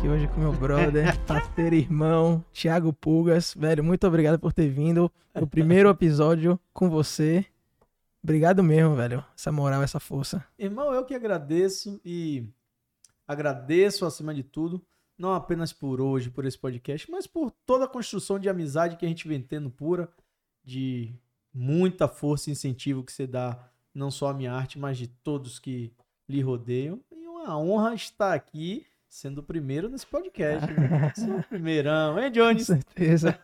aqui hoje com meu brother, parceiro irmão, Thiago Pulgas. Velho, muito obrigado por ter vindo. O primeiro episódio com você. Obrigado mesmo, velho. Essa moral, essa força. Irmão, eu que agradeço e agradeço acima de tudo, não apenas por hoje, por esse podcast, mas por toda a construção de amizade que a gente vem tendo pura, de muita força e incentivo que você dá, não só à minha arte, mas de todos que lhe rodeiam. E uma honra estar aqui sendo o primeiro nesse podcast. né? Sou o primeirão, hein, Com Jones? certeza.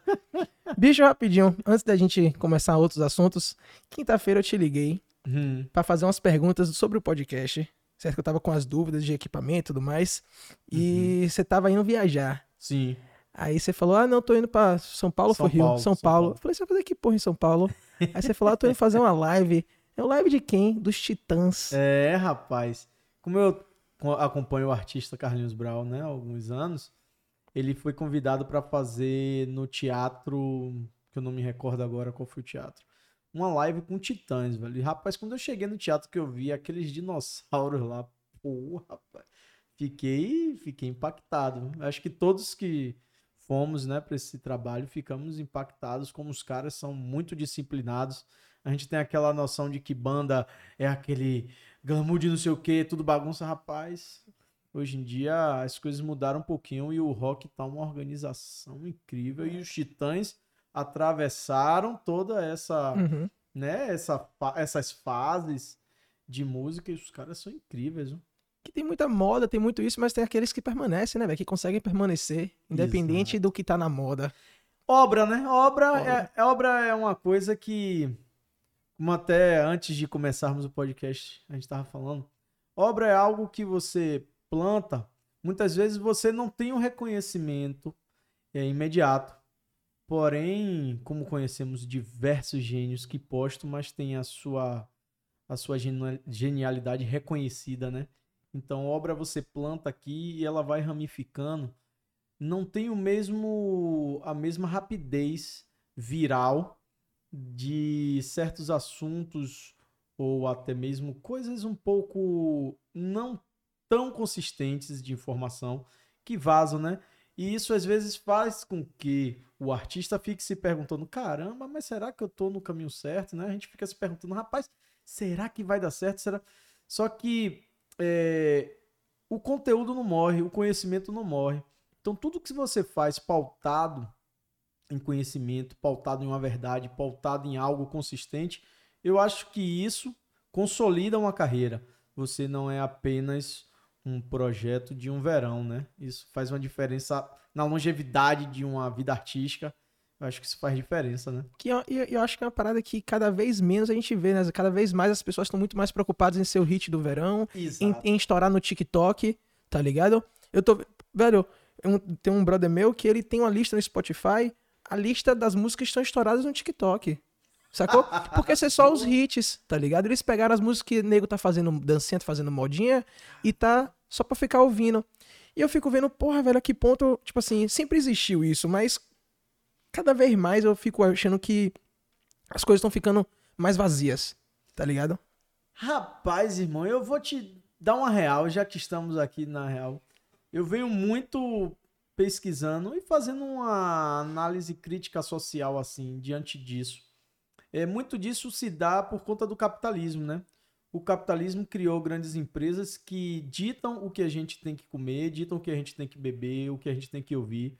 Bicho, rapidinho, antes da gente começar outros assuntos, quinta-feira eu te liguei Hum, pra fazer umas perguntas sobre o podcast. Certo que eu tava com as dúvidas de equipamento e tudo mais. E você tava indo viajar. sim. Aí você falou, ah, não, tô indo pra São Paulo São ou Rio? Paulo, São, São Paulo. Paulo. Eu falei, você vai fazer que porra em São Paulo? Aí você falou, ah, tô indo fazer uma live. É uma live de quem? Dos Titãs. É, rapaz. Como eu acompanho o artista Carlinhos Brau, né, há alguns anos, ele foi convidado para fazer no teatro, que eu não me recordo agora qual foi o teatro, uma live com titãs, velho. E, rapaz, quando eu cheguei no teatro que eu vi aqueles dinossauros lá, pô, rapaz, fiquei, fiquei impactado. Acho que todos que fomos, né, para esse trabalho, ficamos impactados como os caras são muito disciplinados. A gente tem aquela noção de que banda é aquele glamour de não sei o que, tudo bagunça, rapaz. Hoje em dia as coisas mudaram um pouquinho e o rock tá uma organização incrível e os Titãs atravessaram toda essa, Uhum. né, essa, essas fases de música e os caras são incríveis, viu? Que tem muita moda, tem muito isso, mas tem aqueles que permanecem, né, velho? Que conseguem permanecer, independente do que tá na moda. Obra, né? Obra, Obra. É, obra é uma coisa que, como até antes de começarmos o podcast a gente estava falando, obra é algo que você planta, muitas vezes você não tem um reconhecimento é, imediato. Porém, como conhecemos diversos gênios que postam, mas tem a sua, a sua genialidade reconhecida, né? Então, obra você planta aqui e ela vai ramificando não tem o mesmo a mesma rapidez viral de certos assuntos ou até mesmo coisas um pouco não tão consistentes de informação que vazam, né? E isso às vezes faz com que o artista fique se perguntando: caramba, mas será que eu tô no caminho certo, né? A gente fica se perguntando: rapaz, será que vai dar certo? Será? Só que é, o conteúdo não morre, o conhecimento não morre. Então, tudo que você faz pautado em conhecimento, pautado em uma verdade, pautado em algo consistente, eu acho que isso consolida uma carreira. Você não é apenas um projeto de um verão, né? Isso faz uma diferença na longevidade de uma vida artística. Eu acho que isso faz diferença, né? Que eu, eu- eu acho que é uma parada que cada vez menos a gente vê, né? Cada vez mais as pessoas estão muito mais preocupadas em ser o hit do verão, em, em estourar no TikTok, tá ligado? Eu tô. Velho, um- tem um brother meu que ele tem uma lista no Spotify, a lista das músicas estão estouradas no TikTok. Sacou? Porque são só os hits, tá ligado? Eles pegaram as músicas que o nego tá fazendo dancinha, tá fazendo modinha, e tá só pra ficar ouvindo. E eu fico vendo, porra, velho, a que ponto, tipo assim, sempre existiu isso, mas cada vez mais eu fico achando que as coisas estão ficando mais vazias, tá ligado? Rapaz, irmão, eu vou te dar uma real, já que estamos aqui na real. Eu venho muito pesquisando e fazendo uma análise crítica social assim diante disso. É muito disso se dá por conta do capitalismo, né? O capitalismo criou grandes empresas que ditam o que a gente tem que comer, ditam o que a gente tem que beber, o que a gente tem que ouvir.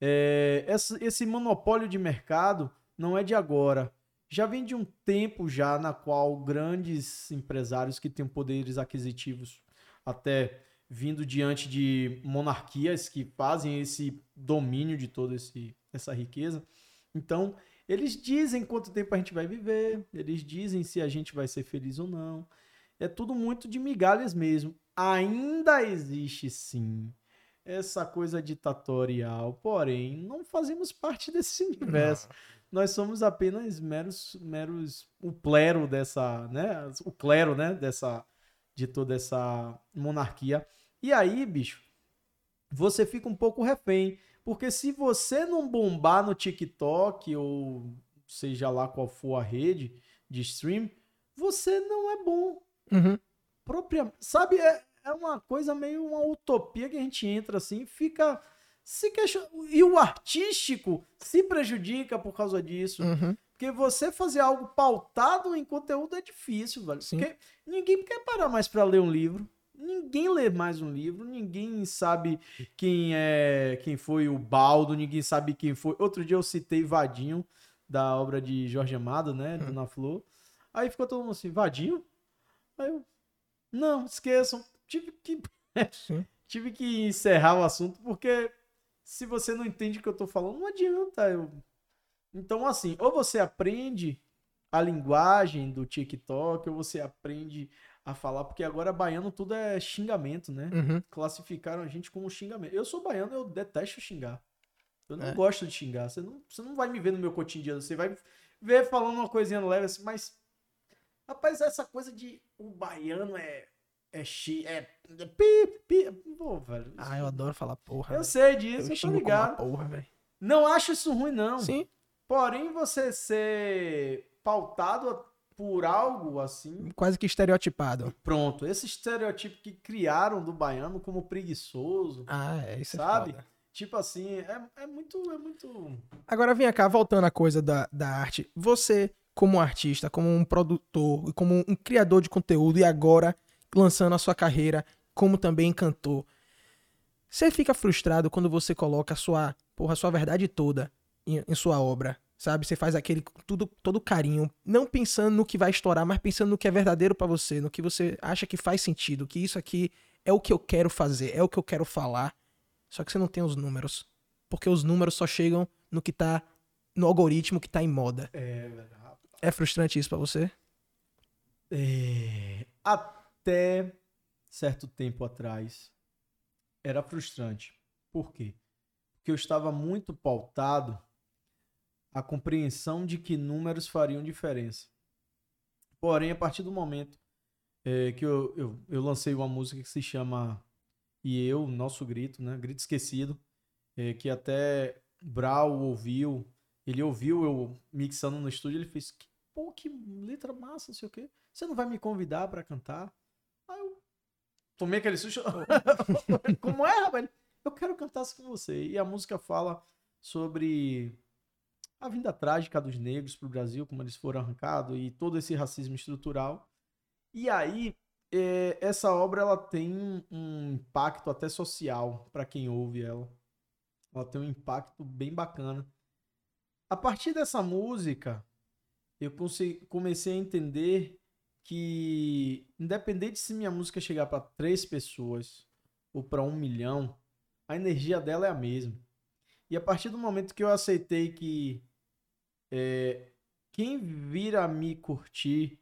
É, esse monopólio de mercado não é de agora já vem de um tempo já na qual grandes empresários que têm poderes aquisitivos até vindo diante de monarquias que fazem esse domínio de toda esse, essa riqueza. Então, eles dizem quanto tempo a gente vai viver, eles dizem se a gente vai ser feliz ou não. É tudo muito de migalhas mesmo. Ainda existe sim essa coisa ditatorial, porém, não fazemos parte desse universo nós somos apenas meros, meros o clero dessa, né? O clero, né? Dessa, de toda essa monarquia. E aí, bicho, você fica um pouco refém, porque se você não bombar no TikTok ou seja lá qual for a rede de stream, você não é bom Uhum. própria, sabe, é, é uma coisa meio uma utopia que a gente entra assim, fica se queixa... E o artístico se prejudica por causa disso. Uhum. Porque você fazer algo pautado em conteúdo é difícil, velho. Sim. Porque ninguém quer parar mais para ler um livro. Ninguém lê mais um livro, ninguém sabe quem é, quem foi o Baldo, ninguém sabe quem foi. Outro dia eu citei Vadinho da obra de Jorge Amado, né, Hum. Dona Flor. Aí ficou todo mundo assim, Vadinho? Aí eu, não, esqueçam. Tive que tive que encerrar o assunto porque se você não entende o que eu tô falando, não adianta. Eu... Então, assim, ou você aprende a linguagem do TikTok, ou você aprende a falar, porque agora baiano tudo é xingamento, né? Uhum. Classificaram a gente como xingamento. Eu sou baiano, eu detesto xingar. Eu não É. gosto de xingar. Você não, você não vai me ver no meu cotidiano. Você vai ver falando uma coisinha leve assim, mas. Rapaz, essa coisa de o baiano é. É chi. É. é pi, pi. Pô, velho. Ah, eu adoro falar porra. Eu velho. sei disso, eu, tô como uma ligado. porra. Não acho isso ruim, não. Sim, Porém, você ser pautado por algo assim. quase que estereotipado. Pronto, esse estereotipo que criaram do baiano como preguiçoso, Ah, é, isso Sabe? é tipo assim, é, é muito. É muito. Agora vem cá, voltando à coisa da, da arte. Você, como artista, como um produtor, como um criador de conteúdo e agora lançando a sua carreira como também cantor, você fica frustrado quando você coloca a sua, porra, a sua verdade toda em, em sua obra, sabe? Você faz aquele tudo todo carinho, não pensando no que vai estourar, mas pensando no que é verdadeiro pra você, no que você acha que faz sentido, que isso aqui é o que eu quero fazer, é o que eu quero falar. Só que você não tem os números, porque os números só chegam no que tá no algoritmo que tá em moda. É. É frustrante isso pra você? É, até certo tempo atrás era frustrante. Por quê? Porque eu estava muito pautado a compreensão de que números fariam diferença. Porém, a partir do momento é, que eu, eu, eu lancei uma música que se chama E Eu, Nosso Grito, né? Grito Esquecido, é, que até Brau ouviu, ele ouviu eu mixando no estúdio, ele fez, "Que- pô, que letra massa, não sei o quê. Você não vai me convidar pra cantar? Aí eu tomei aquele susto. Como é, rapaz? Eu quero cantar isso com você. E a música fala sobre a vinda trágica dos negros pro Brasil, como eles foram arrancados e todo esse racismo estrutural. E aí, é, essa obra ela tem um, impacto até social para quem ouve ela. Ela tem um impacto bem bacana. A partir dessa música, eu comecei a entender que, independente se minha música chegar para três pessoas ou para um milhão, a energia dela é a mesma. E a partir do momento que eu aceitei que é, quem vir a me curtir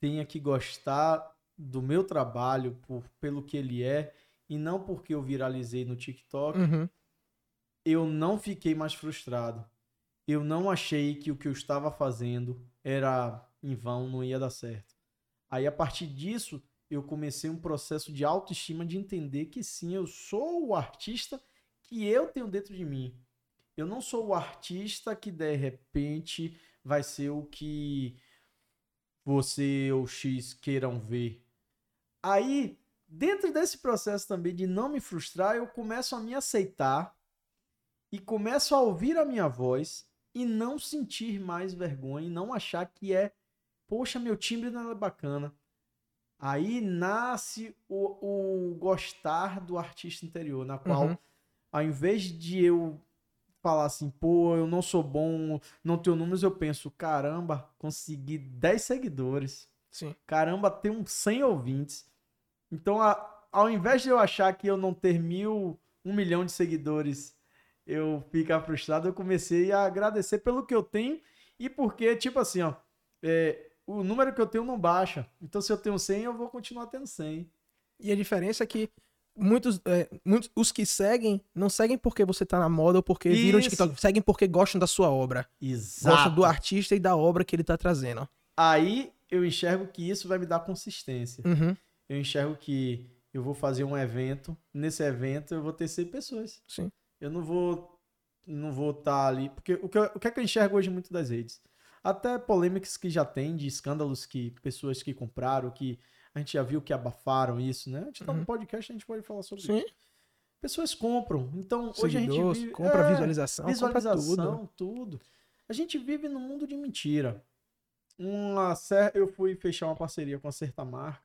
tenha que gostar do meu trabalho por, pelo que ele é e não porque eu viralizei no TikTok, Uhum. eu não fiquei mais frustrado. Eu não achei que o que eu estava fazendo era em vão, não ia dar certo. Aí a partir disso, eu comecei um processo de autoestima de entender que sim, eu sou o artista que eu tenho dentro de mim. Eu não sou o artista que de repente vai ser o que você ou X queiram ver. Aí, dentro desse processo também de não me frustrar, eu começo a me aceitar e começo a ouvir a minha voz e não sentir mais vergonha e não achar que é, poxa, meu timbre não é bacana. Aí nasce o, o gostar do artista interior, na qual, Uhum. ao invés de eu falar assim, pô, eu não sou bom, não tenho números, eu penso, caramba, consegui 10 seguidores. Sim. Caramba, tem uns 100 ouvintes. Então, a- ao invés de eu achar que eu não ter mil, um milhão de seguidores, eu ficar frustrado, eu comecei a agradecer pelo que eu tenho e porque, tipo assim, ó, é, o número que eu tenho não baixa. Então, se eu tenho 100, eu vou continuar tendo 100. E a diferença é que muitos, é, muitos os que seguem não seguem porque você tá na moda ou porque viram o Isso. TikTok, seguem porque gostam da sua obra. Exato. Gostam do artista e da obra que ele tá trazendo. Aí eu enxergo que isso vai me dar consistência. Uhum. Eu enxergo que eu vou fazer um evento, nesse evento eu vou ter 100 pessoas. Sim. Eu não vou não vou estar ali, porque o que, eu- o que é que eu enxergo hoje muito das redes? Até polêmicas que já tem, de escândalos que pessoas que compraram, que a gente já viu que abafaram isso, né? A gente tá no Uhum. podcast, a gente pode falar sobre Sim. isso. Pessoas compram. Então, hoje a gente vive... compra é, visualização, compra tudo. visualização, tudo. A gente vive num mundo de mentira. Uma, eu fui fechar uma parceria com a certa marca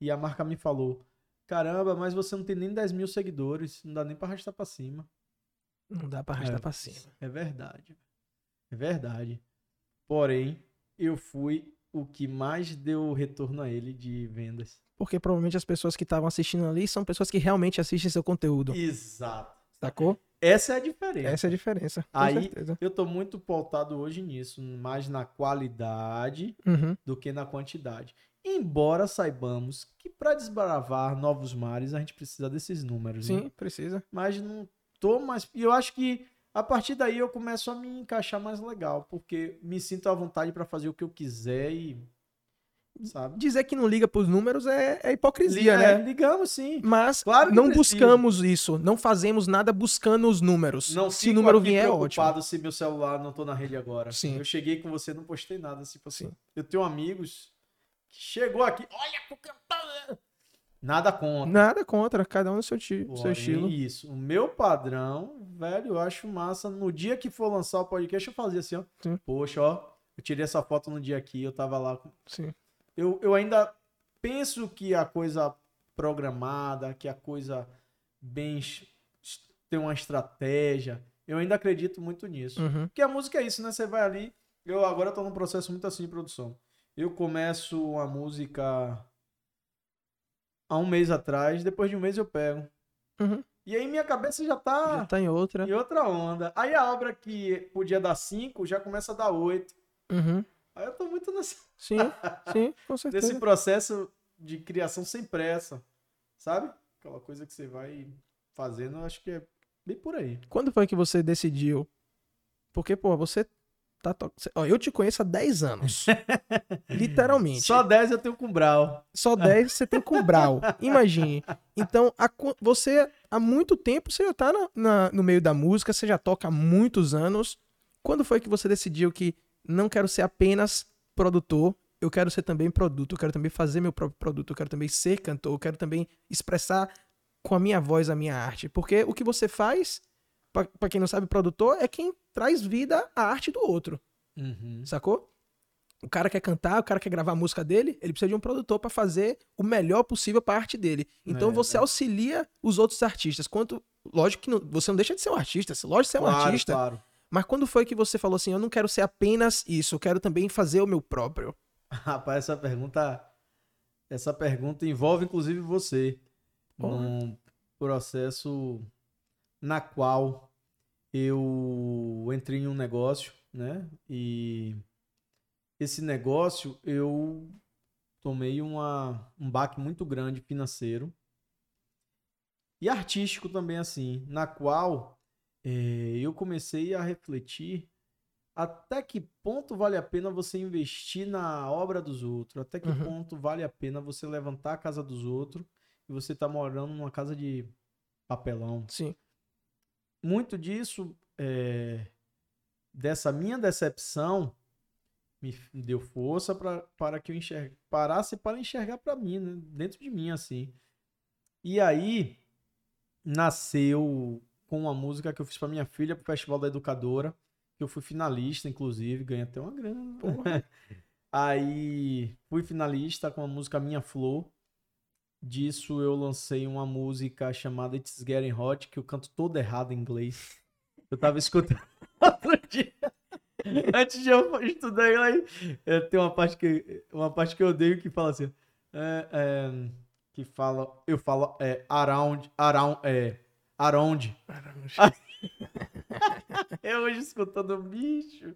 e a marca me falou: Caramba, mas você não tem nem 10 mil seguidores, não dá nem pra arrastar pra cima. Não dá pra arrastar É. pra cima. É verdade. É verdade. Porém, eu fui o que mais deu retorno a ele de vendas. Porque provavelmente as pessoas que estavam assistindo ali são pessoas que realmente assistem seu conteúdo. Exato. Sacou? Essa é a diferença. Essa é a diferença. Aí- certeza. Eu tô muito pautado hoje nisso, mais na qualidade Uhum. do que na quantidade. Embora saibamos que para desbravar novos mares a gente precisa desses números, né? Sim, precisa. Mas não tô mais. E eu acho que a partir daí eu começo a me encaixar mais legal, porque me sinto à vontade para fazer o que eu quiser e. Sabe? Dizer que não liga pros números é, é hipocrisia, Liga- é, né? ligamos sim. Mas Claro não buscamos isso. Não fazemos nada buscando os números. Não Se número vier, é ótimo. se meu celular não tô na rede agora. Sim. Eu cheguei com você, não postei nada, tipo assim. Sim. Eu tenho amigos que chegou aqui, olha pro cantor. Nada contra. Nada contra, cada um no seu, ti- seu estilo. Isso. O meu padrão, velho, eu acho massa. No dia que for lançar o podcast, eu fazia assim, ó. Sim. Poxa, ó. Eu tirei essa foto no dia aqui, eu tava lá. Sim. Eu, eu ainda penso que a coisa programada, que a coisa bem. tem uma estratégia. Eu ainda acredito muito nisso. Uhum. Porque a música é isso, né? Você vai ali. Eu agora tô num processo muito assim de produção. Eu começo uma música há um mês atrás, depois de um mês eu pego. Uhum. E aí minha cabeça já tá Já tá em outra. em outra onda. Aí a obra que podia dar 5 já começa a dar 8. Uhum. Aí eu tô muito nesse, Sim, sim, com certeza. nesse processo de criação sem pressa. Sabe? Aquela coisa que você vai fazendo, eu acho que é bem por aí. Quando foi que você decidiu? Porque, pô, você tá. To... Ó, eu te conheço há 10 anos. Literalmente. Só 10 eu tenho com Brau. Só 10 você tem com Brau. Imagine. Então, qu- você, há muito tempo, você já tá na- na- no meio da música, você já toca há muitos anos. Quando foi que você decidiu que não quero ser apenas produtor, eu quero ser também produto, eu quero também fazer meu próprio produto, eu quero também ser cantor, eu quero também expressar com a minha voz a minha arte? Porque o que você faz, pra quem não sabe, produtor, é quem traz vida à arte do outro. Uhum. Sacou? O cara quer cantar, o cara quer gravar a música dele, ele precisa de um produtor pra fazer o melhor possível pra arte dele. Então É, você né? auxilia os outros artistas. Quanto, lógico que não- você não deixa de ser um artista, lógico que você é um Claro, artista. claro. Mas quando foi que você falou assim, eu não quero ser apenas isso, eu quero também fazer o meu próprio? Rapaz, essa pergunta. Essa pergunta envolve inclusive você. Porra. Num processo na qual eu entrei em um negócio, né? E esse negócio eu tomei uma, um baque muito grande financeiro e artístico também assim, na qual eh, eu comecei a refletir até que ponto vale a pena você investir na obra dos outros? Até que Uhum. ponto vale a pena você levantar a casa dos outros e você tá morando numa casa de papelão? Sim. Muito disso, é, dessa minha decepção, me deu força pra, para que eu enxergue, parasse para enxergar para mim, né? dentro de mim, assim. E aí, nasceu com uma música que eu fiz para minha filha pro Festival da Educadora, que eu fui finalista, inclusive, ganhei até uma grana. Aí fui finalista com a música Minha Flor. Disso eu lancei uma música chamada It's Getting Hot, que eu canto todo errado em inglês. Eu tava escutando outro dia. Antes de eu estudar inglês, eh, tem uma parte que, uma parte que eu odeio que fala assim. é, é, que fala. Eu falo é, around. Around. É, around. Eu hoje escutando bicho.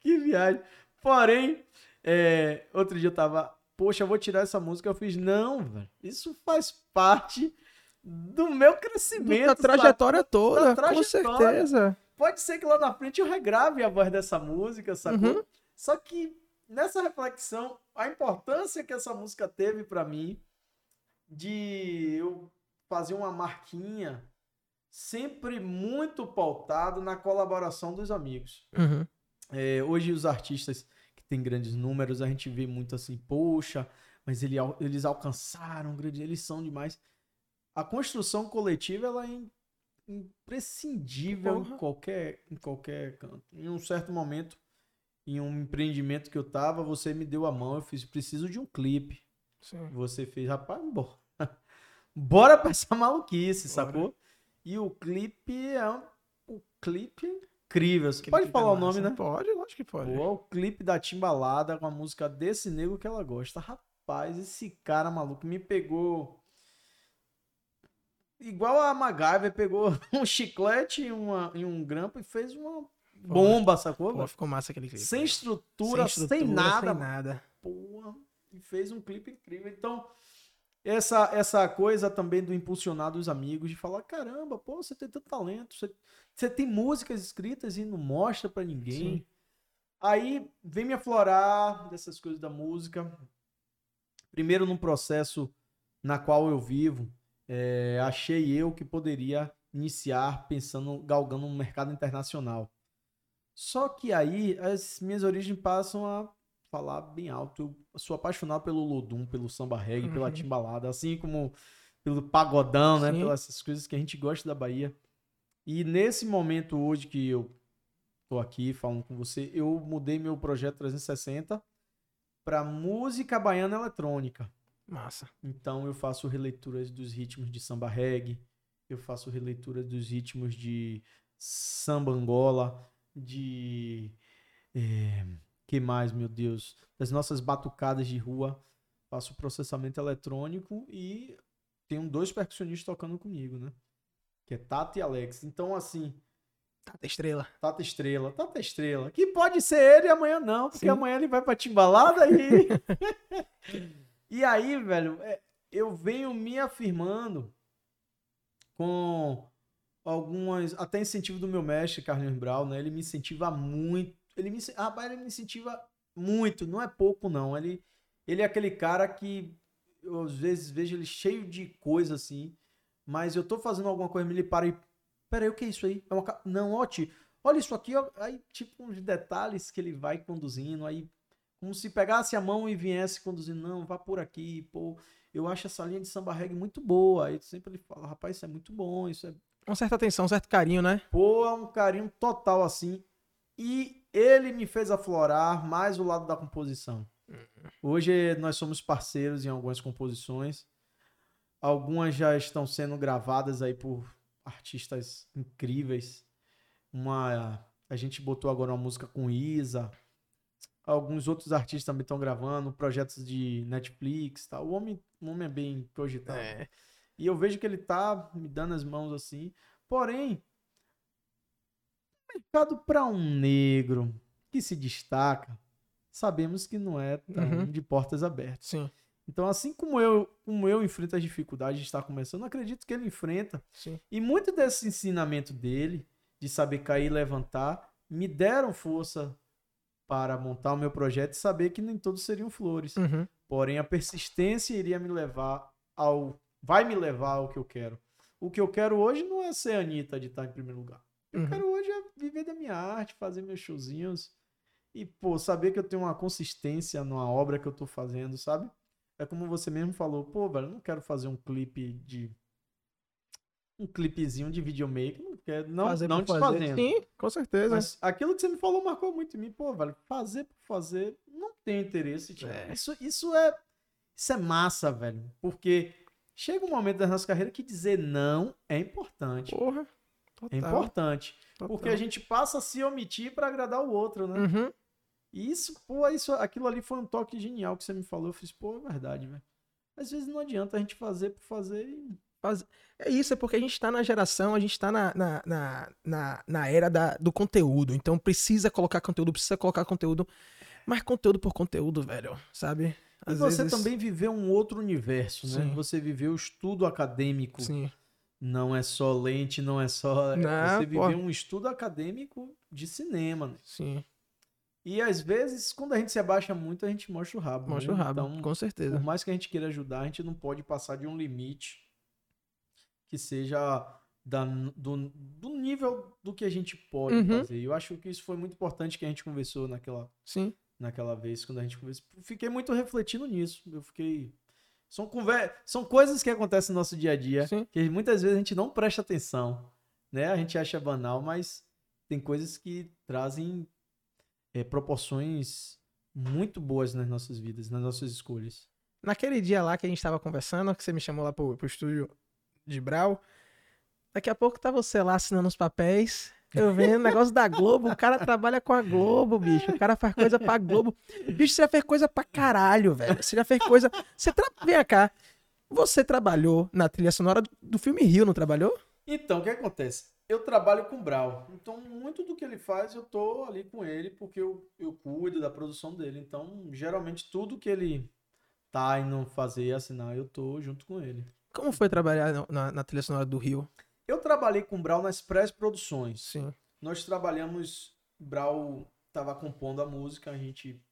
Que viagem. Porém, é, outro dia eu tava, poxa, eu vou tirar essa música. Eu fiz, não, velho. Isso faz parte do meu crescimento. Da trajetória toda, Da com trajetória. certeza. Pode ser que lá na frente eu regrave a voz dessa música, sacou? Uhum. Só que nessa reflexão, a importância que essa música teve pra mim de eu fazer uma marquinha sempre muito pautado na colaboração dos amigos. Uhum. É, hoje os artistas tem grandes números, a gente vê muito assim, poxa, mas ele, eles alcançaram, eles são demais. A construção coletiva ela é imprescindível em qualquer, em qualquer canto. Em um certo momento, em um empreendimento que eu tava, você me deu a mão, eu fiz, preciso de um clipe. Sim. Você fez, rapaz, bora. bora pra essa maluquice, bora. sacou? E o clipe é um, o clipe incrível. Você pode falar é o nome, né? Pode, lógico que pode. Pô, o clipe da Timbalada com a música desse nego que ela gosta. Rapaz, esse cara maluco me pegou. Igual a MacGyver pegou um chiclete e, uma, e um grampo e fez uma bomba, sacou? Pô, ficou massa aquele clipe. Sem estrutura, sem, estrutura, sem nada. Sem nada. Porra, e fez um clipe incrível. Então, essa essa coisa também do impulsionar dos amigos, de falar, caramba, pô, você tem tanto talento, você, você tem músicas escritas e não mostra para ninguém. Sim. Aí vem me aflorar dessas coisas da música. Primeiro num processo na qual eu vivo, é, achei eu que poderia iniciar pensando, galgando um mercado internacional. Só que aí as minhas origens passam a falar bem alto. Eu sou apaixonado pelo Lodum, pelo samba reggae, uhum. pela timbalada, assim como pelo pagodão, né? Sim. Pelas essas coisas que a gente gosta da Bahia. E nesse momento hoje que eu tô aqui falando com você, eu mudei meu projeto 360 para música baiana eletrônica. Massa. Então eu faço releituras dos ritmos de samba reggae, eu faço releituras dos ritmos de samba angola, de é, que mais, meu Deus, das nossas batucadas de rua, faço processamento eletrônico e tenho dois percussionistas tocando comigo, né? Que é Tata e Alex. Então, assim. Tata Estrela. Tata Estrela, Tata Estrela. Que pode ser ele amanhã não, porque Sim. amanhã ele vai pra timbalada e. e aí, velho, é, eu venho me afirmando com algumas. Até incentivo do meu mestre, Carlinhos Brau, né? Ele me incentiva muito. Ele me, rapaz, ele me incentiva muito, não é pouco, não. Ele, ele é aquele cara que eu às vezes vejo ele cheio de coisa assim, mas eu tô fazendo alguma coisa, ele para e. Peraí, o que é isso aí? É uma. Não, ó, tio, olha isso aqui, ó. Aí, tipo, uns detalhes que ele vai conduzindo, aí. Como se pegasse a mão e viesse conduzindo, não, vá por aqui, pô. Eu acho essa linha de samba reggae muito boa. Aí sempre ele fala, rapaz, isso é muito bom, isso é uma certa atenção, um certo carinho, né? Pô, é um carinho total assim. E ele me fez aflorar mais o lado da composição. Hoje nós somos parceiros em algumas composições. Algumas já estão sendo gravadas aí por artistas incríveis. Uma a gente botou agora uma música com Isa. Alguns outros artistas também estão gravando projetos de Netflix, tá? O homem, o homem é bem cogitado. É. E eu vejo que ele tá me dando as mãos assim. Porém, mercado para um negro que se destaca, sabemos que não é tão uhum. de portas abertas. Sim. Então, assim como eu, como eu enfrento as dificuldades de estar começando, acredito que ele enfrenta. Sim. E muito desse ensinamento dele, de saber cair e levantar, me deram força para montar o meu projeto e saber que nem todos seriam flores. Uhum. Porém, a persistência iria me levar ao vai me levar ao que eu quero. O que eu quero hoje não é ser a Anitta de estar em primeiro lugar. Eu uhum. quero hoje é viver da minha arte, fazer meus showzinhos e, pô, saber que eu tenho uma consistência numa obra que eu tô fazendo, sabe? É como você mesmo falou, pô, velho, eu não quero fazer um clipe de. Um clipezinho de videomaker, não quero, não, fazer não desfazendo. Sim, com certeza. Mas aquilo que você me falou marcou muito em mim, pô, velho, fazer por fazer, não tenho interesse. Tipo, é. Isso, isso é. Isso é massa, velho. Porque chega um momento da nossa carreira que dizer não é importante. Porra. Total, é importante. Total. Porque a gente passa a se omitir para agradar o outro, né? Uhum. E isso, pô, isso, aquilo ali foi um toque genial que você me falou. Eu fiz, pô, é verdade, velho. Às vezes não adianta a gente fazer por fazer e. É isso, é porque a gente tá na geração, a gente tá na, na, na, na, na era da, do conteúdo. Então precisa colocar conteúdo, precisa colocar conteúdo. Mas conteúdo por conteúdo, velho, sabe? Às e você vezes... também viveu um outro universo, né? Sim. Você viveu estudo acadêmico. Sim. Não é só lente, não é só. Não, você viveu um estudo acadêmico de cinema. Né? Sim. E às vezes, quando a gente se abaixa muito, a gente mostra o rabo. Mostra né? o rabo, então, com certeza. Por mais que a gente queira ajudar, a gente não pode passar de um limite que seja da, do, do nível do que a gente pode uhum. fazer. Eu acho que isso foi muito importante que a gente conversou naquela, Sim naquela vez, quando a gente conversou. Fiquei muito refletindo nisso. Eu fiquei. São, conver... São coisas que acontecem no nosso dia a dia Sim. que muitas vezes a gente não presta atenção. Né? A gente acha banal, mas tem coisas que trazem é, proporções muito boas nas nossas vidas, nas nossas escolhas. Naquele dia lá que a gente tava conversando, que você me chamou lá pro, pro estúdio de Brau, daqui a pouco tá você lá assinando os papéis, eu vendo o negócio da Globo, o cara trabalha com a Globo, bicho. O cara faz coisa pra Globo. Bicho, você já fez coisa pra caralho, velho. Você já fez coisa. Você tra... Vem cá. Você trabalhou na trilha sonora do filme Rio, não trabalhou? Então, o que acontece? Eu trabalho com o Brau. Então, muito do que ele faz, eu tô ali com ele, porque eu, eu cuido da produção dele. Então, geralmente, tudo que ele tá indo fazer e assinar, eu tô junto com ele. Como foi trabalhar na, na trilha sonora do Rio? Eu trabalhei com o Brau nas pré-produções. Sim. Nós trabalhamos, Brau estava compondo a música, a gente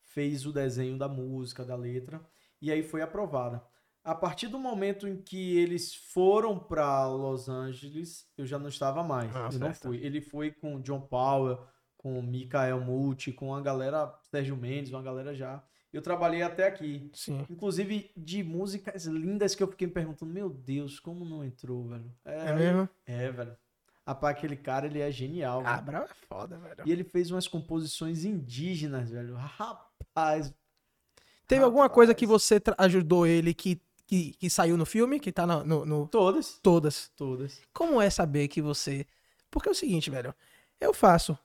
fez o desenho da música, da letra, e aí foi aprovada. A partir do momento em que eles foram para Los Angeles, eu já não estava mais. Ah, eu certo. não fui. Ele foi com John Powell, com Michael Multi, com a galera, Sérgio Mendes, uma galera já eu trabalhei até aqui. Sim. Inclusive de músicas lindas que eu fiquei me perguntando, meu Deus, como não entrou, velho? É, é mesmo? É, velho. Rapaz, aquele cara, ele é genial. Ah, bravo é foda, velho. E ele fez umas composições indígenas, velho. Rapaz. Teve rapaz. alguma coisa que você ajudou ele que, que, que, saiu no filme, que tá no, no, no... Todas. Todas. Todas. Como é saber que você... Porque é o seguinte, velho. Eu faço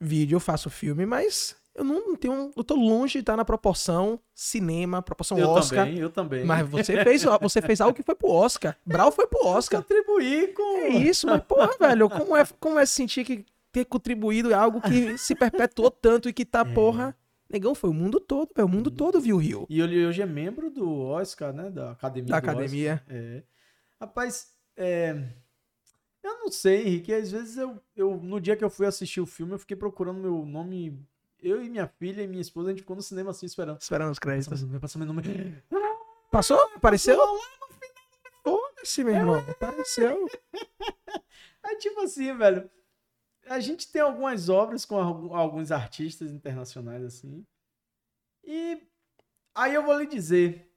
vídeo, eu faço filme, mas eu não tenho. Eu tô longe de estar na proporção cinema, proporção eu Oscar. Eu também, eu também. Mas você fez, você fez algo que foi pro Oscar. Brau foi pro Oscar. Contribuir com. É isso, mas, porra, velho, como é, como é sentir que ter contribuído é algo que se perpetuou tanto e que tá, é. porra. Negão, foi o mundo todo, velho. O mundo todo viu o Rio. E ele hoje é membro do Oscar, né? Da academia. Da academia. É. Rapaz, é. Eu não sei, Henrique. Às vezes eu, eu, no dia que eu fui assistir o filme, eu fiquei procurando meu nome eu e minha filha e minha esposa, a gente ficou no cinema assim, esperando. Esperando os créditos. Passou meu nome. Passou? Apareceu? Foda-se, meu irmão. Apareceu. É tipo assim, velho. A gente tem algumas obras com alguns artistas internacionais, assim. E aí eu vou lhe dizer.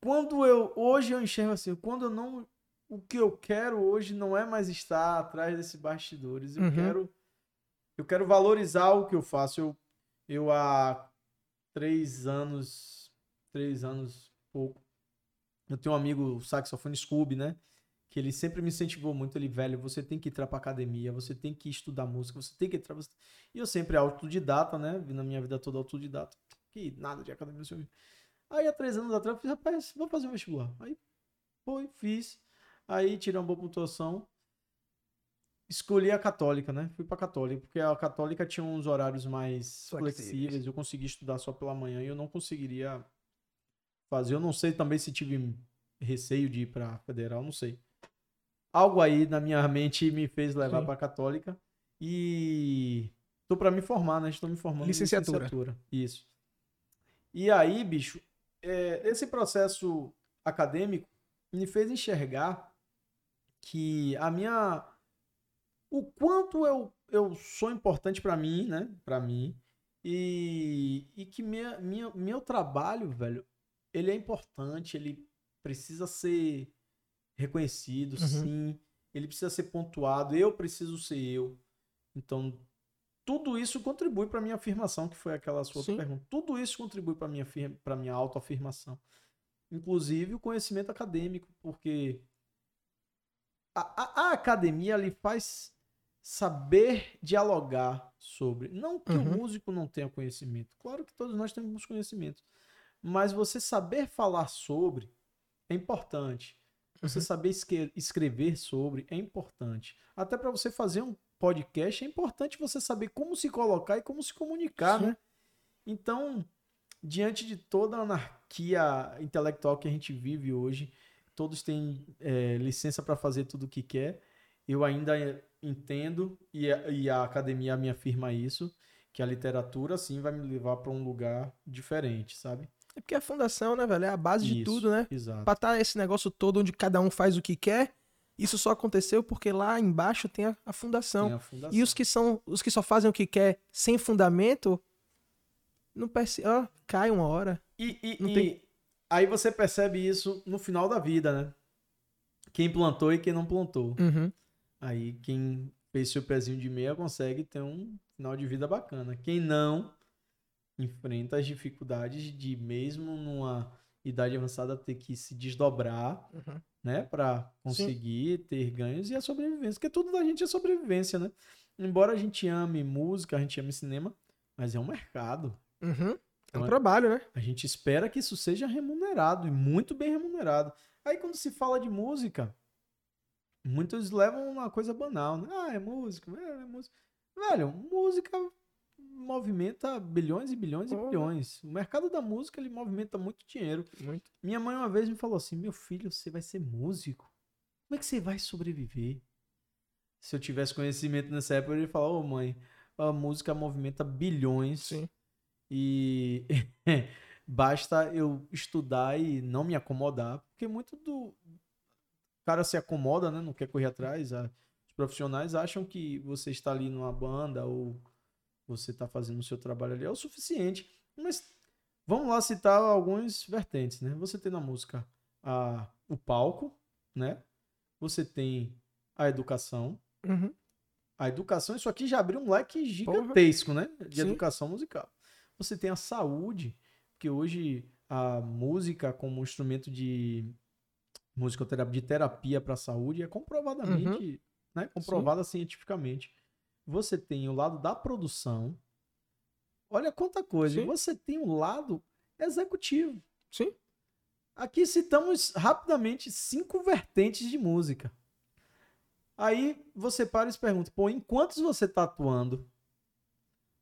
Quando eu. Hoje eu enxergo assim, quando eu não. O que eu quero hoje não é mais estar atrás desses bastidores. Eu uhum. quero eu quero valorizar o que eu faço. Eu, eu há três anos, três anos, pouco, eu tenho um amigo, o saxofone Scooby, né? Que ele sempre me incentivou muito. Ele, velho, você tem que entrar pra academia, você tem que estudar música, você tem que entrar. Você... E eu sempre autodidata, né? Na minha vida toda autodidata. Que nada de academia, seu Aí há três anos atrás eu fiz, rapaz, vou fazer o vestibular. Aí foi, fiz. Aí tirei uma boa pontuação escolhi a católica, né? Fui pra católica, porque a católica tinha uns horários mais flexíveis. flexíveis. Eu consegui estudar só pela manhã e eu não conseguiria fazer. Eu não sei também se tive receio de ir pra federal, não sei. Algo aí na minha mente me fez levar Sim. pra católica. E tô para me formar, né? Estou me formando licenciatura. licenciatura. Isso. E aí, bicho, é, esse processo acadêmico me fez enxergar que a minha o quanto eu, eu sou importante para mim, né? Para mim. E, e que minha, minha, meu trabalho, velho, ele é importante, ele precisa ser reconhecido, uhum. sim. Ele precisa ser pontuado, eu preciso ser eu. Então, tudo isso contribui para minha afirmação, que foi aquela sua sim. pergunta. Tudo isso contribui para minha para minha autoafirmação. Inclusive o conhecimento acadêmico, porque a, a, a academia ali faz saber dialogar sobre. Não que uhum. o músico não tenha conhecimento, claro que todos nós temos conhecimento, mas você saber falar sobre é importante. Você uhum. saber escrever sobre é importante. Até para você fazer um podcast é importante você saber como se colocar e como se comunicar, Sim. né? Então, diante de toda a anarquia intelectual que a gente vive hoje, todos têm é, licença para fazer tudo o que quer. Eu ainda entendo e a, e a academia me afirma isso, que a literatura sim vai me levar para um lugar diferente, sabe? É porque a fundação, né, velho, é a base isso, de tudo, né? Exato. Pra estar tá esse negócio todo onde cada um faz o que quer, isso só aconteceu porque lá embaixo tem a, a, fundação. Tem a fundação. E os que são, os que só fazem o que quer sem fundamento, Não perce... Ó, cai uma hora. E, e, e tem- aí você percebe isso no final da vida, né? Quem plantou e quem não plantou. Uhum. Aí quem fez seu pezinho de meia consegue ter um final de vida bacana. Quem não enfrenta as dificuldades de mesmo numa idade avançada ter que se desdobrar, Uhum. né, Pra conseguir ter ganhos e a sobrevivência, porque tudo da gente é sobrevivência, né? Embora a gente ame música, a gente ame cinema, mas é um mercado. Uhum. É um é? trabalho, né? A gente espera que isso seja remunerado e muito bem remunerado. Aí quando se fala de música, muitos levam uma coisa banal, né? Ah, é música, é, é música. Velho, música movimenta bilhões e bilhões e Porra. bilhões. O mercado da música, ele movimenta muito dinheiro. Muito. Minha mãe uma vez me falou assim: "Meu filho, você vai ser músico? Como é que você vai sobreviver?" Se eu tivesse conhecimento nessa época, eu ia falar: "Ô, mãe, a música movimenta bilhões." Sim. E basta eu estudar e não me acomodar, porque muito do cara se acomoda, né? Não quer correr atrás. a- Os profissionais acham que você está ali numa banda ou você está fazendo o seu trabalho ali é o suficiente. Mas vamos lá citar alguns vertentes, né? Você tem na música a, o palco, né? Você tem a educação. Uhum. A educação, isso aqui já abriu um leque gigantesco, né? De Sim. educação musical. Você tem a saúde, porque hoje a música como um instrumento de musicoterapia, de terapia para a saúde é comprovadamente, né? Comprovada cientificamente. Você tem o lado da produção. Olha quanta coisa. Sim. você tem o lado executivo. Sim. Aqui citamos rapidamente cinco vertentes de música. Aí você para e se pergunta, pô, em quantos você está atuando?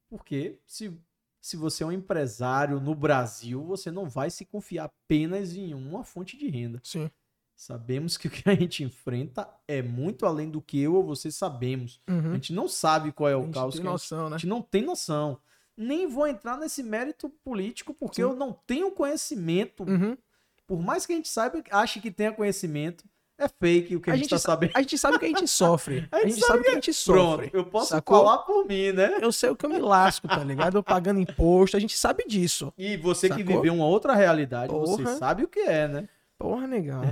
Porque se, se você é um empresário no Brasil, você não vai se confiar apenas em uma fonte de renda. Sim. Sabemos que o que a gente enfrenta é muito além do que eu ou você sabemos. A Uhum. gente não sabe qual é A o gente caos tem que a gente noção, a né? gente não tem noção. Nem vou entrar nesse mérito político porque Sim. eu não tenho conhecimento. Uhum. Por mais que a gente saiba, ache que tenha conhecimento, é fake o que a, A gente gente tá sa- sabendo. A gente sabe que a gente sofre. A A gente gente sabe que a gente Pronto, sofre. eu posso sacou? falar por mim, né? Eu sei o que eu me lasco, tá ligado? Eu pagando imposto, a gente sabe disso. E você que Sacou? viveu uma outra realidade, você Porra. sabe o que é, né? Porra, negão.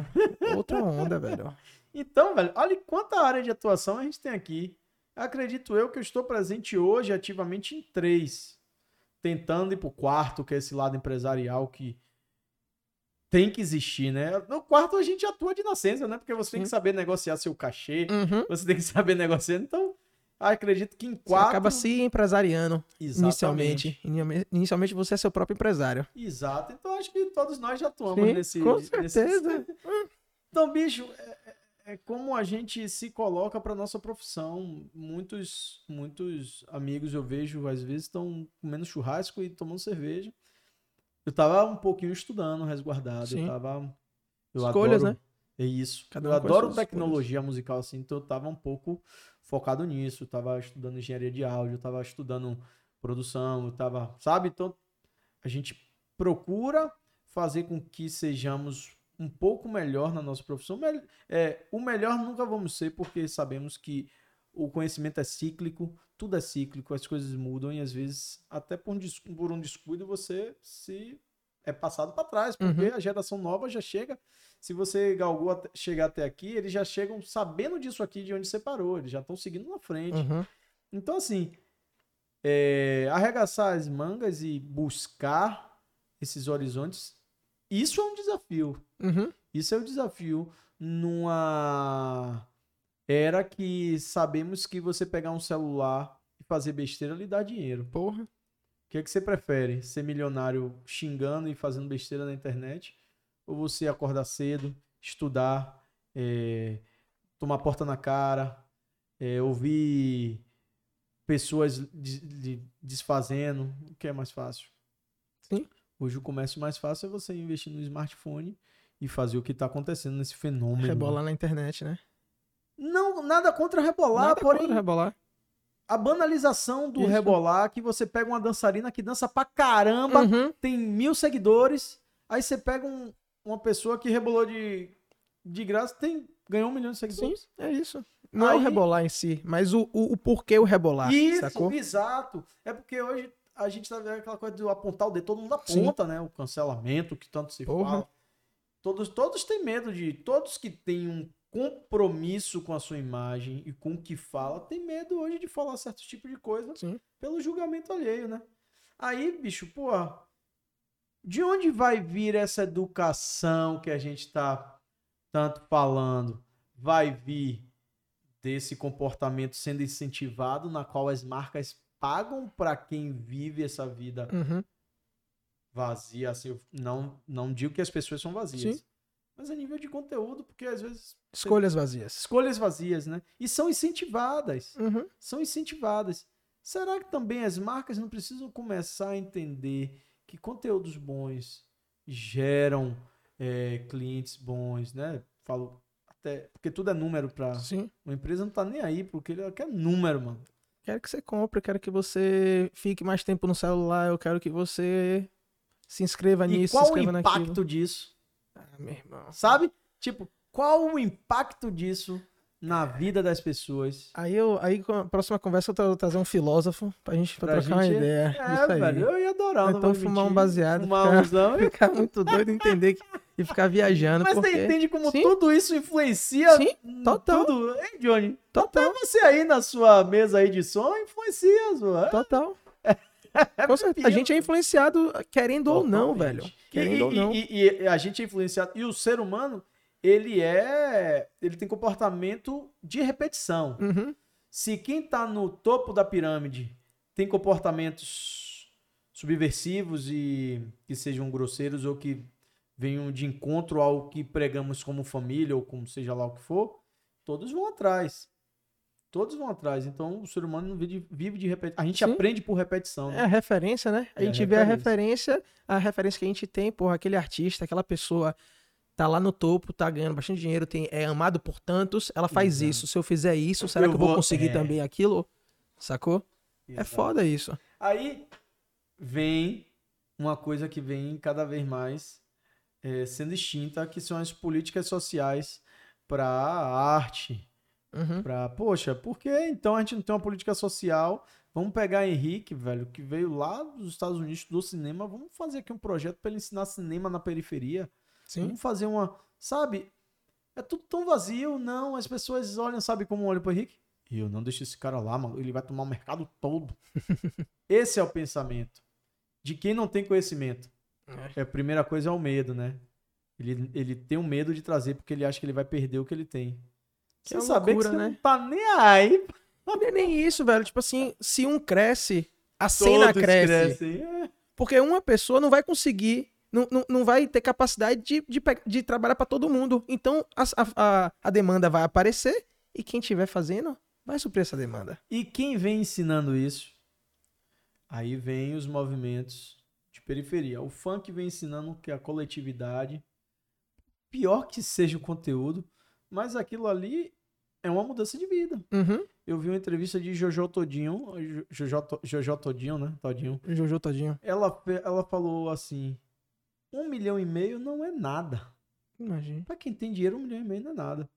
Outra onda, velho. Então, velho, olha quanta área de atuação a gente tem aqui. Acredito eu que eu estou presente hoje ativamente em três. Tentando ir pro quarto, que é esse lado empresarial que tem que existir, né? No quarto a gente atua de nascença, né? Porque você tem que Sim. saber negociar seu cachê, Uhum. você tem que saber negociar. Então, acredito que em Você quatro... acaba se empresariando Exatamente. inicialmente. Inicialmente- você é seu próprio empresário. Exato. Então, acho que todos nós já atuamos Sim, nesse... com nesse- certeza. Então, bicho, é, é- é como a gente se coloca para nossa profissão. Muitos, muitos amigos eu vejo, às vezes, estão comendo churrasco e tomando cerveja. Eu tava um pouquinho estudando, resguardado. Eu Sim. tava. Eu Escolhas, adoro, né? É isso. Cada eu adoro tecnologia musical, assim, então eu tava um pouco focado nisso. Eu tava estudando engenharia de áudio, eu tava estudando produção, eu tava. Sabe? Então, a gente procura fazer com que sejamos um pouco melhor na nossa profissão. É, o melhor nunca vamos ser, porque sabemos que o conhecimento é cíclico, tudo é cíclico, as coisas mudam e às vezes, até por um, des- por um descuido, você se é passado para trás, porque Uhum. a geração nova já chega. Se você galgou até- chegar até aqui, eles já chegam sabendo disso aqui de onde você parou, eles já estão seguindo na frente. Uhum. Então, assim, é, arregaçar as mangas e buscar esses horizontes, isso é um desafio. Uhum. Isso é um desafio numa era que sabemos que você pegar um celular e fazer besteira lhe dá dinheiro. Porra. O que é que você prefere? Ser milionário xingando e fazendo besteira na internet? Ou você acordar cedo, estudar, é, tomar porta na cara, é, ouvir pessoas de- de- desfazendo? O que é mais fácil? Sim. Hoje o comércio mais fácil é você investir no smartphone e fazer o que está acontecendo nesse fenômeno. Rebolar na internet, né? Não, nada contra rebolar, Nada porém contra rebolar. a banalização do Isso. rebolar, que você pega uma dançarina que dança pra caramba, Uhum. tem mil seguidores, aí você pega um- uma pessoa que rebolou de, de graça, tem, ganhou um milhão de Sim, seguidores. é isso. Não é o Aí- rebolar em si, mas o, o, o porquê o rebolar, Isso, sacou? exato. É porque hoje a gente tá vendo aquela coisa de apontar o dedo, todo mundo aponta, Sim. né? O cancelamento, que tanto se Porra. fala. Todos, todos têm medo de. Todos que têm um compromisso com a sua imagem e com o que fala, tem medo hoje de falar certos tipos de coisa Sim. pelo julgamento alheio, né? Aí, bicho, pô, de onde vai vir essa educação que a gente tá tanto falando? Vai vir desse comportamento sendo incentivado, na qual as marcas pagam para quem vive essa vida uhum. vazia. Assim, não, não digo que as pessoas são vazias. Sim. Mas a nível de conteúdo, porque às vezes. Escolhas vazias. Escolhas vazias, né? E são incentivadas. Uhum. São incentivadas. Será que também as marcas não precisam começar a entender que conteúdos bons geram é, clientes bons, né? Falo até. Porque tudo é número para. Uma empresa não tá nem aí, porque ele quer número, mano. Quero que você compre, quero que você fique mais tempo no celular, eu quero que você se inscreva e nisso. Qual o impacto naquilo. disso? Ah, meu irmão. Sabe? Tipo, qual o impacto disso na vida das pessoas? Aí eu, aí com a próxima conversa eu vou trazer um filósofo pra gente pra, pra trocar gente... uma ideia. É, velho, eu ia adorar. Então fumar um baseado, fumar ficar, ficar muito doido, entender que e ficar viajando. Mas porque... você entende como Sim? tudo isso influencia Sim, total. tudo? Hein, Johnny? Total. Até você aí na sua mesa aí de som influencia, sua. Total. Com certeza. A gente é influenciado querendo Totalmente. ou não, velho. Querendo e, ou não. E, e, a gente é influenciado. E o ser humano, ele é. Ele tem comportamento de repetição. Uhum. Se quem tá no topo da pirâmide tem comportamentos subversivos e que sejam grosseiros ou que venham de encontro ao que pregamos como família ou como seja lá o que for, todos vão atrás. Todos vão atrás. Então o ser humano vive de, vive de repetição. A gente Sim. aprende por repetição. Né? É a referência, né? A é gente a vê a referência, a referência que a gente tem, porra, aquele artista, aquela pessoa tá lá no topo, tá ganhando bastante dinheiro, tem, é amado por tantos, ela faz Exato. isso. Se eu fizer isso, será eu que eu vou, conseguir é... também aquilo? Sacou? É Exato. É foda isso. Aí vem uma coisa que vem cada vez mais é, sendo extinta, que são as políticas sociais para arte, Uhum. Pra, poxa, por que então a gente não tem uma política social? Vamos pegar Henrique, velho, que veio lá dos Estados Unidos do cinema. Vamos fazer aqui um projeto para ele ensinar cinema na periferia. Sim. Vamos fazer uma. Sabe? É tudo tão vazio, não. As pessoas olham, sabe como olham pro Henrique? Eu não deixo esse cara lá, mano. Ele vai tomar o mercado todo. esse é o pensamento. De quem não tem conhecimento. É. A primeira coisa é o medo, né? Ele, ele tem um medo de trazer porque ele acha que ele vai perder o que ele tem. Sem é saber loucura, que você né? não tá nem aí. Não é nem isso, velho. Tipo assim, se um cresce, a cena cresce. É. Porque uma pessoa não vai conseguir, não, não, não vai ter capacidade de, de, de trabalhar para todo mundo. Então a, a, a demanda vai aparecer e quem estiver fazendo vai suprir essa demanda. E quem vem ensinando isso? Aí vem os movimentos de periferia. O funk vem ensinando que a coletividade, pior que seja o conteúdo, mas aquilo ali é uma mudança de vida. Uhum. Eu vi uma entrevista de Jojo Todinho, Jojo, Jojo Todinho, né? Todinho. Jojo Todinho. Ela, ela falou assim: um milhão e meio não é nada. Imagina. Pra quem tem dinheiro, um milhão e meio não é nada.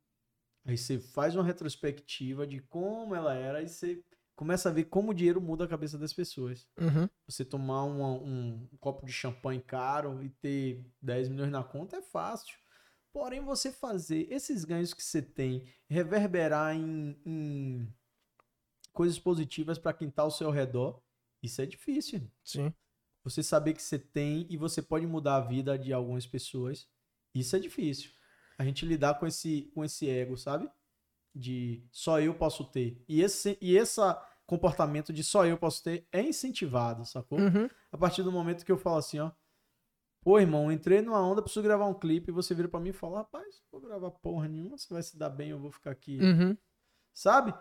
Aí você faz uma retrospectiva de como ela era e você começa a ver como o dinheiro muda a cabeça das pessoas. Uhum. Você tomar uma, um, um copo de champanhe caro e ter 10 milhões na conta é fácil. Porém, você fazer esses ganhos que você tem reverberar em, em coisas positivas para quem está ao seu redor, isso é difícil. Sim. Você saber que você tem e você pode mudar a vida de algumas pessoas, isso é difícil. A gente lidar com esse, com esse ego, sabe? De só eu posso ter. E esse e essa comportamento de só eu posso ter é incentivado, sacou? Uhum. A partir do momento que eu falo assim, ó, Pô, irmão, entrei numa onda, preciso gravar um clipe, e você vira para mim e fala, rapaz, vou gravar porra nenhuma, você vai se dar bem, eu vou ficar aqui. Uhum. Sabe?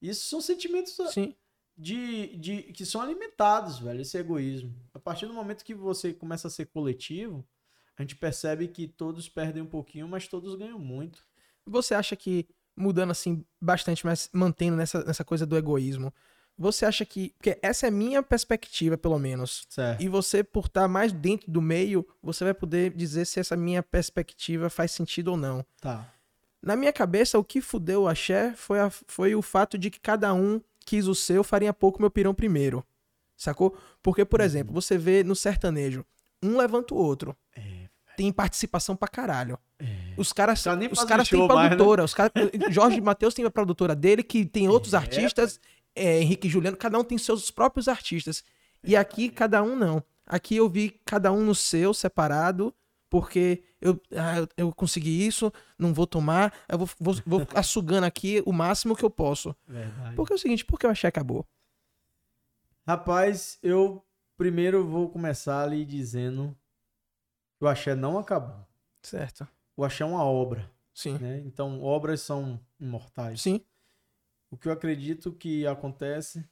Isso são sentimentos Sim. De, de que são alimentados, velho, esse egoísmo. A partir do momento que você começa a ser coletivo, a gente percebe que todos perdem um pouquinho, mas todos ganham muito. Você acha que, mudando assim bastante, mas mantendo nessa, nessa coisa do egoísmo, você acha que. Porque essa é a minha perspectiva, pelo menos. Certo. E você, por estar mais dentro do meio, você vai poder dizer se essa minha perspectiva faz sentido ou não. Tá. Na minha cabeça, o que fudeu o axé foi, a, foi o fato de que cada um quis o seu, faria pouco meu pirão primeiro. Sacou? Porque, por uhum. exemplo, você vê no sertanejo, um levanta o outro. É, tem participação pra caralho. É. Os caras, tá os caras têm produtora. Mais, né? os cara, Jorge Matheus tem a produtora dele, que tem outros é, artistas. É, Henrique e Juliano, cada um tem seus próprios artistas. E aqui, cada um não. Aqui eu vi cada um no seu, separado, porque eu, ah, eu consegui isso, não vou tomar, eu vou, vou, vou ficar sugando aqui o máximo que eu posso. Verdade. Porque é o seguinte, por que o axé acabou? Rapaz, eu primeiro vou começar ali dizendo que o axé não acabou. Certo. O axé é uma obra. Sim. Né? Então, obras são imortais. Sim. O que eu acredito que acontece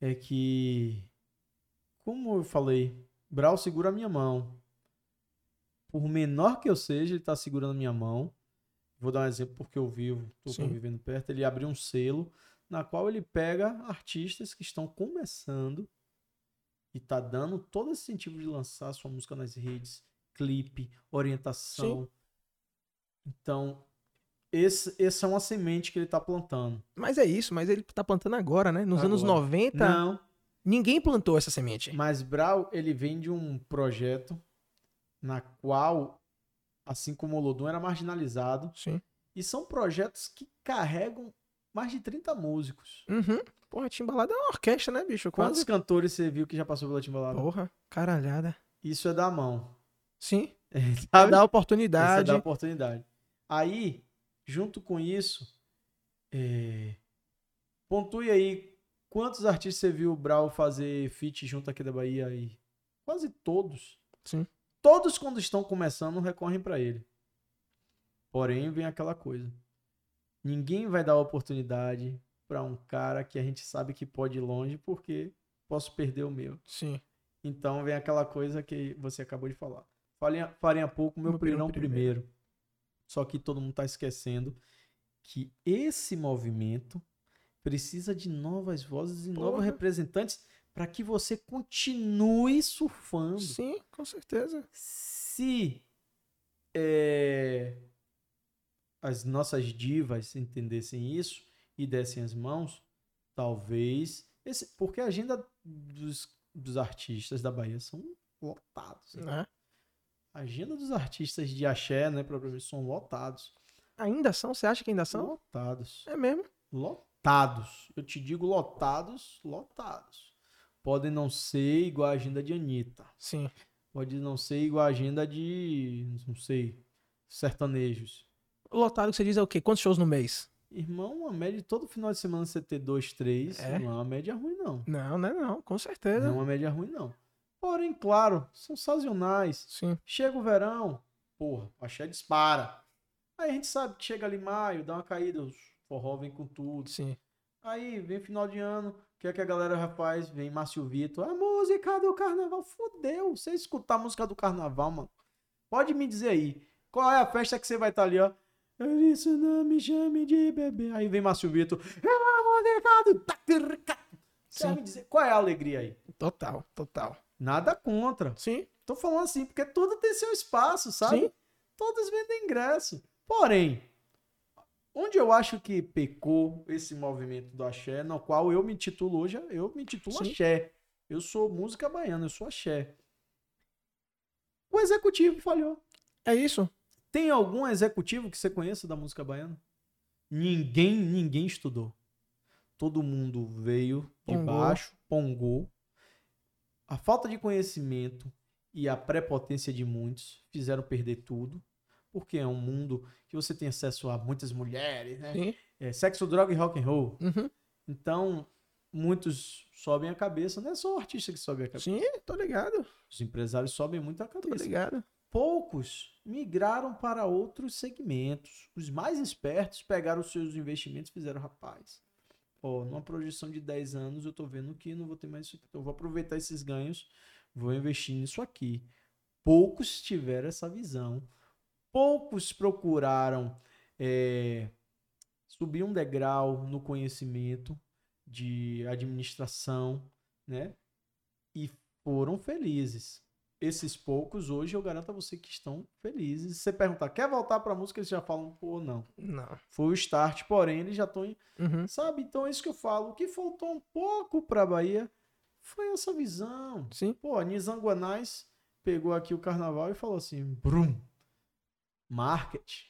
é que, como eu falei, Brau segura a minha mão. Por menor que eu seja, ele está segurando a minha mão. Vou dar um exemplo porque eu vivo, estou convivendo perto. Ele abriu um selo na qual ele pega artistas que estão começando e tá dando todo esse incentivo de lançar sua música nas redes, clipe, orientação. Sim. Então, esse, esse é uma semente que ele tá plantando. Mas é isso, mas ele tá plantando agora, né? Nos agora. anos 90, Não. ninguém plantou essa semente. Mas Brau, ele vem de um projeto na qual, assim como o Lodum era marginalizado. Sim. E são projetos que carregam mais de 30 músicos. Uhum. Porra, Timbalada é uma orquestra, né, bicho? Quase. Quantos cantores você viu que já passou pela Timbalada? Porra, caralhada. Isso é da mão. Sim. É, dá oportunidade. Isso é da oportunidade. Aí, junto com isso, é... pontue aí quantos artistas você viu o Brau fazer feat junto aqui da Bahia aí? Quase todos. Sim. Todos, quando estão começando, recorrem para ele. Porém, vem aquela coisa. Ninguém vai dar oportunidade para um cara que a gente sabe que pode ir longe porque posso perder o meu. Sim. Então vem aquela coisa que você acabou de falar. Farinha, farinha pouco, meu, meu primeiro primeiro. Só que todo mundo está esquecendo que esse movimento precisa de novas vozes e Porra. novos representantes para que você continue surfando. Sim, com certeza. Se é, as nossas divas entendessem isso e dessem as mãos, talvez. Esse, porque a agenda dos, dos artistas da Bahia são lotados. Né? A agenda dos artistas de axé, né, propriamente, são lotados. Ainda são? Você acha que ainda são? Lotados. É mesmo? Lotados. Eu te digo lotados, lotados. Podem não ser igual a agenda de Anitta. Sim. Pode não ser igual a agenda de, não sei, sertanejos. Lotado que você diz é o quê? Quantos shows no mês? Irmão, a média todo final de semana você ter dois, três, é? não é uma média ruim, não. Não, não é não, com certeza. Não é uma média ruim, não. Porém, claro, são sazonais. Sim. Chega o verão, porra, o axé dispara. Aí a gente sabe que chega ali maio, dá uma caída, o forró vem com tudo. Sim. Aí vem final de ano, que é que a galera faz? Vem Márcio Vitor, a música do carnaval, fodeu. Você escutar a música do carnaval, mano. Pode me dizer aí, qual é a festa que você vai estar tá ali, ó? Por isso não me chame de bebê. Aí vem Márcio Vitor. Quer me dizer, qual é a alegria aí? Total, total. Nada contra. Sim. Tô falando assim, porque tudo tem seu espaço, sabe? Sim. Todos vendem ingresso. Porém, onde eu acho que pecou esse movimento do axé, no qual eu me titulo hoje, eu me titulo Sim. axé. Eu sou música baiana, eu sou axé. O executivo falhou. É isso. Tem algum executivo que você conheça da música baiana? Ninguém, ninguém estudou. Todo mundo veio de pongou. baixo, pongou. A falta de conhecimento e a prepotência de muitos fizeram perder tudo. Porque é um mundo que você tem acesso a muitas mulheres, né? É, sexo, droga e rock and roll. Uhum. Então, muitos sobem a cabeça. Não é só o artista que sobe a cabeça. Sim, tô ligado. Os empresários sobem muito a cabeça. Tô ligado. Poucos migraram para outros segmentos. Os mais espertos pegaram os seus investimentos e fizeram, rapaz, ó, numa projeção de 10 anos eu tô vendo que não vou ter mais isso aqui. Então eu vou aproveitar esses ganhos, vou investir nisso aqui. Poucos tiveram essa visão. Poucos procuraram é, subir um degrau no conhecimento de administração, né? E foram felizes esses poucos, hoje eu garanto a você que estão felizes. Se você perguntar, quer voltar pra música, eles já falam, pô, não. Não. Foi o start, porém, eles já estão. Uhum. Sabe? Então é isso que eu falo. O que faltou um pouco pra Bahia Foi essa visão. Sim. Pô, Nizanguanais pegou aqui o carnaval e falou assim: brum, market.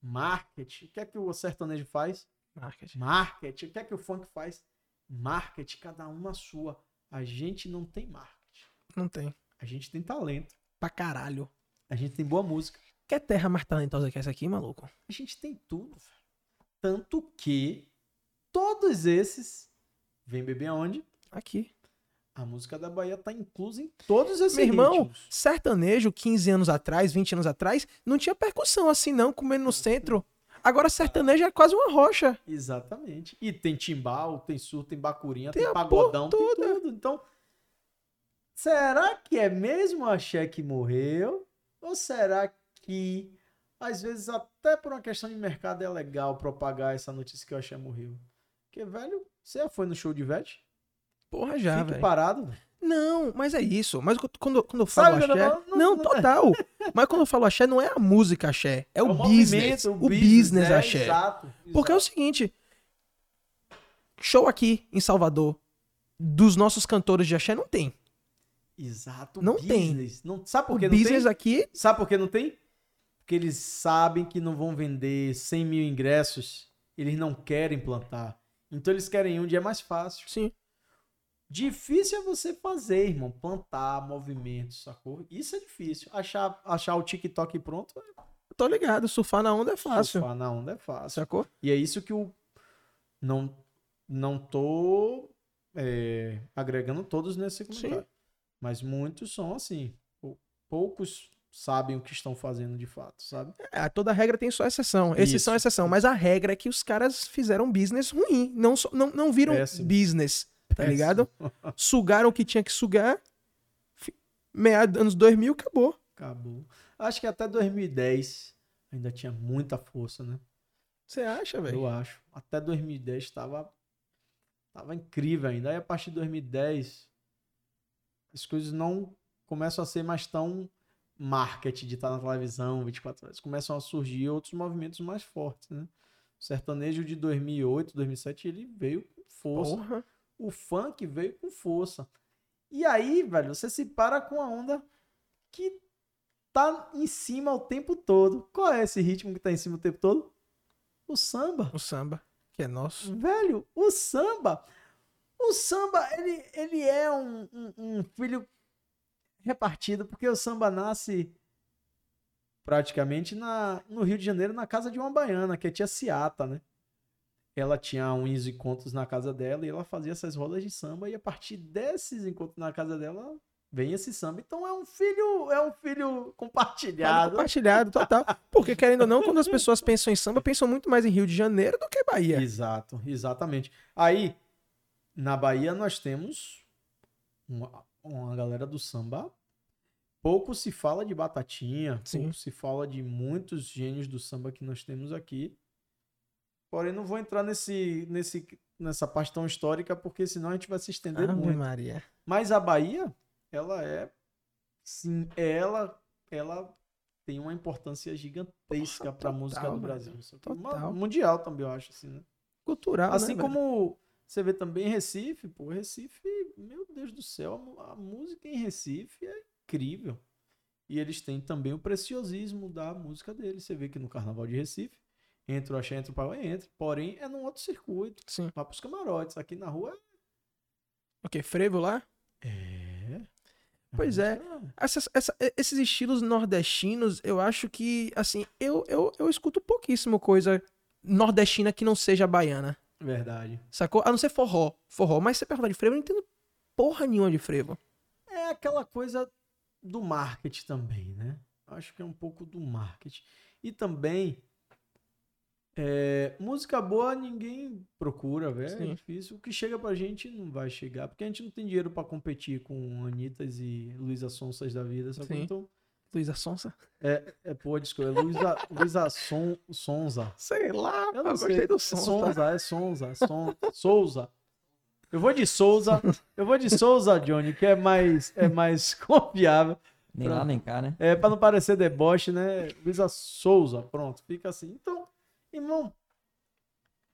Market. O que é que o sertanejo faz? Marketing. Market. O que é que o funk faz? Market. Cada um na sua. A gente não tem market. Não tem. A gente tem talento. Pra caralho. A gente tem boa música. Quer terra mais talentosa que essa aqui, maluco? A gente tem tudo. velho. Tanto que todos esses vêm beber aonde? Aqui. A música da Bahia tá inclusa em todos esses Meu irmão, ritmos. sertanejo, 15 anos atrás, 20 anos atrás, não tinha percussão assim não, comendo no centro. Agora sertanejo é quase uma rocha. Exatamente. E tem timbal, tem surdo, tem bacurinha, Tem tem, a pagodão, tem tudo. Então, será que é mesmo a Axé que morreu? Ou será que, às vezes, até por uma questão de mercado, é legal propagar essa notícia que o Axé morreu? Porque, velho, você já foi no show de Ivete? Porra já, velho. parado. Não, mas é isso. Mas quando, quando eu Sabe falo o tô axé... Não- Não, não- total. mas quando eu falo axé, não é a música axé. É, o, business. movimento, O business, é, axé. Exato, Porque é o exato. seguinte... Show aqui em Salvador dos nossos cantores de axé não tem. Exato. Não tem. business. Não, sabe por O que não business tem? aqui... Sabe por que não tem? Porque eles sabem que não vão vender 100 mil ingressos. Eles não querem plantar. Então eles querem onde é mais fácil. Sim. Difícil é você fazer, irmão. Plantar movimentos, sacou? Isso é difícil. Achar, achar o TikTok pronto, é Tô ligado, surfar na onda é fácil. surfar na onda é fácil. Sacou? E é isso que o. Não, não tô é, agregando todos nesse comentário. Mas muitos são assim. Pou- Poucos sabem o que estão fazendo de fato, sabe? É, toda regra tem sua exceção. Esses são exceção. Mas a regra é que os caras fizeram business ruim. Não, só- não, não viram Péssimo. business, tá ligado? Sugaram o que tinha que sugar. Meados anos 2000, acabou. Acabou. Acho que até 2010 ainda tinha muita força, né? Você acha, velho? Eu acho. Até 2010 estava tava incrível ainda. Aí a partir de 2010 as coisas não começam a ser mais tão marketing de estar na televisão 24 horas. Começam a surgir outros movimentos mais fortes, né? O sertanejo de 2008, 2007, ele veio com força. Porra. O funk veio com força. E aí, velho, você se para com a onda que tá em cima o tempo todo. Qual é esse ritmo que tá em cima o tempo todo? O samba. O samba, que é nosso. Velho, o samba. O samba, ele, ele é um, um- um filho repartido, porque o samba nasce praticamente na, no Rio de Janeiro, na casa de uma baiana, que é tia Ciata, né? Ela tinha uns encontros na casa dela e ela fazia essas rodas de samba, e a partir desses encontros na casa dela vem esse samba. Então é um filho, é um filho compartilhado. Compartilhado, total. Porque, querendo ou não, quando as pessoas pensam em samba, pensam muito mais em Rio de Janeiro do que Bahia. Exato, exatamente. Aí, na Bahia, nós temos uma, uma galera do samba. Pouco se fala de batatinha, Sim. pouco se fala de muitos gênios do samba que nós temos aqui. Porém, não vou entrar nesse, nesse, nessa parte tão histórica, porque senão a gente vai se estender Ave muito. Maria. Mas a Bahia, ela é. Sim, ela, ela tem uma importância gigantesca para a música do velho. Brasil. Uma- Total. mundial também, eu acho, assim, né? Cultural, Assim né, velho? como você vê também Recife, pô, Recife, meu Deus do céu, a música em Recife é incrível. E eles têm também o preciosismo da música deles. Você vê que no Carnaval de Recife, entra o axé, entra o pau, entra. Porém, é num outro circuito. Sim. Vai pros camarotes. Aqui na rua O quê? Frevo lá? é... Pois é. Essas- essa- esses estilos nordestinos, eu acho que, assim, eu, eu, eu escuto pouquíssimo coisa nordestina que não seja baiana. Verdade. Sacou? A não ser forró. Forró. Mas se você perguntar de frevo, eu não entendo porra nenhuma de frevo. É aquela coisa do marketing também, né? Acho que é um pouco do marketing. E também, é, música boa ninguém procura, velho. É difícil. O que chega pra gente não vai chegar, porque a gente não tem dinheiro pra competir com Anitas e Luísa Sonsas da vida, sabe? Então, Luísa Sonsa? é, é pô, desculpa, é Luísa, Luísa Son, Sonza. Sei lá, Eu eu não gostei sei. do É Sonsa. Sonza, é Sonza, é Son, Souza. Eu vou de Souza. Eu vou de Souza, Johnny, que é mais, é mais confiável. Nem lá, nem cá, né? É, pra não parecer deboche, né? Luísa Souza, pronto, fica assim. Então, irmão,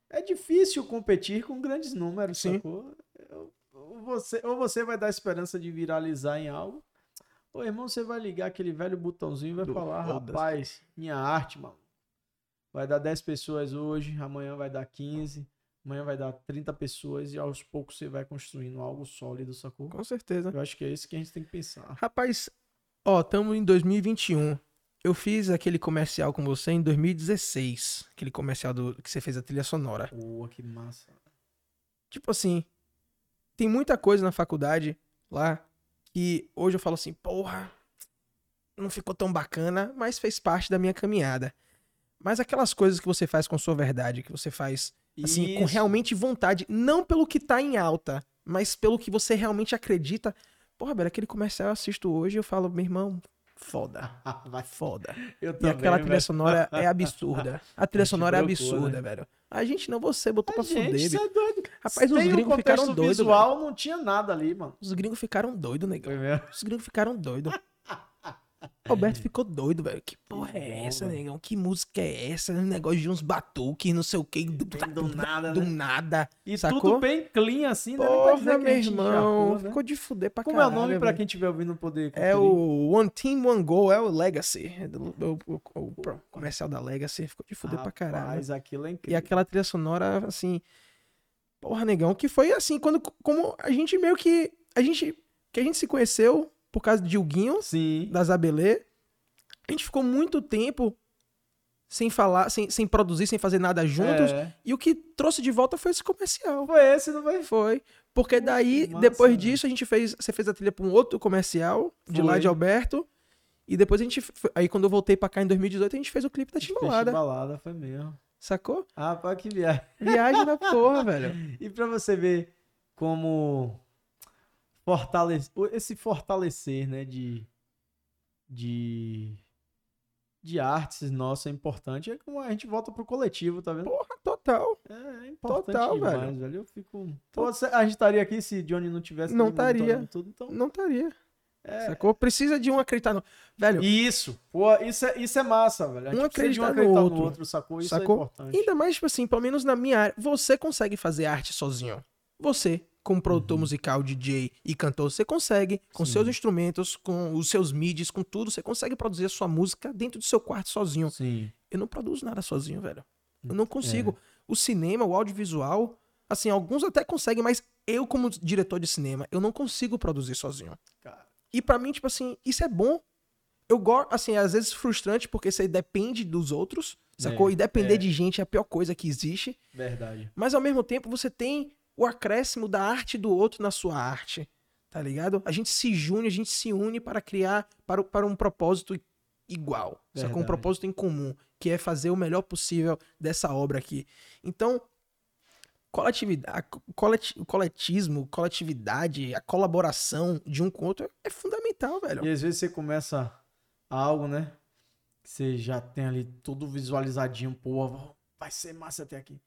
é difícil competir com grandes números, Sim. sacou? Eu- você, ou você vai dar esperança de viralizar em algo, ou irmão, você vai ligar aquele velho botãozinho e vai Do falar, rapaz, minha arte, mano. Vai dar 10 pessoas hoje, amanhã vai dar 15, amanhã vai dar 30 pessoas e aos poucos você vai construindo algo sólido, sacou? Com certeza. Eu acho que é isso que a gente tem que pensar. Rapaz, ó, estamos em 2021. Eu fiz aquele comercial com você em 2016. Aquele comercial do, que você fez a trilha sonora. Pô, que massa. Tipo assim, tem muita coisa na faculdade lá que hoje eu falo assim, porra, não ficou tão bacana, mas fez parte da minha caminhada. Mas aquelas coisas que você faz com sua verdade, que você faz assim, Isso. com realmente vontade, não pelo que tá em alta, mas pelo que você realmente acredita. Porra, velho, aquele comercial eu assisto hoje e eu falo, meu irmão, foda. Vai foda. Eu também, e aquela trilha velho. sonora é absurda. A trilha sonora é absurda, né? velho. A gente não, você botou a pra gente, fuder. é doido. Rapaz, os gringos ficaram doidos. visual não tinha nada ali, mano. Os gringos ficaram doidos, negão. Os gringos ficaram doidos. Roberto ficou doido, velho. Que porra é essa, negão? Que música é essa? Um negócio de uns batuques, não sei o que. Do, do nada, Do né? nada. E sacou? tudo bem clean, assim, né? Porra, meu irmão. né? Ficou de fuder pra Como caralho. Como é o nome pra quem estiver ouvindo poder conferir? É o One Team, One Goal. É o Legacy. É o, o, o, o, comercial da Legacy. Ficou de fuder Rapaz, pra caralho. Mas aquilo é incrível. E aquela trilha sonora, assim... Porra, negão. Que foi assim, quando... Como a gente meio que... A gente... Que a gente se conheceu por causa de Huguinho. Sim. Das Abelê a gente ficou muito tempo sem falar, sem, sem produzir, sem fazer nada juntos. É. E o que trouxe de volta foi esse comercial. Foi esse, não foi? Foi. Porque daí, Massa, depois disso, a gente fez. Você fez a trilha pra um outro comercial, de lá de Alberto. E depois a gente. Aí quando eu voltei pra cá em 2018, a gente fez o clipe da Timbalada. Timbalada, foi mesmo. Sacou? Ah, pá, que viagem. Viagem da porra, velho. E pra você ver como fortalecer. Esse fortalecer, né? De. De de artes nossa é importante, é como a gente volta pro coletivo, tá vendo? Porra, total. É, é importante total, demais, velho. velho. Eu fico. Pô, a gente estaria aqui se Johnny não tivesse. Não estaria. Tudo, então... Não estaria. É. Sacou? Precisa de um acreditar no. Velho. Isso. Pô, isso é, isso é massa, velho. Um acreditar, um acreditar, no, outro, no outro, sacou? Isso é sacou? é importante. Ainda mais, tipo assim, pelo menos na minha área, você consegue fazer arte sozinho. Você como produtor uhum. musical, DJ e cantor, você consegue, com Sim. seus instrumentos, com os seus midis, com tudo, você consegue produzir a sua música dentro do seu quarto sozinho. Sim. Eu não produzo nada sozinho, velho. Eu não consigo. É. O cinema, o audiovisual, assim, alguns até conseguem, mas eu, como diretor de cinema, eu não consigo produzir sozinho. Cara. E para mim, tipo assim, isso é bom. Eu gosto, assim, às vezes frustrante, porque você depende dos outros, sacou? É, e depender é. de gente é a pior coisa que existe. Verdade. Mas ao mesmo tempo, você tem o acréscimo da arte do outro na sua arte. Tá ligado? A gente se une, a gente se une para criar para, para um propósito igual. Verdade. Só com um propósito em comum, que é fazer o melhor possível dessa obra aqui. Então, coletividade, colet, coletismo, coletividade, a colaboração de um com o outro é fundamental, velho. E às vezes você começa algo, né? Você já tem ali tudo visualizadinho, pô, vai ser massa até aqui.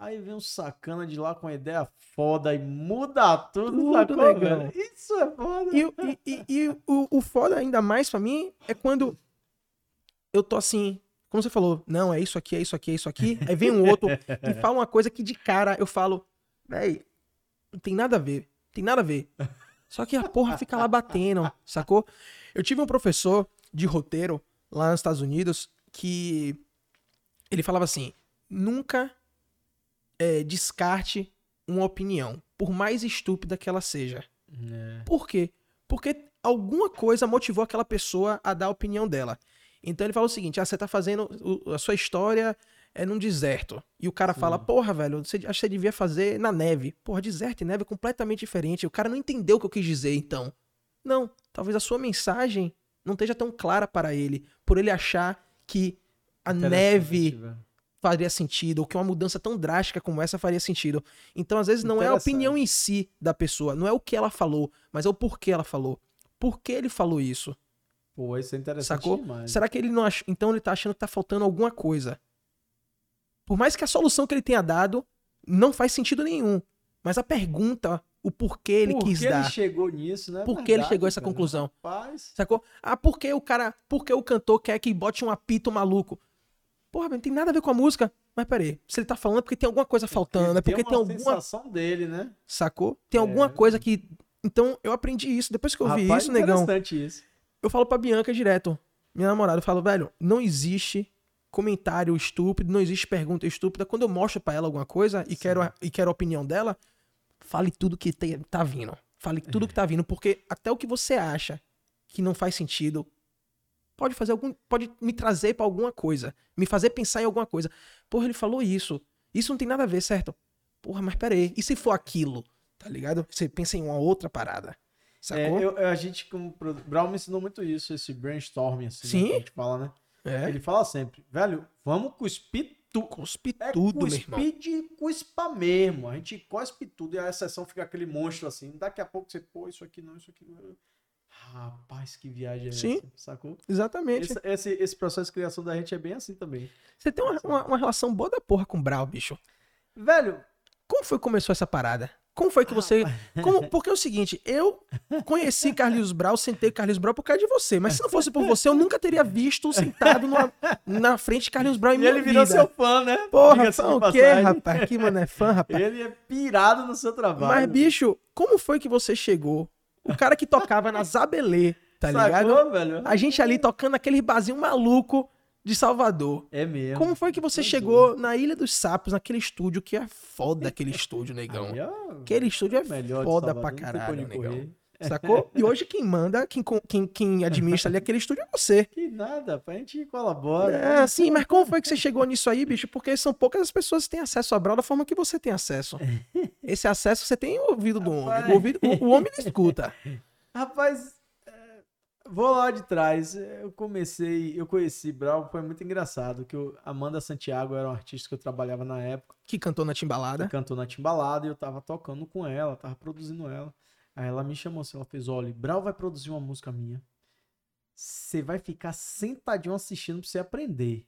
Aí vem um sacana de lá com a ideia foda e muda tudo, tudo sacou. Isso é foda. E, e, e, e o, o foda ainda mais pra mim é quando eu tô assim, como você falou, não, é isso aqui, é isso aqui, é isso aqui. Aí vem um outro e fala uma coisa que de cara eu falo, véi, não tem nada a ver, tem nada a ver. Só que a porra fica lá batendo, sacou? Eu tive um professor de roteiro lá nos Estados Unidos que ele falava assim: nunca é, descarte uma opinião, por mais estúpida que ela seja. É. Por quê? Porque alguma coisa motivou aquela pessoa a dar a opinião dela. Então ele fala o seguinte: ah, você tá fazendo. A sua história é num deserto. E o cara Sim. fala, porra, velho, você, acho que você devia fazer na neve. Porra, deserto e neve é completamente diferente. O cara não entendeu o que eu quis dizer, então. Não, talvez a sua mensagem não esteja tão clara para ele, por ele achar que a neve faria sentido, ou que uma mudança tão drástica como essa faria sentido. Então, às vezes, não é a opinião em si da pessoa, não é o que ela falou, mas é o porquê ela falou. Por que ele falou isso? Pô, isso é interessante Sacou? demais. Será que ele não ach... Então ele tá achando que tá faltando alguma coisa. Por mais que a solução que ele tenha dado não faz sentido nenhum. Mas a pergunta, o porquê ele por quis que dar. ele chegou nisso, né? Por que ele chegou a essa conclusão? Rapaz. Sacou? Ah, por que o cara. Por que o cantor quer que bote um apito maluco? Porra, não tem nada a ver com a música. mas peraí, se ele tá falando é porque tem alguma coisa faltando, é porque tem, tem alguma sensação dele, né? Sacou? Tem é. alguma coisa que então eu aprendi isso, depois que eu vi isso, negão. Isso. Eu falo pra Bianca direto, minha namorada, eu falo, velho, não existe comentário estúpido, não existe pergunta estúpida. Quando eu mostro para ela alguma coisa e quero, e quero a opinião dela, fale tudo que te, tá vindo. Fale tudo que tá vindo, porque até o que você acha que não faz sentido pode fazer algum, pode me trazer para alguma coisa, me fazer pensar em alguma coisa. Porra, ele falou isso. Isso não tem nada a ver, certo? Porra, mas pera aí, e se for aquilo? Tá ligado? Você pensa em uma outra parada. Sacou? É, eu, a gente, como Brown me ensinou muito isso, esse brainstorming, assim, Sim. Né, que a gente fala, né? É. Ele fala sempre, velho, vamos cuspir tudo. Cuspir é tudo, meu irmão. de cuspa mesmo. A gente cospe tudo e a exceção fica aquele monstro assim. Daqui a pouco você, pô, isso aqui não, isso aqui não. Rapaz, que viagem é Sim, essa? Sacou? Exatamente. Esse, esse, esse, processo de criação da gente é bem assim também. Você tem uma, uma, uma relação boa da porra com o Brau, bicho. Velho. Como foi que começou essa parada? Como foi que você. Como, porque é o seguinte, eu conheci Carlos Brau, sentei Carlos Brau por causa de você. Mas se não fosse por você, eu nunca teria visto sentado numa, na frente de Carlos Brau em e minha ele virou vida. seu fã, né? Porra, fã o quê, rapaz? Que mano é fã, rapaz. Ele é pirado no seu trabalho. Mas, bicho, como foi que você chegou? O cara que tocava na Zabelê, tá Sacou, ligado? velho? A gente ali tocando aquele barzinho maluco de Salvador. É mesmo. Como foi que você chegou na Ilha dos Sapos, naquele estúdio que é foda aquele estúdio, negão? Aí, aquele estúdio é Melhor foda pra caralho, negão. Sacou? E hoje quem manda, quem, quem, quem administra ali aquele estúdio é você. Que nada, a gente colabora. É, sim, mas como foi que você chegou nisso aí, bicho? Porque são poucas as pessoas que têm acesso a Brau da forma que você tem acesso. Esse acesso você tem ouvido do homem. O, ouvido, o, o homem não escuta. Rapaz, Vou lá de trás. Eu comecei, eu conheci Brau, foi muito engraçado. Que eu, Amanda Santiago era uma artista que eu trabalhava na época. Que cantou na Timbalada. Que cantou na Timbalada e eu tava tocando com ela, tava produzindo ela. Aí ela me chamou assim, ela fez, olha, Brau vai produzir uma música minha. Você vai ficar sentadinho assistindo pra você aprender.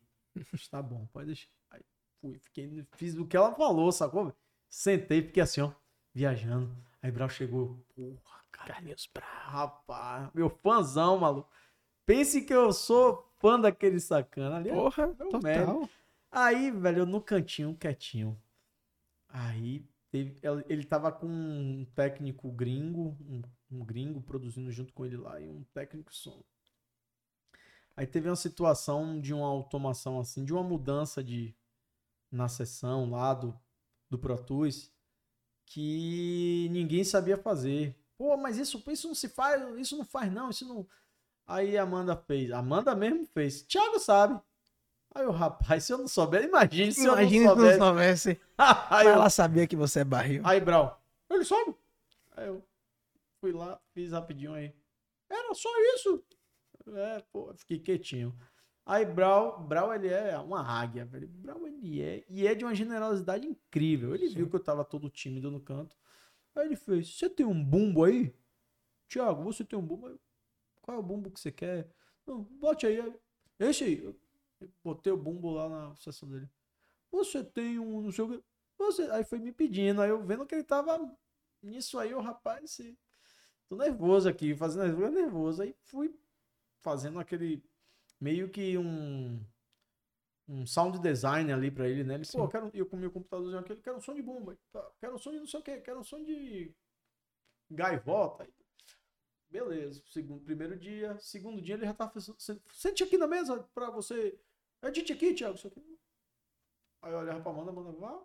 tá bom, pode deixar. Aí fui, fiquei, fiz o que ela falou, sacou? Sentei, fiquei assim, ó, viajando. Aí Brau chegou, porra, Carlinhos Brau. Rapaz, meu fãzão, maluco. Pense que eu sou fã daquele sacana ali. É Porra, total. Aí, velho, eu no cantinho, quietinho. Aí, teve, ele tava com um técnico gringo, um, um gringo produzindo junto com ele lá, e um técnico som. Aí teve uma situação de uma automação assim, de uma mudança de na sessão lá do, do Pro Tools que ninguém sabia fazer. Pô, mas isso, isso não se faz, isso não faz não, isso não. Aí a Amanda fez. A Amanda mesmo fez. Thiago sabe. Aí o rapaz, se eu não souber, imagine se imagine eu não soubesse. Se não soubesse. aí ela sabia que você é barril. Aí, Brau, ele sabe. Aí eu fui lá, fiz rapidinho aí. Era só isso. É, pô, fiquei quietinho. Aí Brau, Brau ele é uma águia, velho. Brau ele é, e é de uma generosidade incrível. Ele Sim. viu que eu tava todo tímido no canto. Aí ele fez: Você tem um bumbo aí? Tiago, você tem um bumbo? Qual é o bumbo que você quer? Não, bote aí. Esse aí. Botei o bumbo lá na sessão dele. Você tem um, não sei o que. Você... Aí foi me pedindo. Aí eu vendo que ele tava nisso aí, o rapaz. Se... Tô nervoso aqui, fazendo nervoso. Aí fui fazendo aquele. Meio que um um sound design ali pra ele, né? Ele, Sim. pô, eu, quero, eu com o meu computadorzinho aqui, quero um som de bomba, quero um som de não sei o que, quero um som de gaivota. Beleza, segundo, primeiro dia, segundo dia ele já tava sente aqui na mesa pra você, edite aqui, Thiago, isso aqui. Aí eu olhava pra Amanda, Amanda, vá.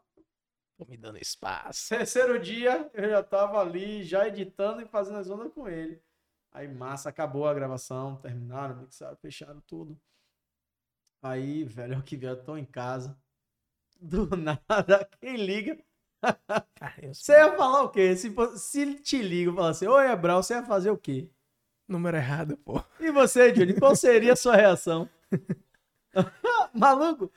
Tô me dando espaço. Terceiro dia, eu já tava ali, já editando e fazendo as ondas com ele. Aí, massa, acabou a gravação, terminaram, mixaram, fecharam tudo. Aí, velho, eu que vi, eu tô em casa. Do nada, quem liga? Você ia falar o quê? Se, se te liga e falar assim, oi, Abraão, você ia fazer o quê? Número errado, pô. E você, Júlio, qual seria a sua reação? Maluco,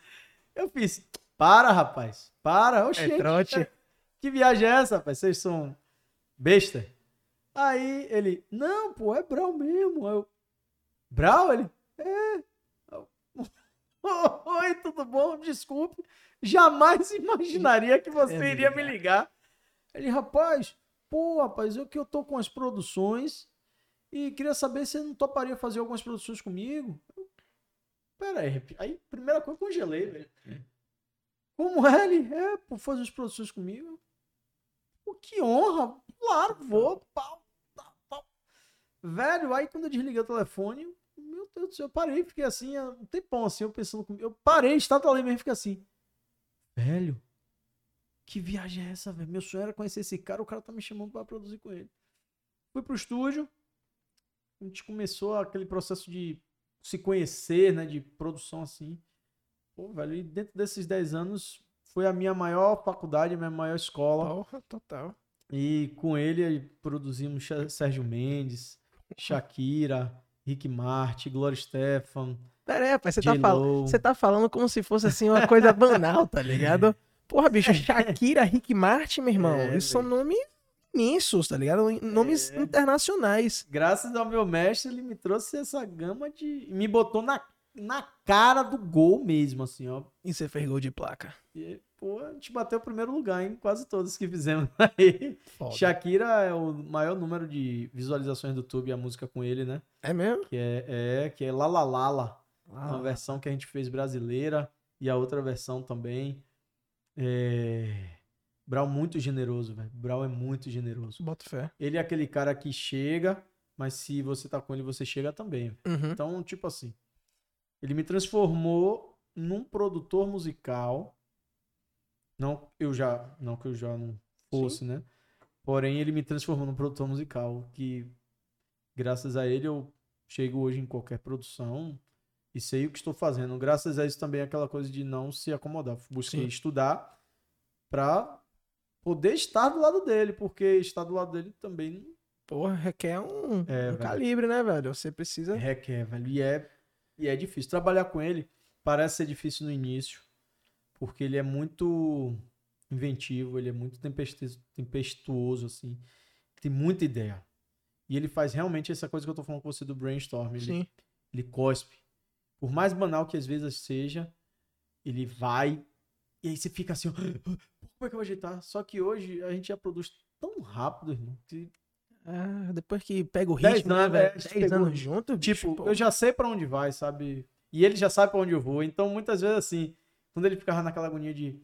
eu fiz, para, rapaz, para, oxê. É trote. Que viagem é essa, rapaz? Vocês são besta. Aí ele, não, pô, é Brau mesmo. Eu, Brau? Ele, é. Oi, tudo bom? Desculpe. Jamais imaginaria que você é iria me ligar. Ele, rapaz, pô, rapaz, eu que eu tô com as produções e queria saber se você não toparia fazer algumas produções comigo. Pera aí, aí primeira coisa, congelei, velho. Como é ele? É, por fazer as produções comigo. Pô, que honra. Claro, vou. Pau, pau, pau. Velho, aí quando eu desliguei o telefone, meu Deus do céu, eu parei, fiquei assim, um tempão assim, eu pensando comigo. Eu parei, estava ali mesmo, fiquei assim. Velho, que viagem é essa, velho? Meu sonho era conhecer esse cara, o cara tá me chamando para produzir com ele. Fui pro estúdio, a gente começou aquele processo de se conhecer, né, de produção assim. Pô, velho, e dentro desses 10 anos foi a minha maior faculdade, a minha maior escola. Porra, total. E com ele produzimos Sérgio Mendes, Shakira, Rick Martin, Gloria Stefan. Pera aí, rapaz, você tá, fal... você tá falando como se fosse assim uma coisa banal, tá ligado? Porra, bicho, Shakira, Rick Martin, meu irmão, é, são nomes imensos, tá ligado? Nomes é. internacionais. Graças ao meu mestre, ele me trouxe essa gama de. Me botou na, na cara do gol mesmo, assim, ó. E você fez gol de placa. E, pô, a gente bateu o primeiro lugar em quase todos que fizemos aí. Foda. Shakira é o maior número de visualizações do YouTube, a música com ele, né? É mesmo? Que é, é que é Lala Lala. Ah. Uma versão que a gente fez brasileira e a outra versão também. É. Brau muito generoso, velho. Brau é muito generoso. Bota fé. Ele é aquele cara que chega, mas se você tá com ele, você chega também. Uhum. Então, tipo assim, ele me transformou num produtor musical. Não, eu já, não que eu já não fosse, Sim. né? Porém, ele me transformou num produtor musical que graças a ele eu chego hoje em qualquer produção e sei o que estou fazendo. Graças a isso também é aquela coisa de não se acomodar. Busquei Sim. estudar para poder estar do lado dele, porque estar do lado dele também. Porra, requer um, é, um calibre, né, velho? Você precisa. Requer, velho. E é, e é difícil. Trabalhar com ele parece ser difícil no início, porque ele é muito inventivo, ele é muito tempestuoso, assim. Tem muita ideia. E ele faz realmente essa coisa que eu tô falando com você do brainstorm. Ele, Sim. ele cospe. Por mais banal que às vezes seja, ele vai. E aí você fica assim, como é que eu vou ajeitar? Só que hoje a gente já produz tão rápido, irmão, que ah, depois que pega o ritmo, dez né, anos, né, velho? 10 anos junto, Tipo, bicho, eu já sei para onde vai, sabe? E ele já sabe para onde eu vou. Então, muitas vezes, assim, quando ele ficava naquela agonia de.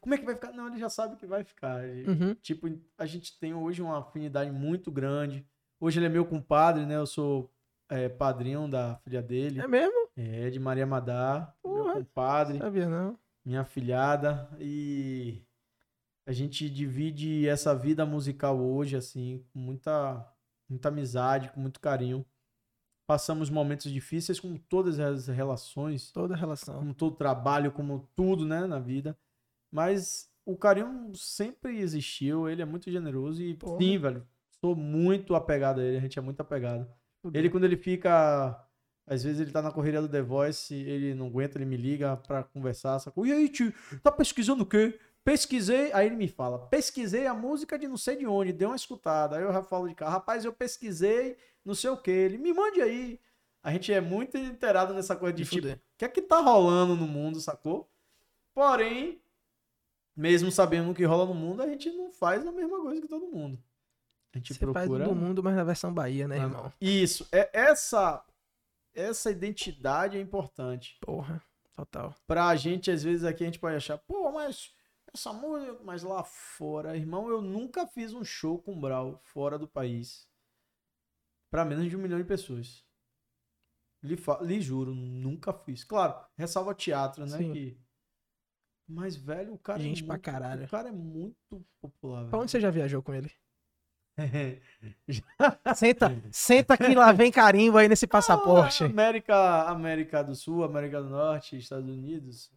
Como é que vai ficar? Não, ele já sabe que vai ficar. Uhum. Tipo, a gente tem hoje uma afinidade muito grande. Hoje ele é meu compadre, né? Eu sou é, padrinho da filha dele. É mesmo? É, de Maria Madá. Meu compadre. Sabia, não minha filhada e a gente divide essa vida musical hoje assim com muita muita amizade, com muito carinho. Passamos momentos difíceis com todas as relações, toda relação, como todo trabalho, como tudo, né, na vida. Mas o carinho sempre existiu, ele é muito generoso e Porra. sim, velho, sou muito apegado a ele, a gente é muito apegado. Ele quando ele fica às vezes ele tá na correria do The Voice, ele não aguenta, ele me liga pra conversar, sacou? E aí, tio, tá pesquisando o quê? Pesquisei, aí ele me fala, pesquisei a música de não sei de onde, deu uma escutada. Aí eu já falo de cá, rapaz, eu pesquisei não sei o que. Ele me mande aí. A gente é muito inteirado nessa coisa de tipo, o que é que tá rolando no mundo, sacou? Porém, mesmo sabendo o que rola no mundo, a gente não faz a mesma coisa que todo mundo. A gente Você procura. Faz do mundo, mas na versão Bahia, né, irmão? Isso. É essa essa identidade é importante. Porra, total. Pra gente, às vezes, aqui a gente pode achar, pô, mas essa música, mas lá fora, irmão, eu nunca fiz um show com Brau fora do país. Pra menos de um milhão de pessoas. Lhe, lhe juro, nunca fiz. Claro, ressalva teatro, né? Que... Mas, velho, o cara Gente é muito, pra caralho. O cara é muito popular. Pra onde você já viajou com ele? senta, senta que lá vem carimbo aí nesse passaporte. Ah, América, América do Sul, América do Norte, Estados Unidos.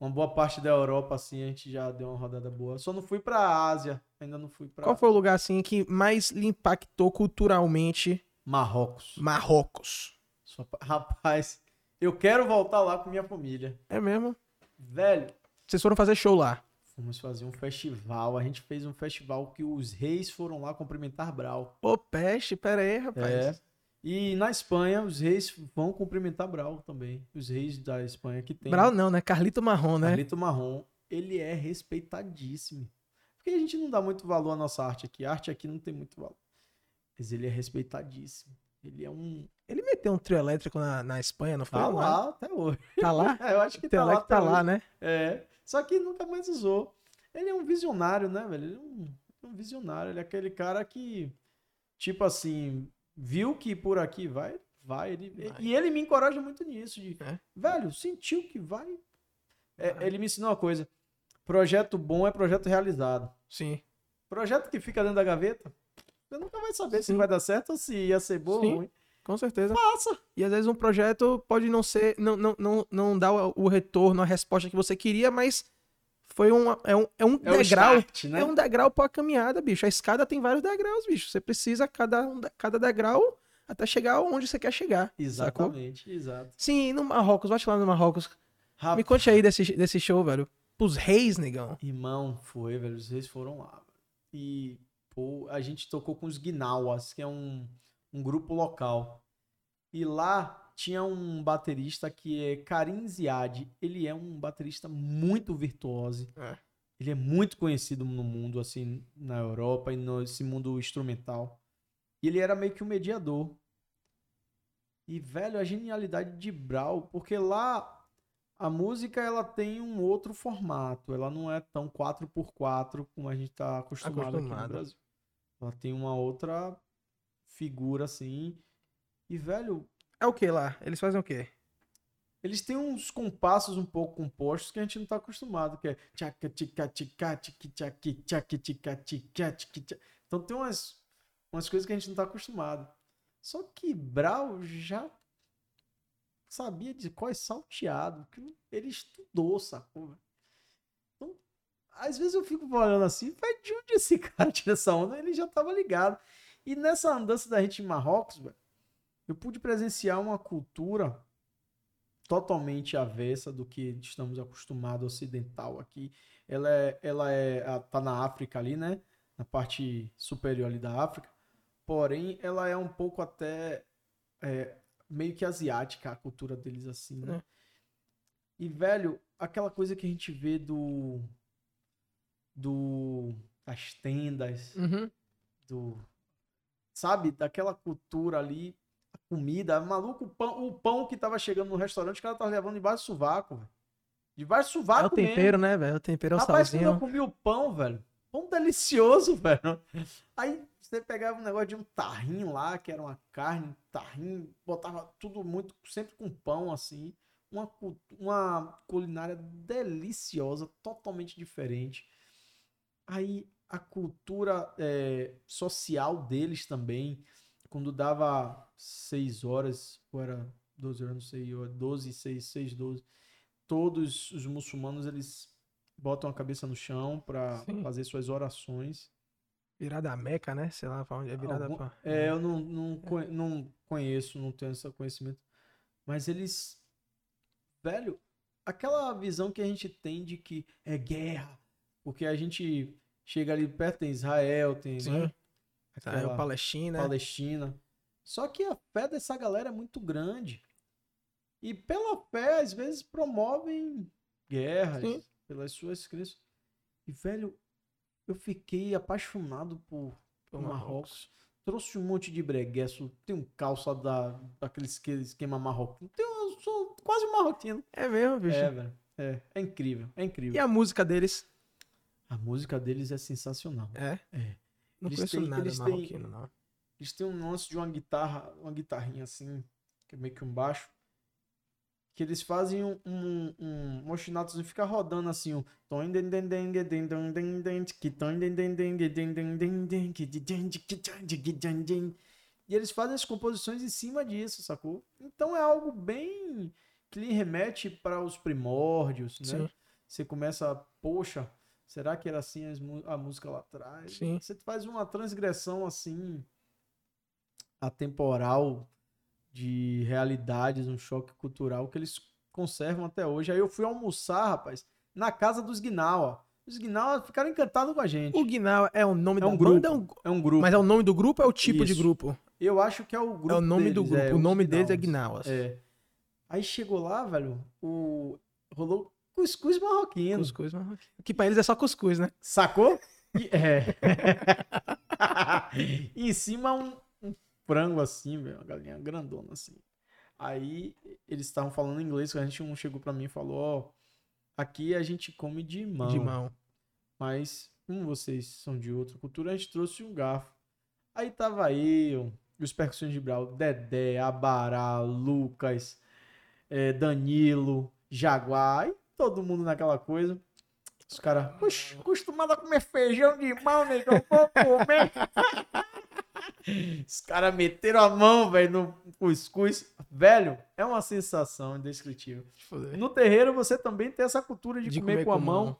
Uma boa parte da Europa, assim, a gente já deu uma rodada boa. Só não fui pra Ásia, ainda não fui pra. Qual foi o lugar, assim, que mais lhe impactou culturalmente? Marrocos. Marrocos. Rapaz, eu quero voltar lá com minha família. É mesmo? Velho. Vocês foram fazer show lá? Fomos fazer um festival. A gente fez um festival que os reis foram lá cumprimentar Brau. Ô, peste, pera aí, rapaz. É. E na Espanha, os reis vão cumprimentar Brau também. Os reis da Espanha que tem. Brau não, né? Carlito Marrom, né? Carlito Marrom. Ele é respeitadíssimo. Porque a gente não dá muito valor à nossa arte aqui. A arte aqui não tem muito valor. Mas ele é respeitadíssimo. Ele é um. Ele meteu um trio elétrico na, na Espanha, não foi? Tá lá, até hoje. Tá lá? Eu acho que tá lá. tá lá, né? É. Só que nunca mais usou. Ele é um visionário, né, velho? Ele é um, um visionário. Ele é aquele cara que, tipo assim, viu que por aqui vai, vai. Ele, vai. E ele me encoraja muito nisso. De, é? Velho, sentiu que vai. É, ele me ensinou uma coisa. Projeto bom é projeto realizado. Sim. Projeto que fica dentro da gaveta, você nunca vai saber Sim. se vai dar certo ou se ia ser bom ou ruim. Com certeza. Passa. E às vezes um projeto pode não ser, não, não, não, não dar o retorno, a resposta que você queria, mas foi um, é um, é um é degrau. Start, né? É um degrau para a caminhada, bicho. A escada tem vários degraus, bicho. Você precisa cada, cada degrau até chegar onde você quer chegar. Exatamente, sacou? exato. Sim, no Marrocos, vai lá no Marrocos. Rapaz. Me conte aí desse, desse show, velho. Os reis, negão. Irmão, foi, velho. Os reis foram lá. E, pô, a gente tocou com os Guinauas, que é um, um grupo local. E lá tinha um baterista que é Karim Ziad. Ele é um baterista muito virtuoso. É. Ele é muito conhecido no mundo, assim, na Europa e nesse mundo instrumental. E ele era meio que um mediador. E, velho, a genialidade de Brau, porque lá a música ela tem um outro formato. Ela não é tão 4x4 como a gente está acostumado, acostumado aqui no Brasil. Ela tem uma outra figura assim. E, velho. É o que lá? Eles fazem o quê? Eles têm uns compassos um pouco compostos que a gente não está acostumado, que é então tem umas, umas coisas que a gente não está acostumado. Só que Brau já sabia de qual é salteado, que ele estudou, sacou? Então, às vezes eu fico olhando assim, vai de onde esse cara tira essa onda? Ele já tava ligado. E nessa andança da gente em Marrocos, velho, eu pude presenciar uma cultura totalmente avessa do que estamos acostumados ocidental aqui. Ela é, ela é, tá na África ali, né? Na parte superior ali da África. Porém, ela é um pouco até é, meio que asiática a cultura deles assim, né? É. E, velho, aquela coisa que a gente vê do. do. das tendas, uhum. do. Sabe? Daquela cultura ali, a comida, maluco, o pão, o pão que tava chegando no restaurante, o cara tava levando debaixo do sovaco, velho. Debaixo do sovaco, É o tempero, mesmo. né, velho? O tempero é o Rapaz, salzinho. quando eu comi o pão, velho, pão delicioso, velho. Aí você pegava um negócio de um tarrim lá, que era uma carne, um tarrim, botava tudo muito, sempre com pão, assim. Uma, uma culinária deliciosa, totalmente diferente. Aí a cultura é, social deles também, quando dava 6 horas, ou era 12 horas, não sei, 12, 6, 6, 12, todos os muçulmanos eles botam a cabeça no chão para fazer suas orações Virada Meca, né? Sei lá, onde é virada Algum... pra... É, eu não, não, é. não conheço, não tenho esse conhecimento. Mas eles. Velho, aquela visão que a gente tem de que é guerra. Porque a gente chega ali perto, tem Israel, tem. Sim. Né? Israel, Palestina. Palestina. Só que a fé dessa galera é muito grande. E pela fé, às vezes, promovem guerras Sim. pelas suas crenças. E, velho, eu fiquei apaixonado por, por Marrocos. Marrocos. Trouxe um monte de breguesso. Tem um calça da, daqueles esquema marroquino. Tem, eu sou quase marroquino. É mesmo, bicho? É, velho. É, é incrível, é incrível. E a música deles? A música deles é sensacional. É? É. Não eles conheço têm, nada eles marroquino, têm, não. Eles têm um lance de uma guitarra, uma guitarrinha assim, que é meio que um baixo que eles fazem um, um, um, um fica rodando assim, um e eles fazem as composições em cima disso, sacou? Então é algo bem que lhe remete para os primórdios, né? Sim. Você começa, poxa, será que era assim a música lá atrás? Sim. Você faz uma transgressão assim atemporal de realidades, um choque cultural que eles conservam até hoje. Aí eu fui almoçar, rapaz, na casa dos Guinawa. Os Guinawa ficaram encantados com a gente. O Guinawa é o nome é um da grupo, banda? É um... é um grupo. Mas é o nome do grupo ou é o tipo Isso. de grupo? Eu acho que é o grupo É o nome deles, do grupo. É, o nome deles é Guinawas. É. Aí chegou lá, velho, o... rolou cuscuz marroquino. Cuscuz marroquino. Que pra eles é só cuscuz, né? Sacou? E, é. e em cima um, frango assim, velho, uma galinha grandona assim. Aí eles estavam falando inglês, a gente um chegou para mim e falou, ó, Aqui a gente come de mão. De mão. Mas, como vocês são de outra cultura, a gente trouxe um garfo. Aí tava eu, os percussões de Brau, Dedé, Abará, Lucas, eh, Danilo, Jaguar, e todo mundo naquela coisa. Os caras, acostumado a comer feijão de mão, né? Eu vou comer. Os caras meteram a mão, velho, no cuscuz. Velho, é uma sensação indescritível. No terreiro, você também tem essa cultura de, de comer, comer, com a mão, mão.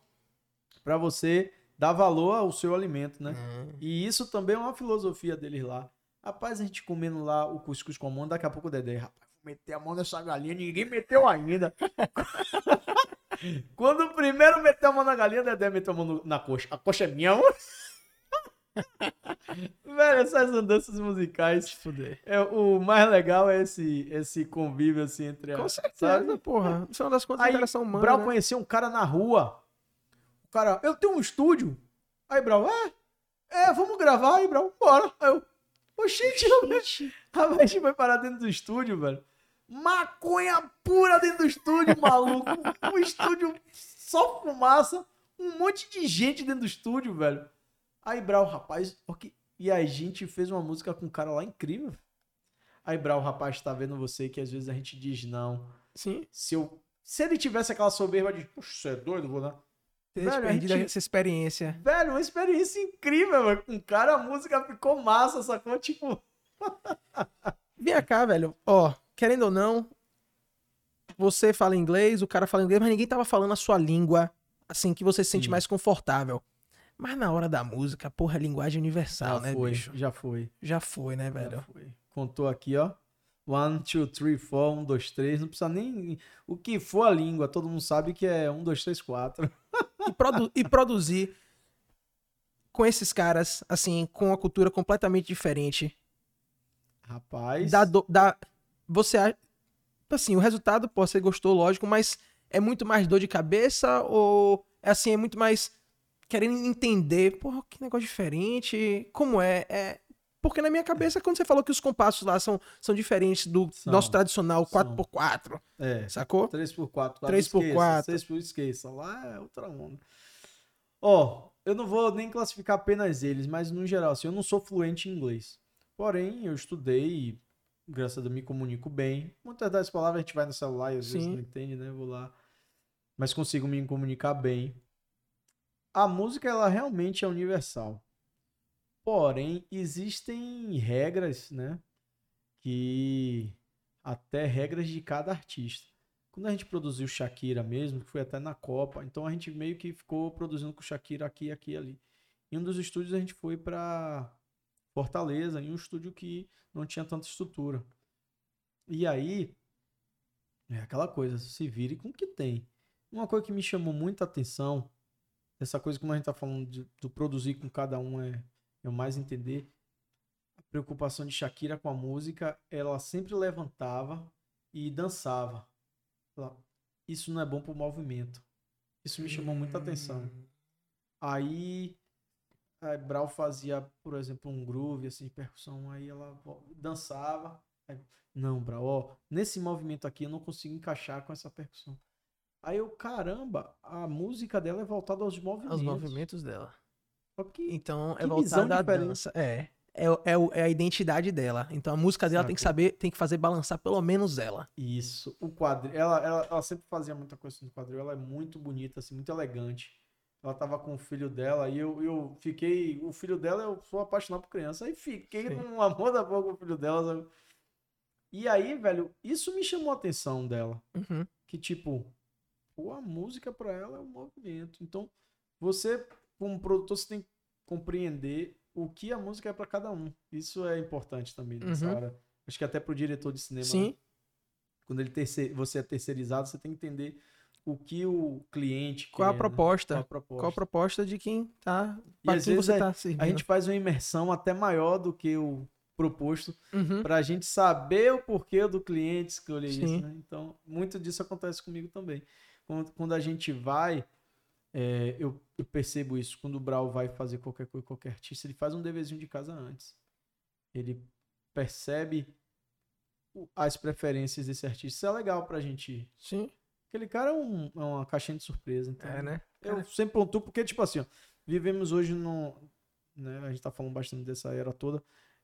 para você dar valor ao seu alimento, né? Uhum. E isso também é uma filosofia deles lá. Rapaz, a gente comendo lá o cuscuz com a mão, daqui a pouco o Dedé, rapaz, meter a mão nessa galinha, ninguém meteu ainda. Quando o primeiro meteu a mão na galinha, o Dedé meteu a mão no, na coxa. A coxa é minha. Velho, essas andanças musicais. Fuder. É, o mais legal é esse, esse convívio assim entre Com certeza, sabe? porra. Isso é uma das coisas Aí, interação humana. Brau né? conheceu um cara na rua. O cara, eu tenho um estúdio. Aí, Brau, é? É, vamos gravar aí, Brau. Bora. Aí eu, oxente, a gente vai parar dentro do estúdio, velho. Maconha pura dentro do estúdio, maluco. um estúdio só fumaça. Um monte de gente dentro do estúdio, velho. Aí, Brau, rapaz, ok. E a gente fez uma música com um cara lá incrível. Aí, Brau, rapaz, tá vendo você que às vezes a gente diz não. Sim. Se, eu, se ele tivesse aquela soberba de, puxa, você é doido, vou dar. Ter velho, perdido gente, essa experiência. Velho, uma experiência incrível, velho. Com o cara, a música ficou massa, sacou? Tipo. Vem cá, velho. Ó, querendo ou não, você fala inglês, o cara fala inglês, mas ninguém tava falando a sua língua, assim, que você se sente Sim. mais confortável. Mas na hora da música, porra, é linguagem universal, já né, foi, bicho? Já foi. Já foi, né, velho? Já foi. Contou aqui, ó. One, two, three, four, um, dois, três. Não precisa nem. O que for a língua, todo mundo sabe que é um, dois, três, quatro. E, produ e produzir com esses caras, assim, com uma cultura completamente diferente. Rapaz. Do, dá, você. Assim, o resultado, pô, você gostou, lógico, mas é muito mais dor de cabeça ou é assim, é muito mais querendo entender, porra, que negócio diferente, como é, é... Porque na minha cabeça, quando você falou que os compassos lá são, são diferentes do são, nosso tradicional 4x4, é, sacou? 3x4. 3x4. 6x esqueça, lá é outra onda. Ó, eu não vou nem classificar apenas eles, mas no geral, assim, eu não sou fluente em inglês. Porém, eu estudei graças a Deus, me comunico bem. Muitas das palavras a gente vai no celular e às Sim. vezes não entende, né? Vou lá. Mas consigo me comunicar bem a música ela realmente é universal. Porém, existem regras, né? Que até regras de cada artista. Quando a gente produziu Shakira mesmo, que foi até na Copa, então a gente meio que ficou produzindo com Shakira aqui, aqui, ali. Em um dos estúdios a gente foi para Fortaleza, em um estúdio que não tinha tanta estrutura. E aí, é aquela coisa, se vire com o que tem. Uma coisa que me chamou muita atenção essa coisa, como a gente tá falando de, do produzir com cada um, é, é o mais entender. A preocupação de Shakira com a música, ela sempre levantava e dançava. Ela, isso não é bom pro movimento. Isso me chamou muita atenção. Hum. Aí, a Brau fazia, por exemplo, um groove, assim, de percussão, aí ela dançava. Aí, não, Brau, ó, nesse movimento aqui eu não consigo encaixar com essa percussão. Aí eu, caramba, a música dela é voltada aos movimentos. Aos movimentos dela. Okay. Então é voltada à dança. É. É, é, é, a identidade dela. Então a música dela Sabe. tem que saber, tem que fazer balançar pelo menos ela. Isso. O quadril. Ela, ela, ela sempre fazia muita coisa no quadril. Ela é muito bonita, assim, muito elegante. Ela tava com o filho dela e eu, eu fiquei. O filho dela, eu sou apaixonado por criança. Aí fiquei Sim. com um amor da boca com o filho dela. Sabe? E aí, velho, isso me chamou a atenção dela. Uhum. Que tipo, Pô, a música para ela é um movimento. Então, você, como produtor, você tem que compreender o que a música é para cada um. Isso é importante também nessa uhum. hora. Acho que até pro diretor de cinema. Sim. Né? Quando ele terceir, você é terceirizado, você tem que entender o que o cliente qual quer, a proposta? Né? Qual, a proposta? qual a proposta de quem tá e às vezes você é, tá A gente faz uma imersão até maior do que o proposto uhum. para a gente saber o porquê do cliente escolher isso. Né? Então, muito disso acontece comigo também quando, quando a gente vai, é, eu, eu, percebo isso, quando o Brau vai fazer qualquer coisa, qualquer artista, ele faz um deverzinho de casa antes. Ele percebe as preferências desse artista. Isso é legal pra gente Sim. Aquele cara é, um, é uma caixinha de surpresa. Então, É, né? Eu sempre pontuo porque, tipo assim, ó, vivemos hoje no. Né, a gente tá falando bastante dessa era toda.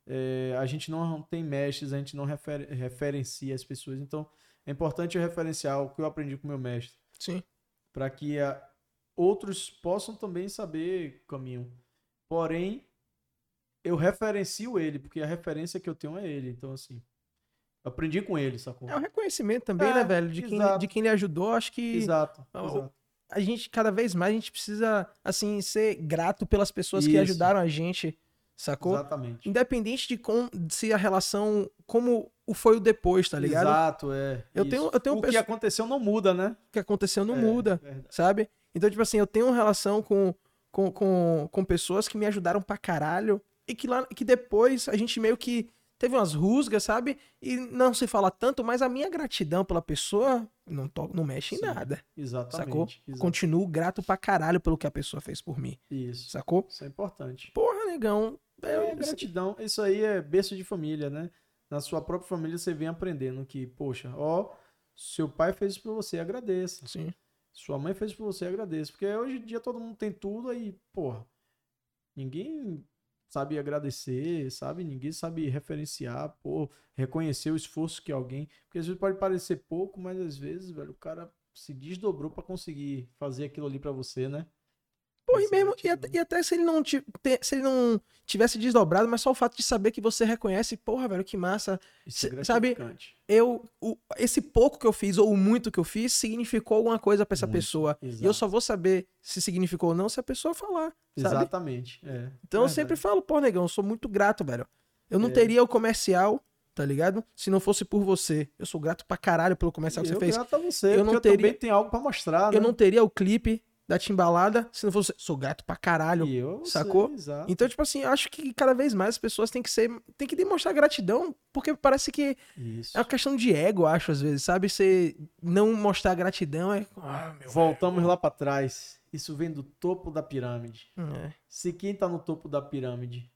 é, a gente não tem mestres, a gente não refer- referencia as pessoas. Então, é importante eu referenciar o que eu aprendi com o meu mestre. Sim. para que a- outros possam também saber o caminho. Porém, eu referencio ele, porque a referência que eu tenho é ele. Então, assim, aprendi com ele, sacou? É o reconhecimento também, É, né, velho? De quem, exato. de quem lhe ajudou. Acho que Exato, a gente, cada vez mais, a gente precisa, assim, ser grato pelas pessoas que Isso. ajudaram a gente, sacou? Exatamente. Independente de com, se a relação, como o foi o depois, tá ligado? Exato, é. Eu isso. tenho- eu tenho o que aconteceu não muda, né? O que aconteceu não É, muda, verdade. sabe? Então, tipo assim, eu tenho uma relação com, com, com, com pessoas que me ajudaram pra caralho e que, lá, que depois a gente meio que teve umas rusgas, sabe? E não se fala tanto, mas a minha gratidão pela pessoa não, to, não mexe em Sim. nada, Exatamente. sacou? exato. Continuo grato pra caralho pelo que a pessoa fez por mim, Isso. sacou? Isso é importante. Porra, negão. É, Eu, gratidão. Isso aí é berço de família, né? Na sua própria família você vem aprendendo que, poxa, ó, seu pai fez isso pra você, agradeça. sim. Sua mãe fez por você, agradeça. Porque hoje em dia todo mundo tem tudo aí, porra. Ninguém sabe agradecer, sabe? Ninguém sabe referenciar, pô, reconhecer o esforço que alguém. Porque às vezes pode parecer pouco, mas às vezes, velho, o cara se desdobrou pra conseguir fazer aquilo ali pra você, né? Pô, e mesmo, e até, e até se ele não te- se ele não tivesse desdobrado, mas só o fato de saber que você reconhece, porra, velho, que massa. Isso é sabe-. Eu, o- esse pouco que eu fiz, ou o muito que eu fiz, significou alguma coisa pra essa Muito, pessoa. E eu exato. só vou saber se significou ou não se a pessoa falar, sabe? Exatamente. É. Então eu Verdade. sempre falo, pô, negão, eu sou muito grato, velho. Eu não É. teria o comercial, tá ligado? Se não fosse por você. Eu sou grato pra caralho pelo comercial que eu você fez. grato a você, Eu eu não teria- também tenho algo pra mostrar, Eu né? não teria o clipe da Timbalada se não fosse. Sou grato pra caralho. Eu, sacou? sei. Então, tipo assim, eu acho que cada vez mais as pessoas têm que ser. Tem que demonstrar gratidão, porque parece que Isso. é uma questão de ego, acho, às vezes, sabe? Você não mostrar gratidão é. Ah, Voltamos lá pra trás. Isso vem do topo da pirâmide. É, Se quem tá no topo da pirâmide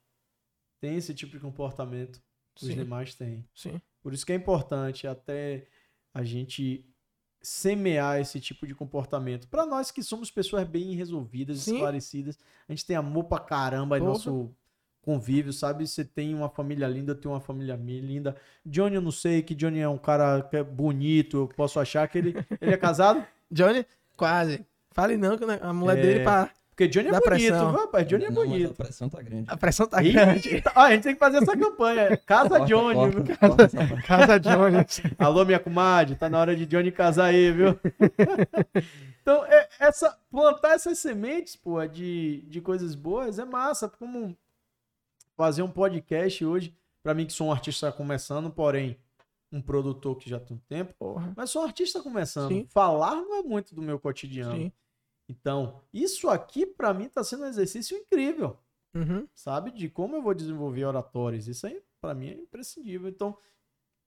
tem esse tipo de comportamento, os sim, demais têm. sim. Por isso que é importante até a gente semear esse tipo de comportamento. Pra nós que somos pessoas bem resolvidas, Sim. esclarecidas, a gente tem amor pra caramba em nosso convívio, sabe? Você tem uma família linda, tenho uma família linda. Johnny, eu não sei, que Johnny é um cara que é bonito, eu posso achar que ele, ele é casado? Johnny, quase. Fale não, que a mulher É. dele pra. Porque Johnny é Dá bonito, pressão. viu, rapaz? Johnny é Não, bonito. A pressão tá grande. A pressão tá grande. Eita, ó, a gente tem que fazer essa campanha. Casa Corta, Johnny, corta, viu? corta essa parte. Casa Johnny. Alô, minha comadre, tá na hora de Johnny casar aí, viu? então, é- essa, plantar essas sementes, pô, de, de coisas boas é massa. Como fazer um podcast hoje, pra mim que sou um artista começando, porém, um produtor que já tem um tempo, Porra. mas sou um artista começando. Sim. Falar não é muito do meu cotidiano. Sim. Então, isso aqui pra mim tá sendo um exercício incrível Uhum. sabe? De como eu vou desenvolver oratórios. Isso aí, pra mim, é imprescindível. Então,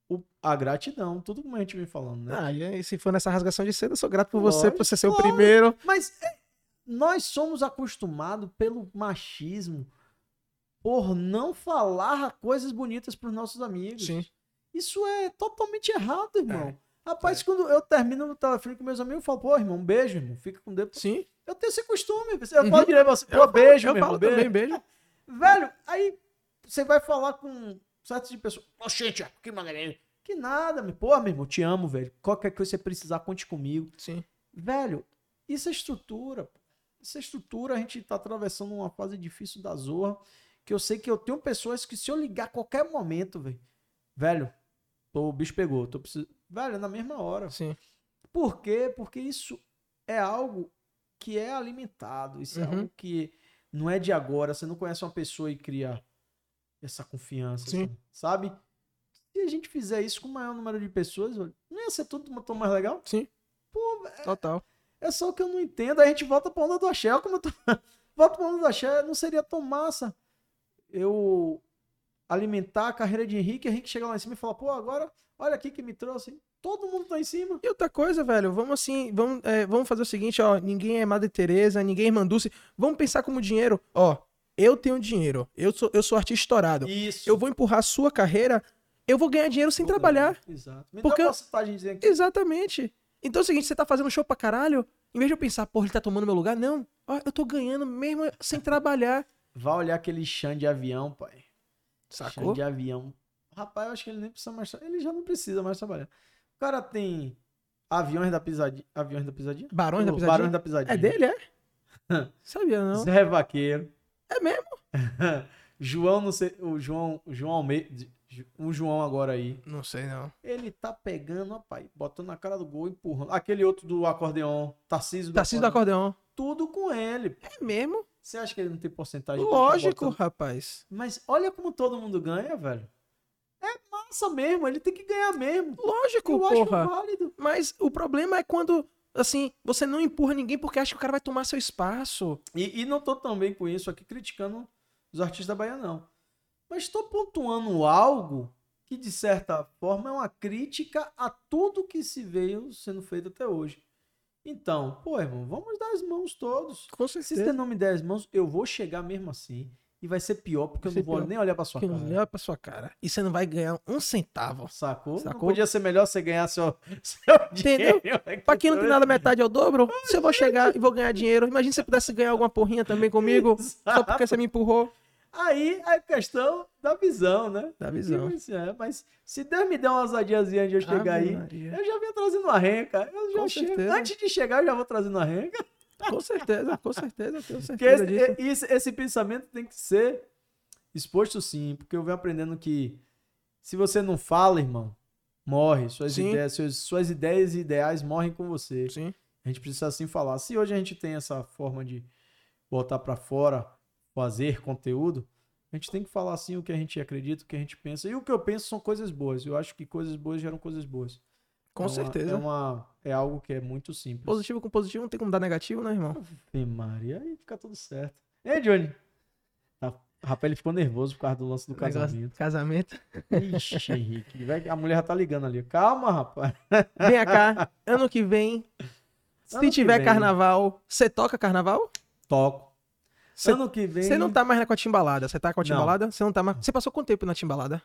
o- a gratidão, tudo como a gente vem falando, né? Ah, e aí, se for nessa rasgação de seda, eu sou grato por você, Lógico, por você ser o primeiro. Mas é, nós somos acostumados pelo machismo por não falar coisas bonitas pros nossos amigos. Sim. Isso é totalmente errado, irmão. É. Rapaz, quando eu termino no telefone com meus amigos, eu falo, pô, irmão, um beijo, irmão. Fica com Deus. Sim. Eu tenho esse costume. Eu Uhum. falo direto você, pô, Eu falo- beijo, Eu meu falo irmão, beijo. também, beijo. Velho, aí você vai falar com certas de pessoas. Ô, gente, que maneiro. Que nada, meu. Pô, meu irmão, te amo, velho. Qualquer coisa que você precisar, conte comigo. Sim. Velho, isso é estrutura. Isso é estrutura. A gente tá atravessando uma fase difícil da Zorra. Que eu sei que eu tenho pessoas que se eu ligar a qualquer momento, velho. Velho, o bicho pegou. Tô precisando. Velho, é na mesma hora. Sim. Por quê? Porque isso é algo que é alimentado. Isso é Uhum. algo que não é de agora. Você não conhece uma pessoa e cria essa confiança, Sim. assim, sabe? Se a gente fizer isso com o maior número de pessoas, não ia ser tudo tão mais legal? Sim. Pô, Total. é só o que eu não entendo. A gente volta pra onda do axé. Como eu tô... Volta pra onda do axé. Não seria tão massa eu alimentar a carreira de Henrique. Henrique chega lá em cima e fala, pô, agora olha aqui que me trouxe. Todo mundo tá em cima. E outra coisa, velho, vamos assim, vamos, é, vamos fazer o seguinte, ó, ninguém é Madre Teresa, ninguém é Irmã Dulce, vamos pensar como dinheiro, ó, eu tenho dinheiro, eu sou, eu sou artista estourado, Isso. eu vou empurrar a sua carreira, eu vou ganhar dinheiro sem Vou trabalhar, ganhar. Exato. Me Porque dá aqui. exatamente, Então é o seguinte, você tá fazendo show pra caralho, em vez de eu pensar, porra, ele tá tomando meu lugar, não. Ó, eu tô ganhando mesmo sem trabalhar. Vai olhar aquele chão de avião, pai. Sacou? De avião. Rapaz, eu acho que ele nem precisa mais. Ele já não precisa mais trabalhar. O cara tem aviões da pisadinha. Aviões da pisadinha? Barões da O Pisadinha? Barões da pisadinha. É dele, é? Sabia não. Zé Vaqueiro. É mesmo? João, não sei. O João. O João Almeida. O João agora aí. Não sei não. Ele tá pegando, rapaz, botando na cara do gol, empurrando. Aquele outro do acordeon, Tarcísio do Tarcísio do acordeão. Tudo com ele. É mesmo? Você acha que ele não tem porcentagem? Lógico, rapaz. Mas olha como todo mundo ganha, velho. É massa mesmo, ele tem que ganhar mesmo. Lógico, Eu acho porra. válido. Mas o problema é quando, assim, você não empurra ninguém porque acha que o cara vai tomar seu espaço. E, e não tô também com isso aqui criticando os artistas da Bahia, não. Mas tô pontuando algo que, de certa forma, é uma crítica a tudo que se veio sendo feito até hoje. Então, pô, irmão, vamos dar as mãos todos. Com Se certeza. você não me der as mãos, eu vou chegar mesmo assim. E vai ser pior, porque Vai eu ser não vou pior. nem olhar pra sua cara. olha pra sua cara. E você não vai ganhar um centavo. Sacou? Não Sacou? podia ser melhor você ganhar seu, seu Entendeu? dinheiro. aqui Pra quem não tem nada metade ao dobro, se eu vou chegar e vou ganhar dinheiro, imagina se você pudesse ganhar alguma porrinha também comigo, só porque você me empurrou. Aí é questão da visão, né? Da visão. Assim, é, mas se Deus me der uma ousadiazinha de eu chegar Ave aí, Maria. eu já venho trazendo uma renca. Eu já Com chego. certeza. Antes de chegar, eu já vou trazendo uma renca. Com certeza, com certeza, tenho certeza esse, esse, esse pensamento tem que ser exposto sim, porque eu venho aprendendo que se você não fala, irmão, morre. Suas Sim. ideias, suas, suas ideias e ideais morrem com você. Sim. A gente precisa assim falar. Se hoje a gente tem essa forma de botar pra fora, fazer conteúdo, a gente tem que falar assim o que a gente acredita, o que a gente pensa. E o que eu penso são coisas boas. Eu acho que coisas boas geram coisas boas. Com É uma- certeza. É, uma, é algo que é muito simples. Positivo com positivo não tem como dar negativo, né, irmão? Ave Maria, aí fica tudo certo. E aí, Johnny? Tá- Rapaz, ele ficou nervoso por causa do lance do casamento. Casamento. Ixi, Henrique. A mulher já tá ligando ali. Calma, rapaz. Vem cá, ano que vem, se Ano tiver vem. carnaval, você toca carnaval? Toco. Cê- ano que vem. Você não tá mais com a timbalada, você tá com a Não. timbalada? Você não tá mais. Você passou quanto tempo na timbalada?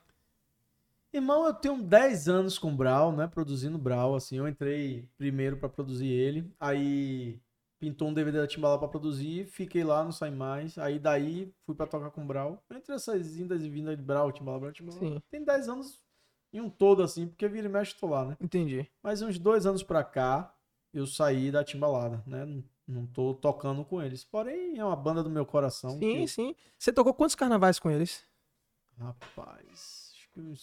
Irmão, eu tenho 10 anos com Brau, né? Produzindo Brau, assim. Eu entrei primeiro pra produzir ele. Aí pintou um DVD da Timbalada pra produzir. Fiquei lá, não saí mais. Aí daí fui pra tocar com Brau. Entre essas indas e vindas de Brau, Timbalada, Brau, Timbalada. Sim. Tem 10 anos em um todo, assim. Porque vira e mexe tô lá, né? Entendi. Mas uns dois anos pra cá, eu saí da Timbalada, né? Não, tô tocando com eles. Porém, é uma banda do meu coração. Sim, que- sim. Você tocou quantos carnavais com eles? Rapaz, acho que uns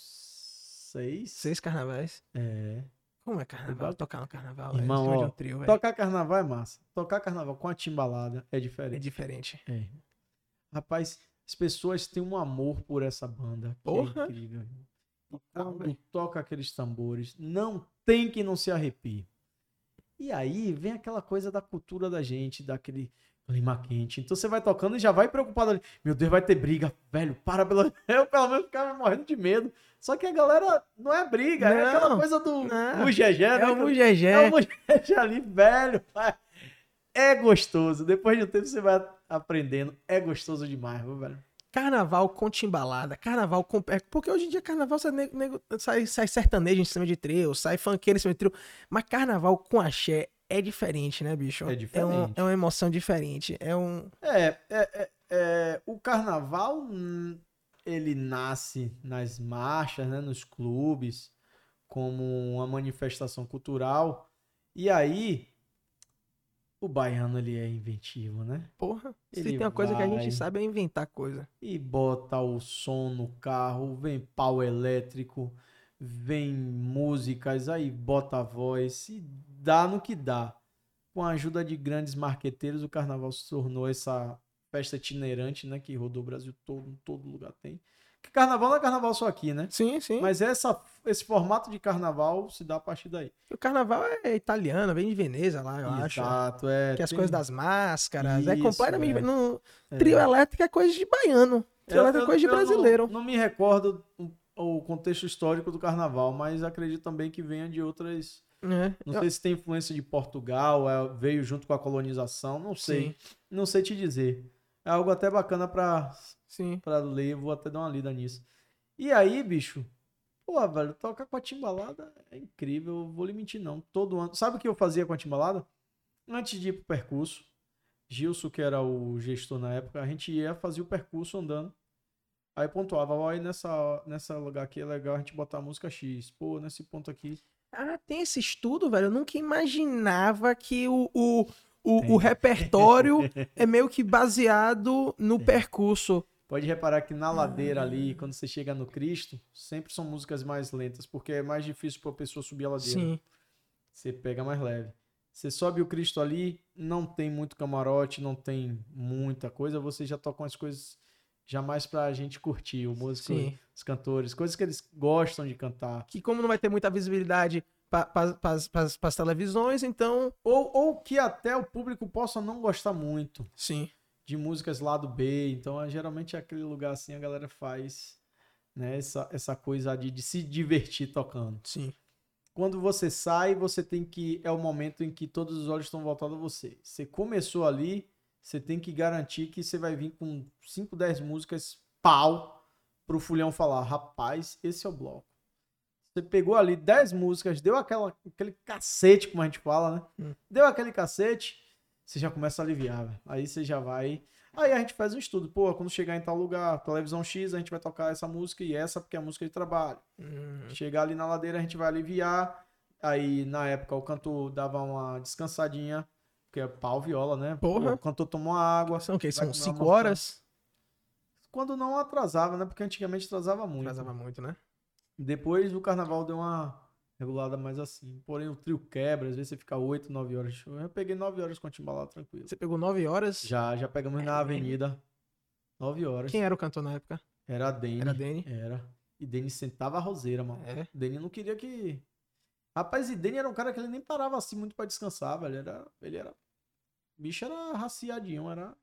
seis. Seis carnavais. É. Como é carnaval? Tocar no carnaval, Irmão, ó, um trio. Tocar carnaval é massa. Tocar carnaval com a timbalada é É diferente. diferente. É. Rapaz, as pessoas têm um amor por essa banda. que Porra. É incrível. E quando velho. toca aqueles tambores, não tem que não se arrepie. E aí vem aquela coisa da cultura da gente, daquele clima quente. Então você vai tocando e já vai preocupado ali. Meu Deus, vai ter briga. Velho, para pelo. Eu pelo menos ficava morrendo de medo. Só que a galera não é briga, é aquela Não, coisa do não. Mugegé, É né? o Mugegé. É o Mugegé ali, velho. É gostoso. Depois de um tempo você vai aprendendo. É gostoso demais, viu, velho? Carnaval com timbalada, carnaval com. é, Porque hoje em dia carnaval sai, nego- sai, sai sertanejo em cima de trio, sai funkeiro em cima de trio. Mas carnaval com axé é diferente, né, bicho? É É, um- diferente. é uma emoção diferente. É um. É, é, é, é, o carnaval, hum, ele nasce nas marchas, né, nos clubes, como uma manifestação cultural. E aí, o baiano, ele é inventivo, né? Porra. Se Ele tem uma coisa que a vai. gente sabe é inventar coisa. E bota o som no carro, vem pau elétrico, vem músicas, aí bota a voz e dá no que dá. Com a ajuda de grandes marqueteiros, o carnaval se tornou essa festa itinerante, né? Que rodou o Brasil todo, em todo lugar tem. Carnaval não é carnaval só aqui, né? Sim, sim. Mas essa, esse formato de carnaval se dá a partir daí. O carnaval é italiano, vem de Veneza lá, eu acho. Exato, é. Que as tem- coisas das máscaras. é Isso, completamente. é. No, é. Trio elétrico é coisa de baiano. Trio elétrico é coisa de eu não- brasileiro. Não, me recordo o, contexto histórico do carnaval, mas acredito também que venha de outras. É. Não Eu- sei se tem influência de Portugal, é, veio junto com a colonização, não sei. Sim, Não sei te dizer. É algo até bacana pra, sim. pra ler, vou até dar uma lida nisso. E aí, bicho, Pô, velho, tocar com a timbalada é incrível. Eu vou lhe mentir, não. Todo ano. Sabe o que eu fazia com a timbalada? Antes de ir pro percurso, Gilson, que era o gestor na época, a gente ia fazer o percurso andando. Aí pontuava, ó, aí nessa, nessa lugar aqui é legal a gente botar a música X. Pô, nesse ponto aqui. Ah, tem esse estudo, velho. Eu nunca imaginava que o, o, o, o repertório é meio que baseado no percurso. Pode reparar que na ladeira ali, quando você chega no Cristo, sempre são músicas mais lentas, porque é mais difícil para a pessoa subir a ladeira. Sim. Você pega mais leve. Você sobe o Cristo ali, não tem muito camarote, não tem muita coisa, você já toca umas coisas jamais pra gente curtir, o músico, Sim. os cantores, coisas que eles gostam de cantar. Que como não vai ter muita visibilidade para as televisões, então. Ou, ou que até o público possa não gostar muito Sim. De músicas lá do B. Então, é, geralmente, aquele lugar assim, a galera faz né, essa, essa coisa de, de se divertir tocando. Sim. Quando você sai, você tem que. É o momento em que todos os olhos estão voltados a você. Você começou ali, você tem que garantir que você vai vir com 5, 10 músicas pau pro Fulhão falar: rapaz, esse é o bloco. Você pegou ali 10 músicas, deu aquela, aquele cacete, como a gente fala, né? Hum. Deu aquele cacete, você já começa a aliviar, velho. Aí você já vai. Aí a gente faz um estudo. Pô, quando chegar em tal lugar, televisão X, a gente vai tocar essa música e essa porque é a música de trabalho. Hum, Chegar ali na ladeira, a gente vai aliviar. Aí, na época, o cantor dava uma descansadinha, porque é pau viola, né? Porra. O cantor tomou água. São o quê? São comer uma 5 maçã. horas? Quando não atrasava, né? Porque antigamente atrasava muito. Atrasava muito, né? Depois o carnaval deu uma regulada mais assim. Porém, o trio quebra, às vezes você fica 8, 9 horas de show. Eu peguei 9 horas com a timbalada tranquilo. Você pegou 9 horas. Já, já pegamos na avenida. 9 horas. Quem era o cantor na época? Era a Dani. Era Dani? Era. E Dani sentava a roseira, mano. É. Dani não queria que. Rapaz, e Dani era um cara que ele nem parava assim muito pra descansar, velho. Era... Ele era. O bicho era raciadinho, era.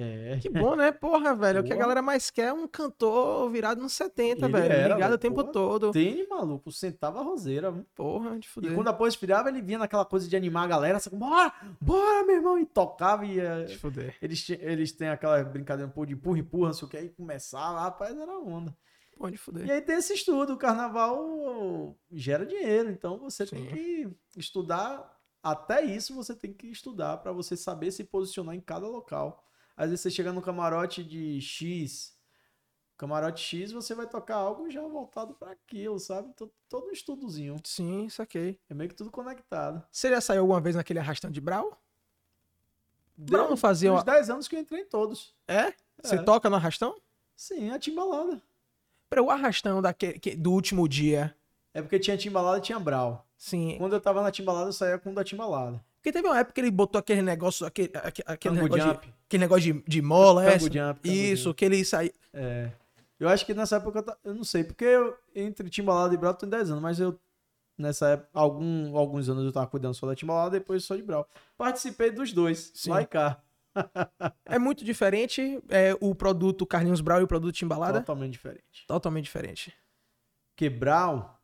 É. Que bom, né? Porra, velho. O que a Porra. galera mais quer é um cantor virado nos 70, Ele velho. era, ligado o tempo Porra. todo. Dani, maluco, sentava a roseira. viu? Porra, de E fuder. quando a pós virava, ele vinha naquela coisa de animar a galera, assim, bora, bora, meu irmão, e tocava e eh, De fuder. eles, eles têm aquela brincadeira um pouco de empurra, empurra, não sei o que, aí começava, rapaz, era onda. Pô, de fuder. E aí tem esse estudo, o carnaval gera dinheiro, então você tem Sim. que estudar, até isso você tem que estudar para você saber se posicionar em cada local. Às vezes você chega no camarote de X, camarote X, você vai tocar algo já voltado para aquilo, sabe? Então, todo um estudozinho. Sim, saquei. É meio que tudo conectado. Você já saiu alguma vez naquele arrastão de Brau? Brau não fazia uns uma... 10 anos que eu entrei em todos. É? Você É. toca no arrastão? Sim, a timbalada. Pra o arrastão daquele, que- do último dia. É porque tinha timbalada e tinha brau. Sim. Quando eu tava na timbalada, eu saía com o da timbalada. Porque teve uma época que ele botou aquele negócio, aquele, aque- aquele, Tango negócio, jump. de, aquele negócio de, de mola, Tango essa. jump, tango Isso, jump. que ele saía. É. Eu acho que nessa época eu, eu não sei, porque eu, entre Timbalada e Brau eu tenho 10 anos, mas eu nessa época, algum, alguns anos eu tava cuidando só da Timbalada, depois só de Brau. Participei dos dois, Sim. lá e cá. É muito diferente é, o produto Carlinhos Brau e o produto Timbalada. Totalmente diferente. Totalmente diferente. Porque Brau,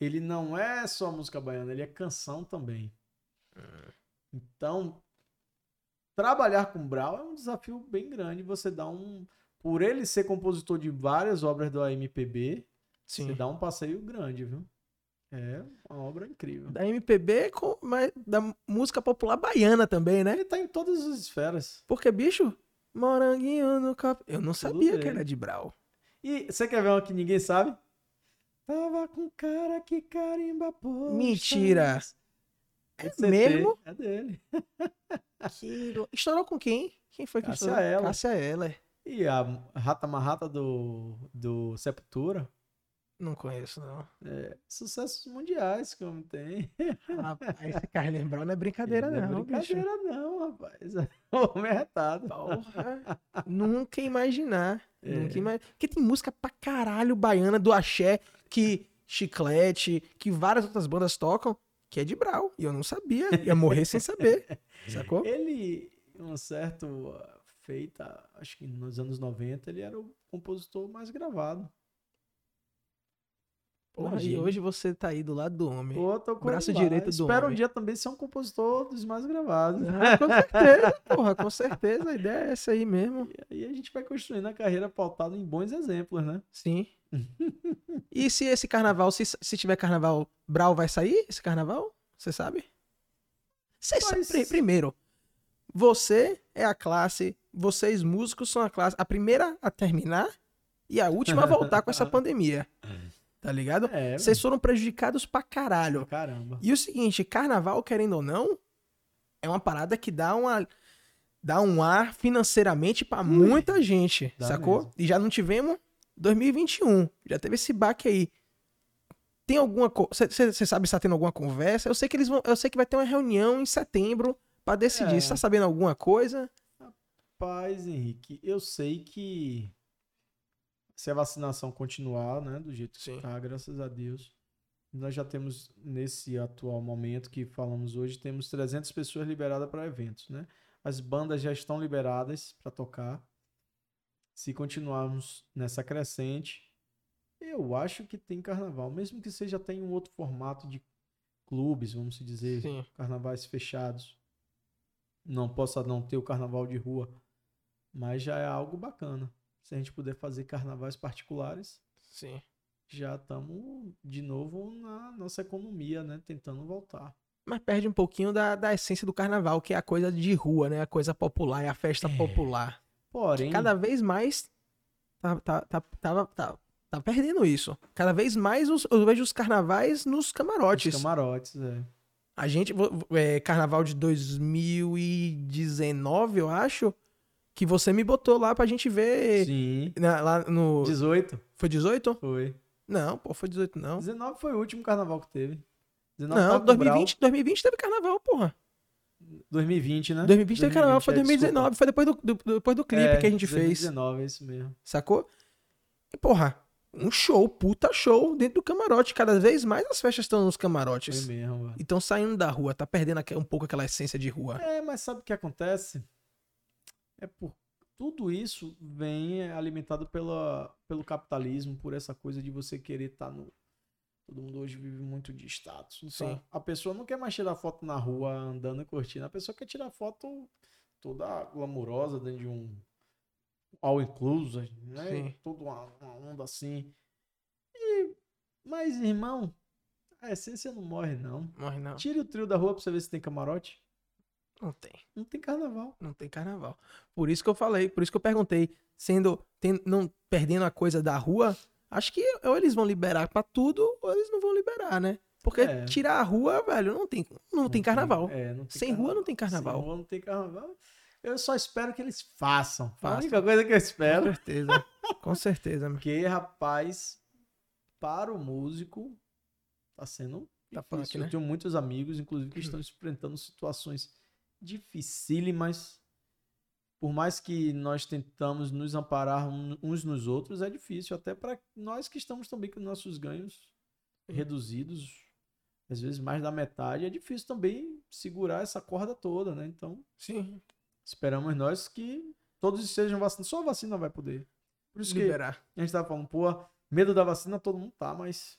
ele não é só música baiana, ele é canção também. Então, trabalhar com Brau é um desafio bem grande. Você dá um. Por ele ser compositor de várias obras do AMPB, Sim. você dá um passeio grande, viu? É uma obra incrível. Da MPB, com, mas da música popular baiana também, né? Ele tá em todas as esferas. Porque, bicho, moranguinho no copo. Eu não sabia que dele. era de Brau. E você quer ver uma que ninguém sabe? Tava com cara que carimba. Mentira. É É mesmo? É dele. Que... Estourou com quem? Quem foi que Cássia estourou? Eller. Cássia. E a Rata Marrata do, do Sepultura. Não conheço, não. É, sucessos mundiais que o homem tem. Rapaz, esse Carlinhos Brau não é brincadeira, Não é não, bicho. brincadeira não, rapaz. O homem é retado. Porra. Nunca imaginar. É. Nunca imaginar. Porque tem música pra caralho baiana do axé que Chiclete, que várias outras bandas tocam, que é de Brau. E eu não sabia. Ia morrer sem saber. Sacou? Ele, um certo feita, acho que nos anos 90, ele era o compositor mais gravado. Porra, e hoje você tá aí do lado do homem. Pô, tô com Braço direito do Espero homem. um dia também ser um compositor dos mais gravados. Ah, com certeza, porra, com certeza. A ideia é essa aí mesmo. E aí a gente vai construindo a carreira pautada em bons exemplos, né? Sim. e se esse carnaval, se, se tiver carnaval, Brau vai sair esse carnaval? Você sabe? Cê sabe- primeiro, você é a classe, vocês músicos são a classe, a primeira a terminar e a última a voltar com essa pandemia. Tá ligado? É, Vocês foram prejudicados pra caralho. caramba. E o seguinte, carnaval, querendo ou não, é uma parada que dá uma dá um ar financeiramente pra muita gente, dá sacou? mesmo. E já não tivemos 2021, já teve esse baque aí. Tem alguma você sabe se tá tendo alguma conversa? Eu sei que eles vão, eu sei que vai ter uma reunião em setembro pra decidir. É. Você tá sabendo alguma coisa? Paz, Henrique, eu sei que se a vacinação continuar, né, do jeito que Sim. está, graças a Deus, nós já temos, nesse atual momento que falamos hoje, temos 300 pessoas liberadas para eventos, né? As bandas já estão liberadas para tocar. Se continuarmos nessa crescente, eu acho que tem carnaval, mesmo que seja até em um outro formato de clubes, vamos dizer, Sim. carnavais fechados. Não possa não ter o carnaval de rua, mas já é algo bacana. Se a gente puder fazer carnavais particulares, Sim. já estamos de novo na nossa economia, né? Tentando voltar. Mas perde um pouquinho da, da essência do carnaval, que é a coisa de rua, né? A coisa popular, é a festa popular. Porém, cada vez mais tá, tá, tá, tá, tá, tá perdendo isso. Cada vez mais os- eu vejo os carnavais nos os camarotes. camarotes, é. A gente, é, carnaval de 2019, eu acho, que você me botou lá pra gente ver Sim. na- lá no... 18 Foi 18? foi. Não, pô, foi 18 não. 19 foi o último carnaval que teve. 19 Não, tava com o 2020, 2020 teve carnaval, porra. Brau. 2020, né? 2020 teve carnaval, foi 2020, é, 2019, foi depois do, do- depois do clipe desculpa. que a gente É, fez. 2019, é isso mesmo. Sacou? E, porra, um show, puta show dentro do camarote. Cada vez mais as festas estão nos Foi camarotes. mesmo, velho. E estão saindo da rua, tá perdendo um pouco aquela essência de rua. É, mas sabe o que acontece? É por tudo isso vem alimentado pela, pelo capitalismo, por essa coisa de você querer estar no. Todo mundo hoje vive muito de status. Sim. a pessoa não quer mais tirar foto na rua andando e curtindo. A pessoa quer tirar foto toda glamurosa dentro de um all inclusive, né? Sim. Toda uma, uma onda assim. E, mas, irmão, a essência não morre, não. Morre não. Tire o trio da rua pra você ver se tem camarote. Não tem. Não tem carnaval. Não tem carnaval. Por isso que eu falei, por isso que eu perguntei. Sendo, tem- não perdendo a coisa da rua, acho que ou eles vão liberar pra tudo, ou eles não vão liberar, né? Porque É. tirar a rua, velho, não tem, não, tem carnaval. É, não tem Sem rua não tem carnaval. Sem rua não tem carnaval. Eu só espero que eles façam. A Façam. única coisa que eu Com espero. certeza. Com certeza, meu. Porque, rapaz, para o músico, tá sendo Tá punk, né? Eu tenho muitos amigos, inclusive, que estão enfrentando situações dificílimas. Por mais que nós tentamos nos amparar uns nos outros, é difícil. Até para nós que estamos também com nossos ganhos reduzidos, às vezes mais da metade, é difícil também segurar essa corda toda, né? Então, Sim. esperamos nós que todos estejam vacinados. Só a vacina vai poder. Por isso que Liberar. a gente tava falando, pô, medo da vacina todo mundo tá, mas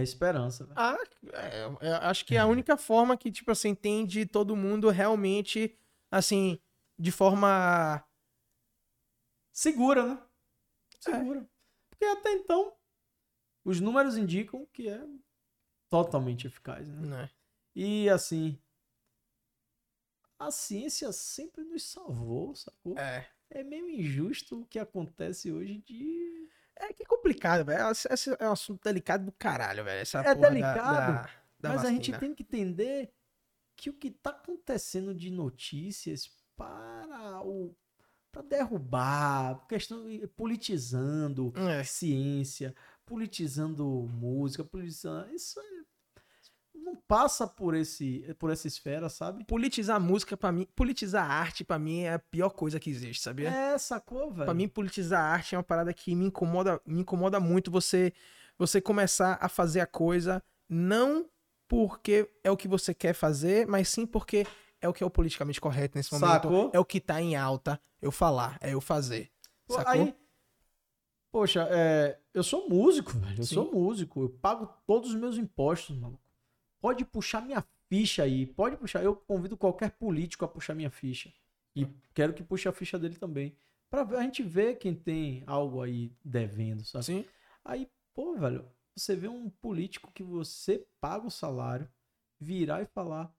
é esperança, velho. Ah, é, é, acho que é a única forma que, tipo assim, tem de todo mundo realmente, assim, de forma. Segura, né? Segura. Porque até então, os números indicam que é totalmente eficaz, né? Né? E assim, a ciência sempre nos salvou, sacou? É. É meio injusto o que acontece hoje de. É que é complicado, velho. Esse, esse é um assunto delicado do caralho, velho. Essa É porra da- delicado, da- da Mas a gente vacina. tem que entender que o que tá acontecendo de notícias para o para derrubar, questão politizando É. ciência, politizando música, politizando, isso é- não passa por esse por essa esfera, sabe? Politizar música, pra mim, politizar arte, pra mim, é a pior coisa que existe, sabia? É, sacou, velho? Pra mim, politizar arte é uma parada que me incomoda, me incomoda muito você, você começar a fazer a coisa não porque é o que você quer fazer, mas sim porque é o que é o politicamente correto nesse momento. Sacou? É o que tá em alta eu falar, é eu fazer. Sacou? Aí, Poxa, é, eu sou músico, velho. Eu Sim. sou músico. Eu pago todos os meus impostos, maluco. Pode puxar minha ficha aí. Pode puxar. Eu convido qualquer político a puxar minha ficha. E quero que puxe a ficha dele também. Pra a gente ver quem tem algo aí devendo, sabe? Sim. Aí, pô, velho, você vê um político que você paga o salário virar e falar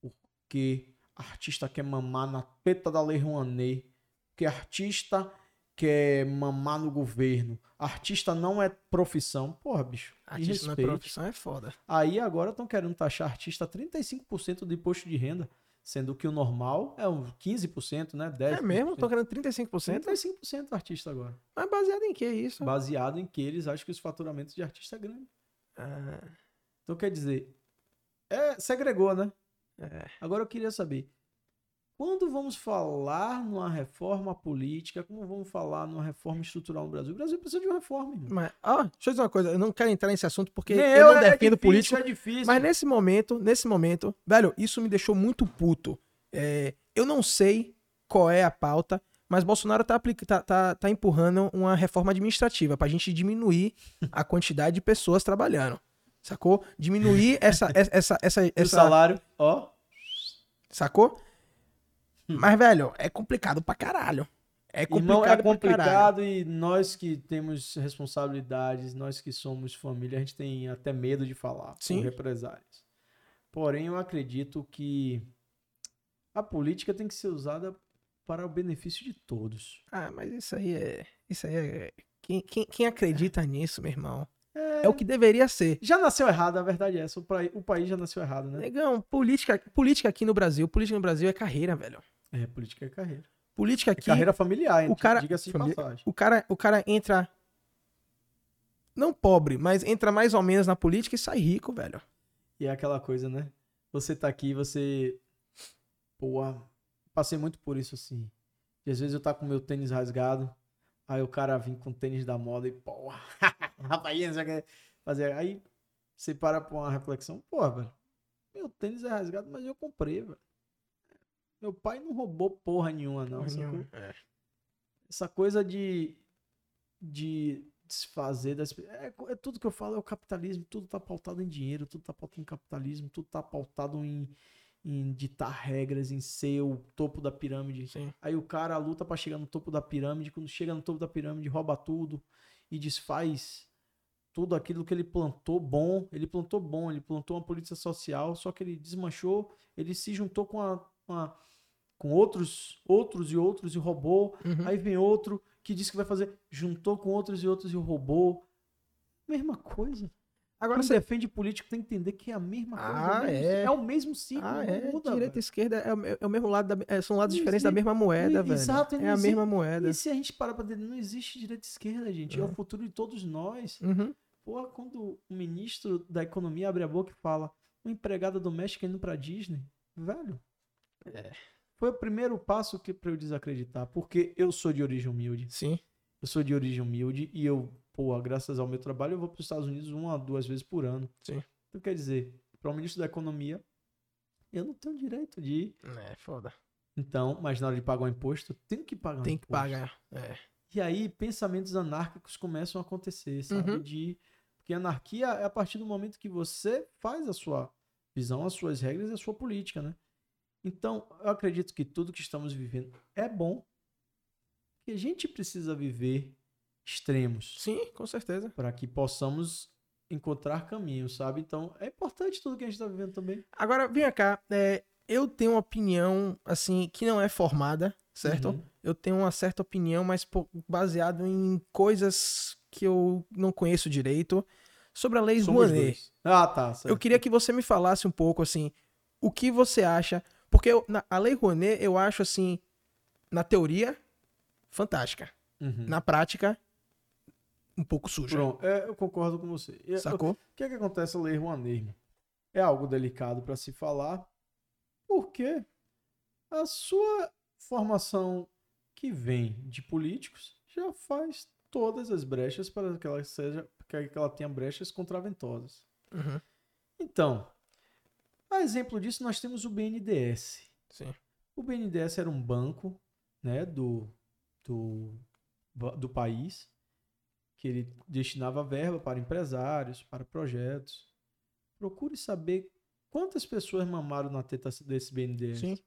por que artista quer mamar na peta da Lei Rouanet, que artista quer mamar no governo. Artista não é profissão. Porra, bicho. Artista não é profissão é foda. Aí agora estão querendo taxar artista 35% do imposto de renda. Sendo que o normal é uns 15%, né? 10%. É mesmo? Estão querendo 35%? 35% artista agora. Mas baseado em que isso? Baseado em que eles acham que os faturamentos de artista é grande. Ah. Então quer dizer, é, segregou, né? É. Agora eu queria saber, quando vamos falar numa reforma política, como vamos falar numa reforma estrutural no Brasil? O Brasil precisa de uma reforma. Irmão. Mas, ó, deixa eu dizer uma coisa, eu não quero entrar nesse assunto porque Nem eu, não é defendo difícil, político. É difícil. Mas nesse momento, nesse momento, velho, isso me deixou muito puto. É, eu não sei qual é a pauta, mas Bolsonaro tá, tá, tá, tá empurrando uma reforma administrativa pra gente diminuir a quantidade de pessoas trabalhando. Sacou? Diminuir essa. essa, essa, essa, essa... O salário, ó. Sacou? Hum. Mas, velho, é complicado pra caralho. É complicado, Irmão, é complicado e nós que temos responsabilidades, nós que somos família, a gente tem até medo de falar Sim. por represálias. Porém, eu acredito que a política tem que ser usada para o benefício de todos. Ah, mas isso aí é. Isso aí é. Quem, quem, quem acredita nisso, meu irmão? É... é... o que deveria ser. Já nasceu errado, a verdade é essa. O, o país já nasceu errado, né? Negão, política, política aqui no Brasil, política no Brasil é carreira, velho. É, política é carreira. Política é aqui. É carreira familiar, o cara, diga-se família, passagem. O cara, o cara entra. Não pobre, mas entra mais ou menos na política e sai rico, velho. E é aquela coisa, né? Você tá aqui, você. Pô, passei muito por isso assim. E às vezes eu tá com meu tênis rasgado, aí o cara vem com tênis da moda e, porra, rapaz, fazer. Aí você para pra uma reflexão, porra, velho, meu tênis é rasgado, mas eu comprei, velho. Meu pai não roubou porra nenhuma, não. Porra nenhuma. É. Essa coisa de, de desfazer das. É, é, tudo que eu falo, é o capitalismo, tudo tá pautado em dinheiro, tudo tá pautado em capitalismo, tudo tá pautado em, em ditar regras, em ser o topo da pirâmide. Sim. Aí o cara luta para chegar no topo da pirâmide, quando chega no topo da pirâmide, rouba tudo e desfaz tudo aquilo que ele plantou bom. Ele plantou bom, ele plantou uma política social, só que ele desmanchou, ele se juntou com a, com a com outros, outros e outros e roubou. Uhum. Aí vem outro que disse que vai fazer, juntou com outros e outros e roubou. Mesma coisa. Agora você defende político tem que entender que é a mesma ah, coisa. É. é o mesmo ciclo. Ah, é. Muda, Direita e esquerda é, é, o mesmo lado, da, é, são lados diferentes da mesma moeda, velho. Exato. É a mesma moeda. E se a gente parar pra dizer, não existe direita e esquerda, gente. É, é o futuro de todos nós. Uhum. Pô, quando o ministro da economia abre a boca e fala, uma empregada doméstica indo pra Disney, velho. É. Foi o primeiro passo que para eu desacreditar, porque eu sou de origem humilde. Sim. Eu sou de origem humilde e eu, pô, graças ao meu trabalho, eu vou para os Estados Unidos uma, duas vezes por ano. Sim. Então quer dizer, para o ministro da Economia, eu não tenho direito de ir. É, foda. Então, mas na hora de pagar o imposto, tenho que pagar Tem imposto. Tem que pagar, é. E aí, pensamentos anárquicos começam a acontecer, sabe? Uhum. De... Porque anarquia é a partir do momento que você faz a sua visão, as suas regras e a sua política, né? Então, eu acredito que tudo que estamos vivendo é bom. Que a gente precisa viver extremos. Sim, com certeza. Para que possamos encontrar caminhos, sabe? Então, é importante tudo que a gente está vivendo também. Agora, vem cá. É, eu tenho uma opinião, assim, que não é formada, certo? Uhum. Eu tenho uma certa opinião, mas baseado em coisas que eu não conheço direito sobre a lei Somos Rouanet. Dois. Ah, tá. Certo. Eu queria que você me falasse um pouco, assim, o que você acha porque eu, na, a Lei Rouanet, eu acho assim, na teoria, fantástica. Uhum. Na prática, um pouco suja. Pronto, é, eu concordo com você. Sacou? O que é que acontece a Lei Rouanet? É algo delicado para se falar, porque a sua formação que vem de políticos já faz todas as brechas para que ela seja que ela tenha brechas contraventosas. Uhum. Então, a exemplo disso, nós temos o BNDES. Sim. O BNDES era um banco né, do, do, do país que ele destinava verba para empresários, para projetos. Procure saber quantas pessoas mamaram na teta desse BNDES. Sim.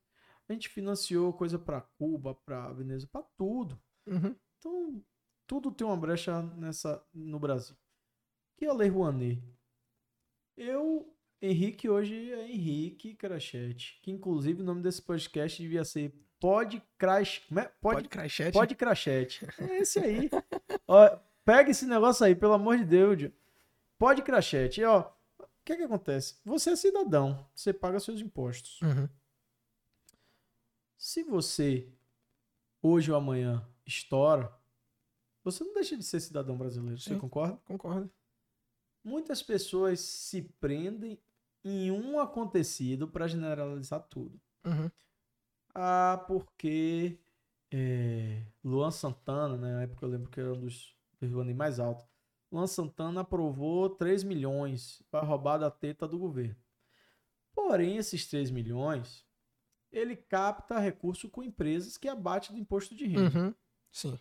A gente financiou coisa para Cuba, para Venezuela, para tudo. Uhum. Então, tudo tem uma brecha nessa no Brasil. Que é a Lei Rouanet? Eu, Henrique, hoje é Henrique Crachete. Que inclusive o nome desse podcast devia ser Pod Crash. É? Pod, Crachete. Pod Crachete. É esse aí. ó, pega esse negócio aí, pelo amor de Deus. Pod Crachete. E, ó, o que que acontece? Você é cidadão, você paga seus impostos. Uhum. Se você, hoje ou amanhã, estoura, você não deixa de ser cidadão brasileiro. Sim, você concorda? Concordo. Muitas pessoas se prendem em um acontecido para generalizar tudo. Uhum. Ah, porque é, Luan Santana, né, na época eu lembro que era um dos anos mais altos. Luan Santana aprovou 3 milhões para roubar da teta do governo. Porém, esses 3 milhões, ele capta recurso com empresas que abatem do imposto de renda. Uhum. Sim.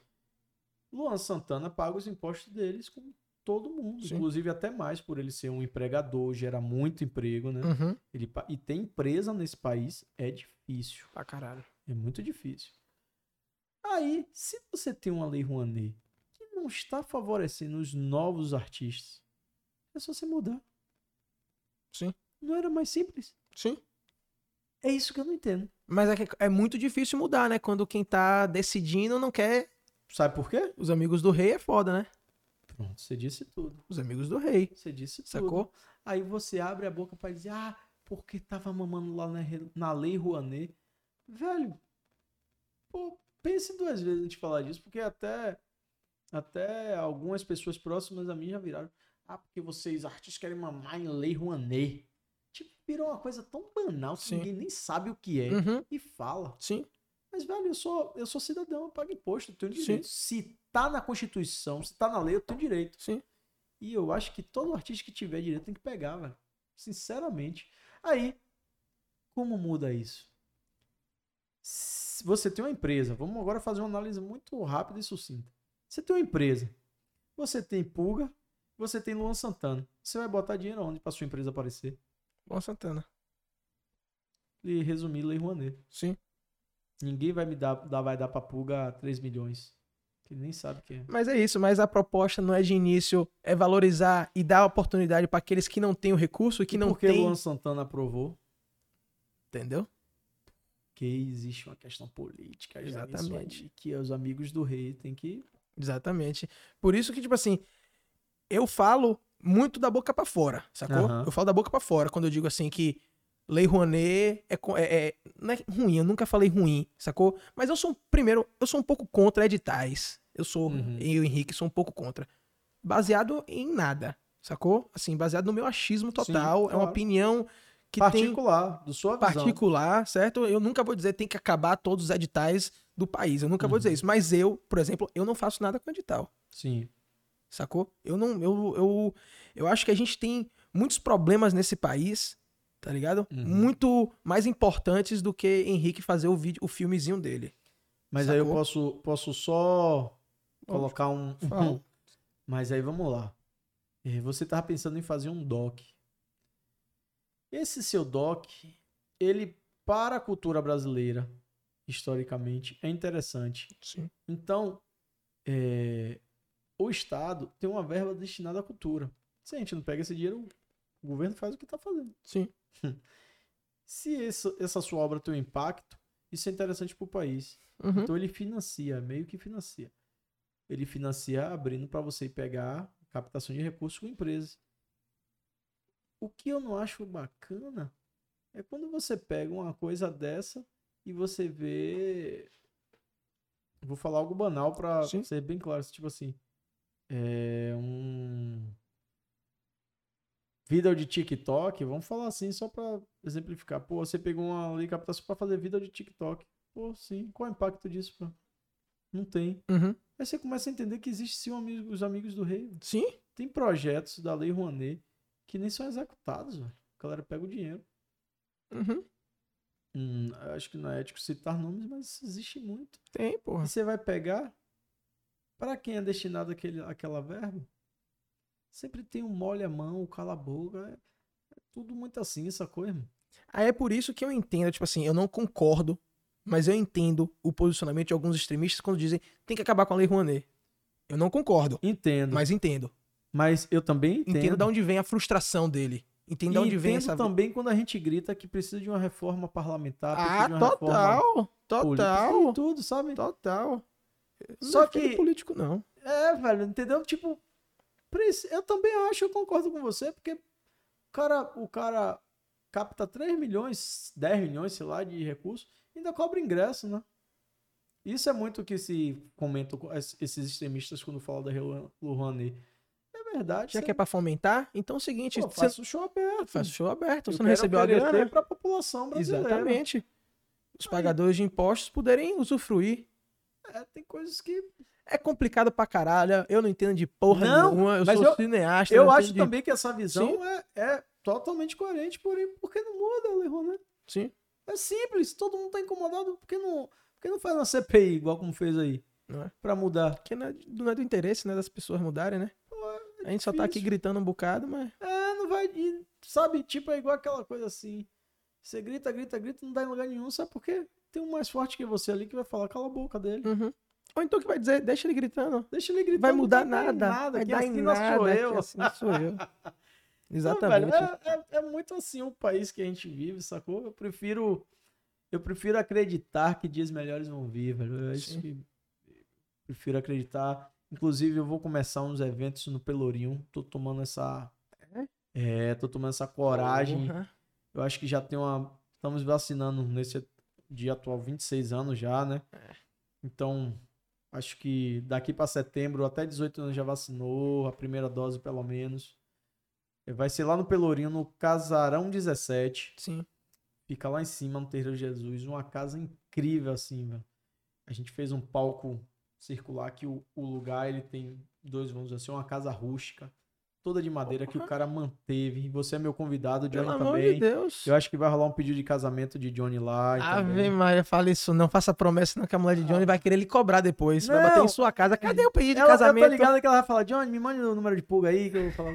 Luan Santana paga os impostos deles com todo mundo, Sim. inclusive até mais por ele ser um empregador, gera muito emprego, né? Uhum. Ele, e ter empresa nesse país é difícil. Pra caralho. É muito difícil. Aí, se você tem uma lei Rouanet que não está favorecendo os novos artistas, é só você mudar. Sim. Não era mais simples? Sim. É isso que eu não entendo. Mas é, é muito difícil mudar, né? Quando quem tá decidindo não quer. Sabe por quê? Os amigos do rei é foda, né? Pronto, você disse tudo. Os amigos do rei. Você disse Sacou? tudo. Aí você abre a boca para dizer, ah, porque tava mamando lá na, na lei Rouanet. Velho, pô, pense duas vezes antes de falar disso, porque até, até algumas pessoas próximas a mim já viraram. Ah, porque vocês artistas querem mamar em lei Rouanet. Tipo, virou uma coisa tão banal que Sim. ninguém nem sabe o que é uhum. e fala. Sim. Mas, velho, eu sou, eu sou cidadão, eu pago imposto, eu tenho direito. Sim. Se tá na Constituição, se tá na lei, eu tenho direito. Sim. E eu acho que todo artista que tiver direito tem que pegar, velho. Sinceramente. Aí, como muda isso? Se você tem uma empresa, vamos agora fazer uma análise muito rápida e sucinta. Você tem uma empresa, você tem Pulga, você tem Luan Santana. Você vai botar dinheiro onde para sua empresa aparecer? Luan Santana. E resumir Lei Rouanet. Sim. Ninguém vai me dar, vai dar pra Pulga 3 milhões. Que nem sabe quem é. Mas é isso, mas a proposta não é de início, é valorizar e dar oportunidade para aqueles que não têm o recurso e que e não por que tem... Luan Santana aprovou? Entendeu? Que existe uma questão política. Exatamente. Aí, que os amigos do rei têm que. Exatamente. Por isso que, tipo assim, eu falo muito da boca para fora, sacou? Uhum. Eu falo da boca para fora quando eu digo assim que Lei Rouanet é, é, é, não é ruim, eu nunca falei ruim, sacou? Mas eu sou, primeiro, eu sou um pouco contra editais. Eu sou, uhum. eu, Henrique, sou um pouco contra. Baseado em nada, sacou? Assim, baseado no meu achismo total. Sim, claro. É uma opinião que particular, tem... do sua visão. Particular, certo? Eu nunca vou dizer tem que acabar todos os editais do país. Eu nunca uhum. vou dizer uhum. isso. Mas eu, por exemplo, eu não faço nada com edital. Sim. Sacou? Eu não. Eu, eu, eu acho que a gente tem muitos problemas nesse país tá ligado? Uhum. Muito mais importantes do que Henrique fazer o vídeo, o filmezinho dele. Mas Sacou? aí eu posso, posso só colocar um. Mas aí vamos lá. É, você tava pensando em fazer um doc. Esse seu doc, ele para a cultura brasileira, historicamente, é interessante. Sim. Então, é, o Estado tem uma verba destinada à cultura. Se a gente não pega esse dinheiro, o governo faz o que está fazendo. Sim. Se essa, essa sua obra tem um impacto, isso é interessante para o país. Uhum. Então ele financia, meio que financia. Ele financia abrindo para você pegar captação de recursos com empresas. O que eu não acho bacana é quando você pega uma coisa dessa e você vê. Vou falar algo banal para ser bem claro. Tipo assim. É um Vida de TikTok, vamos falar assim só para exemplificar. Pô, você pegou uma lei de captação para fazer vida de TikTok. Pô, sim. Qual é o impacto disso? Pô? Não tem. Uhum. Aí você começa a entender que existe sim amigo, os amigos do rei. Sim. Tem projetos da Lei Rouanet que nem são executados. Véio. A galera pega o dinheiro. Uhum. Hum, acho que não é ético citar nomes, mas existe muito. Tem, porra. E você vai pegar para quem é destinado aquele, aquela verba, sempre tem um molha a mão, cala a boca. É, é tudo muito assim, essa coisa. Aí é por isso que eu entendo, tipo assim, eu não concordo, mas eu entendo o posicionamento de alguns extremistas quando dizem tem que acabar com a Lei Rouanet. Eu não concordo. Entendo. Mas entendo. Mas eu também entendo. Entendo de onde vem a frustração dele. Entendo de onde vem essa. também quando a gente grita que precisa de uma reforma parlamentar. Ah, total. Total. Tudo, sabe? Total. Só que. político, não. É, velho, entendeu? Tipo, eu também acho, eu concordo com você, porque o cara, o cara capta 3 milhões, 10 milhões, sei lá, de recursos, ainda cobra ingresso, né? Isso é muito o que se comenta esses extremistas quando falam da Rouanet. É verdade. Já você... que é pra fomentar, então é o seguinte... Pô, faz o show aberto. Faz o show aberto. Eu você não recebeu a grana? pra população brasileira. Exatamente. Os pagadores de impostos poderem usufruir é, tem coisas que. É complicado pra caralho. Eu não entendo de porra não, nenhuma. Eu sou eu, cineasta. Eu acho também de... que essa visão é, é, totalmente coerente, porém, porque não muda, Leron, né? Sim. É simples. Todo mundo tá incomodado. Por que não, por que não faz uma CPI igual como fez aí? Não é? Pra mudar. Porque não é, não é do interesse, né, das pessoas mudarem, né? Pô, é a gente só tá aqui gritando um bocado, mas. É, não vai. sabe, tipo, é igual aquela coisa assim. Você grita, grita, grita, não dá em lugar nenhum, sabe por quê? Tem um mais forte que você ali que vai falar, cala a boca dele. Uhum. Ou então que vai dizer, deixa ele gritando. Deixa ele gritando. Vai mudar nada. nada. Vai dar em nada. Sou eu. assim sou eu. Exatamente. Não, é, é, é, muito assim o país que a gente vive, sacou? Eu prefiro. Eu prefiro acreditar que dias melhores vão vir, velho. Eu acho que. Prefiro acreditar. Inclusive, eu vou começar uns eventos no Pelourinho. Tô tomando essa. É? É, tô tomando essa coragem. Uhum. Eu acho que já tem uma. Estamos vacinando nesse dia atual 26 anos já, né? É. Então, Acho que daqui para setembro, até 18 anos já vacinou, a primeira dose pelo menos. Vai ser lá no Pelourinho, no Casarão 17. Sim. Fica lá em cima, no Terreiro Jesus. Uma casa incrível, assim, velho. A gente fez um palco circular que o, o lugar ele tem dois, vamos dizer assim, uma casa rústica toda de madeira que o cara manteve. Você é meu convidado, Johnny Pelo também. Amor de Deus. Eu acho que vai rolar um pedido de casamento de Johnny lá. Ave Maria, fala isso, não faça promessa não que a mulher de Johnny ah. vai querer lhe cobrar depois. Não. Vai bater em sua casa. Cadê o pedido ela, de casamento? Eu tô ligado que ela vai falar, Johnny, me mande o número de pulga aí, que eu vou falar.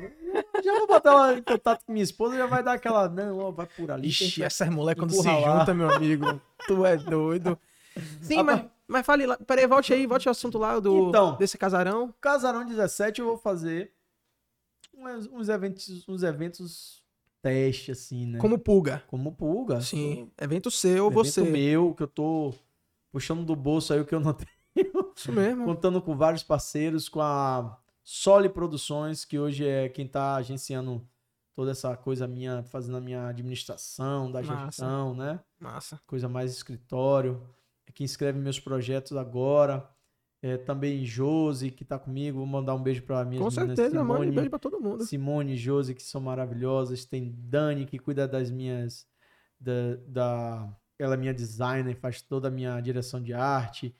já vou botar ela em contato com minha esposa, já vai dar aquela, não, ó, vai por ali. Ixi, essas mulheres quando se lá. juntam, meu amigo, tu é doido. Sim, mas, mas fale lá, peraí, volte aí, volte ao assunto lá do, então, desse casarão. Casarão 17 eu vou fazer uns eventos, uns eventos teste, assim, né? Como pulga. Como pulga. Sim. Tô... Evento seu, evento você. meu, que eu tô puxando do bolso aí o que eu não tenho. Isso mesmo. Contando com vários parceiros, com a Soli Produções, que hoje é quem tá agenciando toda essa coisa minha, fazendo a minha administração, da gestão, Massa. né? Massa. Coisa mais escritório. É quem escreve meus projetos agora. É, também Josi, que tá comigo. Vou mandar um beijo pra minha Com certeza, manda um beijo pra todo mundo. Simone e Josi, que são maravilhosas. Tem Dani, que cuida das minhas. Da, da, ela é minha designer, faz toda a minha direção de arte.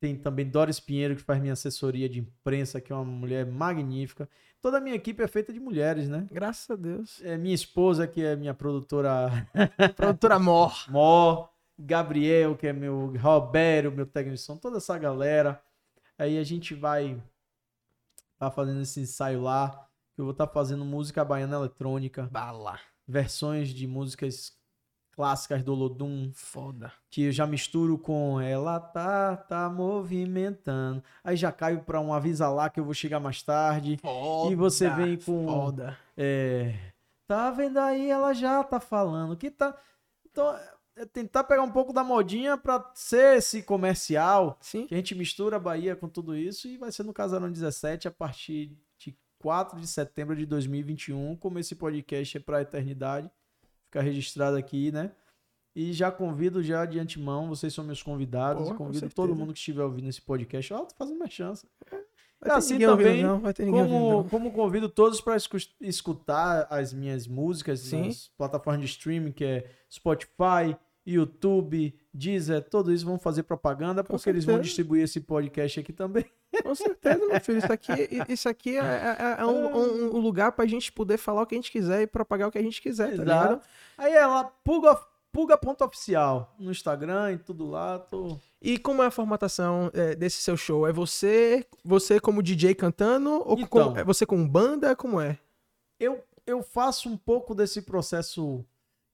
Tem também Doris Pinheiro, que faz minha assessoria de imprensa, que é uma mulher magnífica. Toda a minha equipe é feita de mulheres, né? Graças a Deus. É minha esposa, que é minha produtora. produtora Mor. Mor. Gabriel, que é meu. Roberto, meu técnico de som. Toda essa galera. Aí a gente vai tá fazendo esse ensaio lá. Que eu vou estar tá fazendo música baiana eletrônica. Bala. Versões de músicas clássicas do Lodum. Foda. Que eu já misturo com ela tá, tá movimentando. Aí já caio pra um avisa lá que eu vou chegar mais tarde. Foda, e você vem com. Foda. É. Tá vendo aí? Ela já tá falando que tá. Então, é tentar pegar um pouco da modinha para ser esse comercial. Sim. Que a gente mistura a Bahia com tudo isso e vai ser no Casarão 17 a partir de 4 de setembro de 2021. Como esse podcast é para a eternidade, fica registrado aqui, né? E já convido já de antemão, vocês são meus convidados, Porra, convido todo mundo que estiver ouvindo esse podcast. Ó, oh, tô fazendo uma chance. É assim também, ouvindo, como, como convido todos para escutar as minhas músicas Sim. nas plataformas de streaming, que é Spotify, YouTube, Deezer, tudo isso vão fazer propaganda, Com porque certeza. eles vão distribuir esse podcast aqui também. Com certeza, meu filho. Isso aqui, isso aqui é, é, é, é um, um, um, lugar pra gente poder falar o que a gente quiser e propagar o que a gente quiser, tá Exato. ligado? Aí ela, Pulga, Puga.oficial no Instagram e tudo lá. Tô... E como é a formatação é, desse seu show? É você você como DJ cantando ou Então. com, é você com banda? Como é? eu, eu faço um pouco desse processo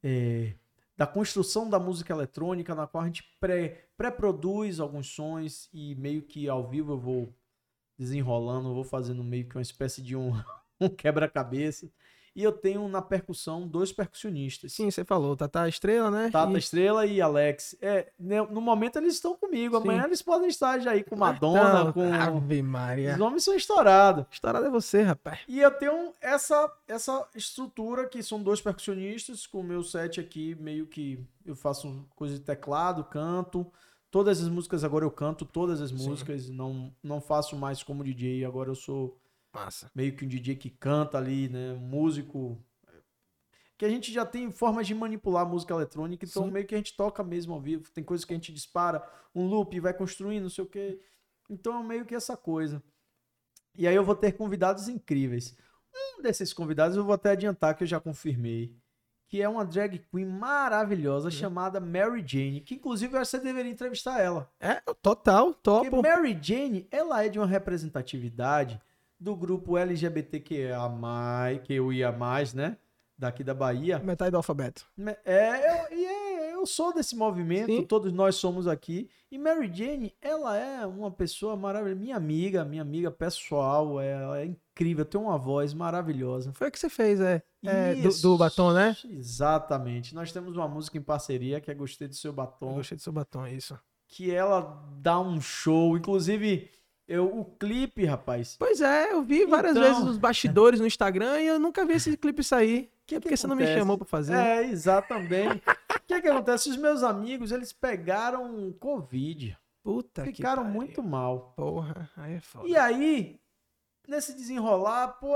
é, da construção da música eletrônica, na qual a gente pré- pré-produz alguns sons e meio que ao vivo eu vou desenrolando, eu vou fazendo meio que uma espécie de um, um quebra-cabeça. E eu tenho na percussão dois percussionistas. Sim, você falou, Tata Estrela, né? Tata E- Estrela e Alex. É, né, no momento eles estão comigo. Sim. Amanhã eles podem estar já aí com Madonna, Então, com. Ave Maria. Os nomes são estourados. Estourado é você, rapaz. E eu tenho essa, essa estrutura que são dois percussionistas, com o meu set aqui, meio que eu faço coisa de teclado, canto. Todas as músicas agora eu canto, todas as Sim. músicas, não, não faço mais como DJ, agora eu sou Massa. meio que um DJ que canta ali, né? Um músico. Que a gente já tem formas de manipular música eletrônica, então Sim. meio que a gente toca mesmo ao vivo. Tem coisas que a gente dispara, um loop, vai construindo, não sei o quê. Então é meio que essa coisa. E aí eu vou ter convidados incríveis. Um desses convidados eu vou até adiantar que eu já confirmei. Que é uma drag queen maravilhosa Uhum. chamada Mary Jane. Que inclusive eu acho que você deveria entrevistar ela. É, total, Porque topo. Mary Jane, ela é de uma representatividade do grupo LGBTQIA+, que eu ia mais, né? Daqui da Bahia. Metade do alfabeto. É, eu, é, eu sou desse movimento, Sim. todos nós somos aqui. E Mary Jane, ela é uma pessoa maravilhosa, minha amiga, minha amiga pessoal, ela é incrível, tem uma voz maravilhosa. Foi o que você fez, é. É, do, do batom, né? Exatamente. Nós temos uma música em parceria que é Gostei do Seu Eu Batom. gostei do seu batom, é isso. que ela dá um show. Inclusive, eu, o clipe, rapaz. Pois é, eu vi várias Então- vezes nos bastidores no Instagram e eu nunca vi esse clipe sair. Que é que porque você não me chamou pra fazer. É, exatamente. O que, que acontece? Os meus amigos, eles pegaram Covid. Puta que ficaram muito mal. Porra, aí é foda. E aí, nesse desenrolar, pô,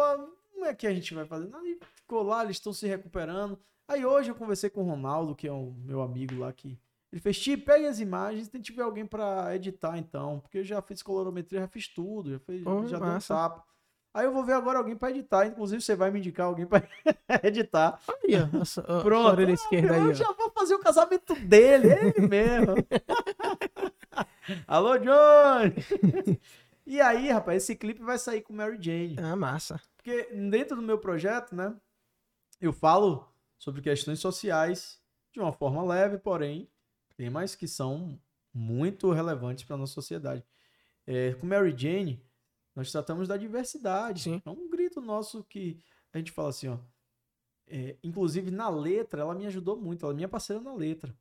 como é que a gente vai fazer? Nada, e ficou lá, eles estão se recuperando. Aí hoje eu conversei com o Ronaldo, que é um meu amigo lá que. Ele fez, Ti, pegue as imagens, tem que tiver alguém pra editar então. Porque eu já fiz colorometria, já fiz tudo, já, fiz, Pô, já deu um tapa. Aí eu vou ver agora alguém pra editar. Inclusive, você vai me indicar alguém pra editar. Aí, ó, a, sua- a Pronto. orelha esquerda aí, eu ó. já vou fazer o casamento dele, ele mesmo. Alô, John! e aí, rapaz, esse clipe vai sair com Mary Jane. Ah, massa. Porque dentro do meu projeto, né, eu falo sobre questões sociais de uma forma leve, porém, temas que são muito relevantes para nossa sociedade. É, com Mary Jane, nós tratamos da diversidade. Sim. É um grito nosso que a gente fala assim, ó. é, inclusive na letra, ela me ajudou muito. Ela é minha parceira na letra.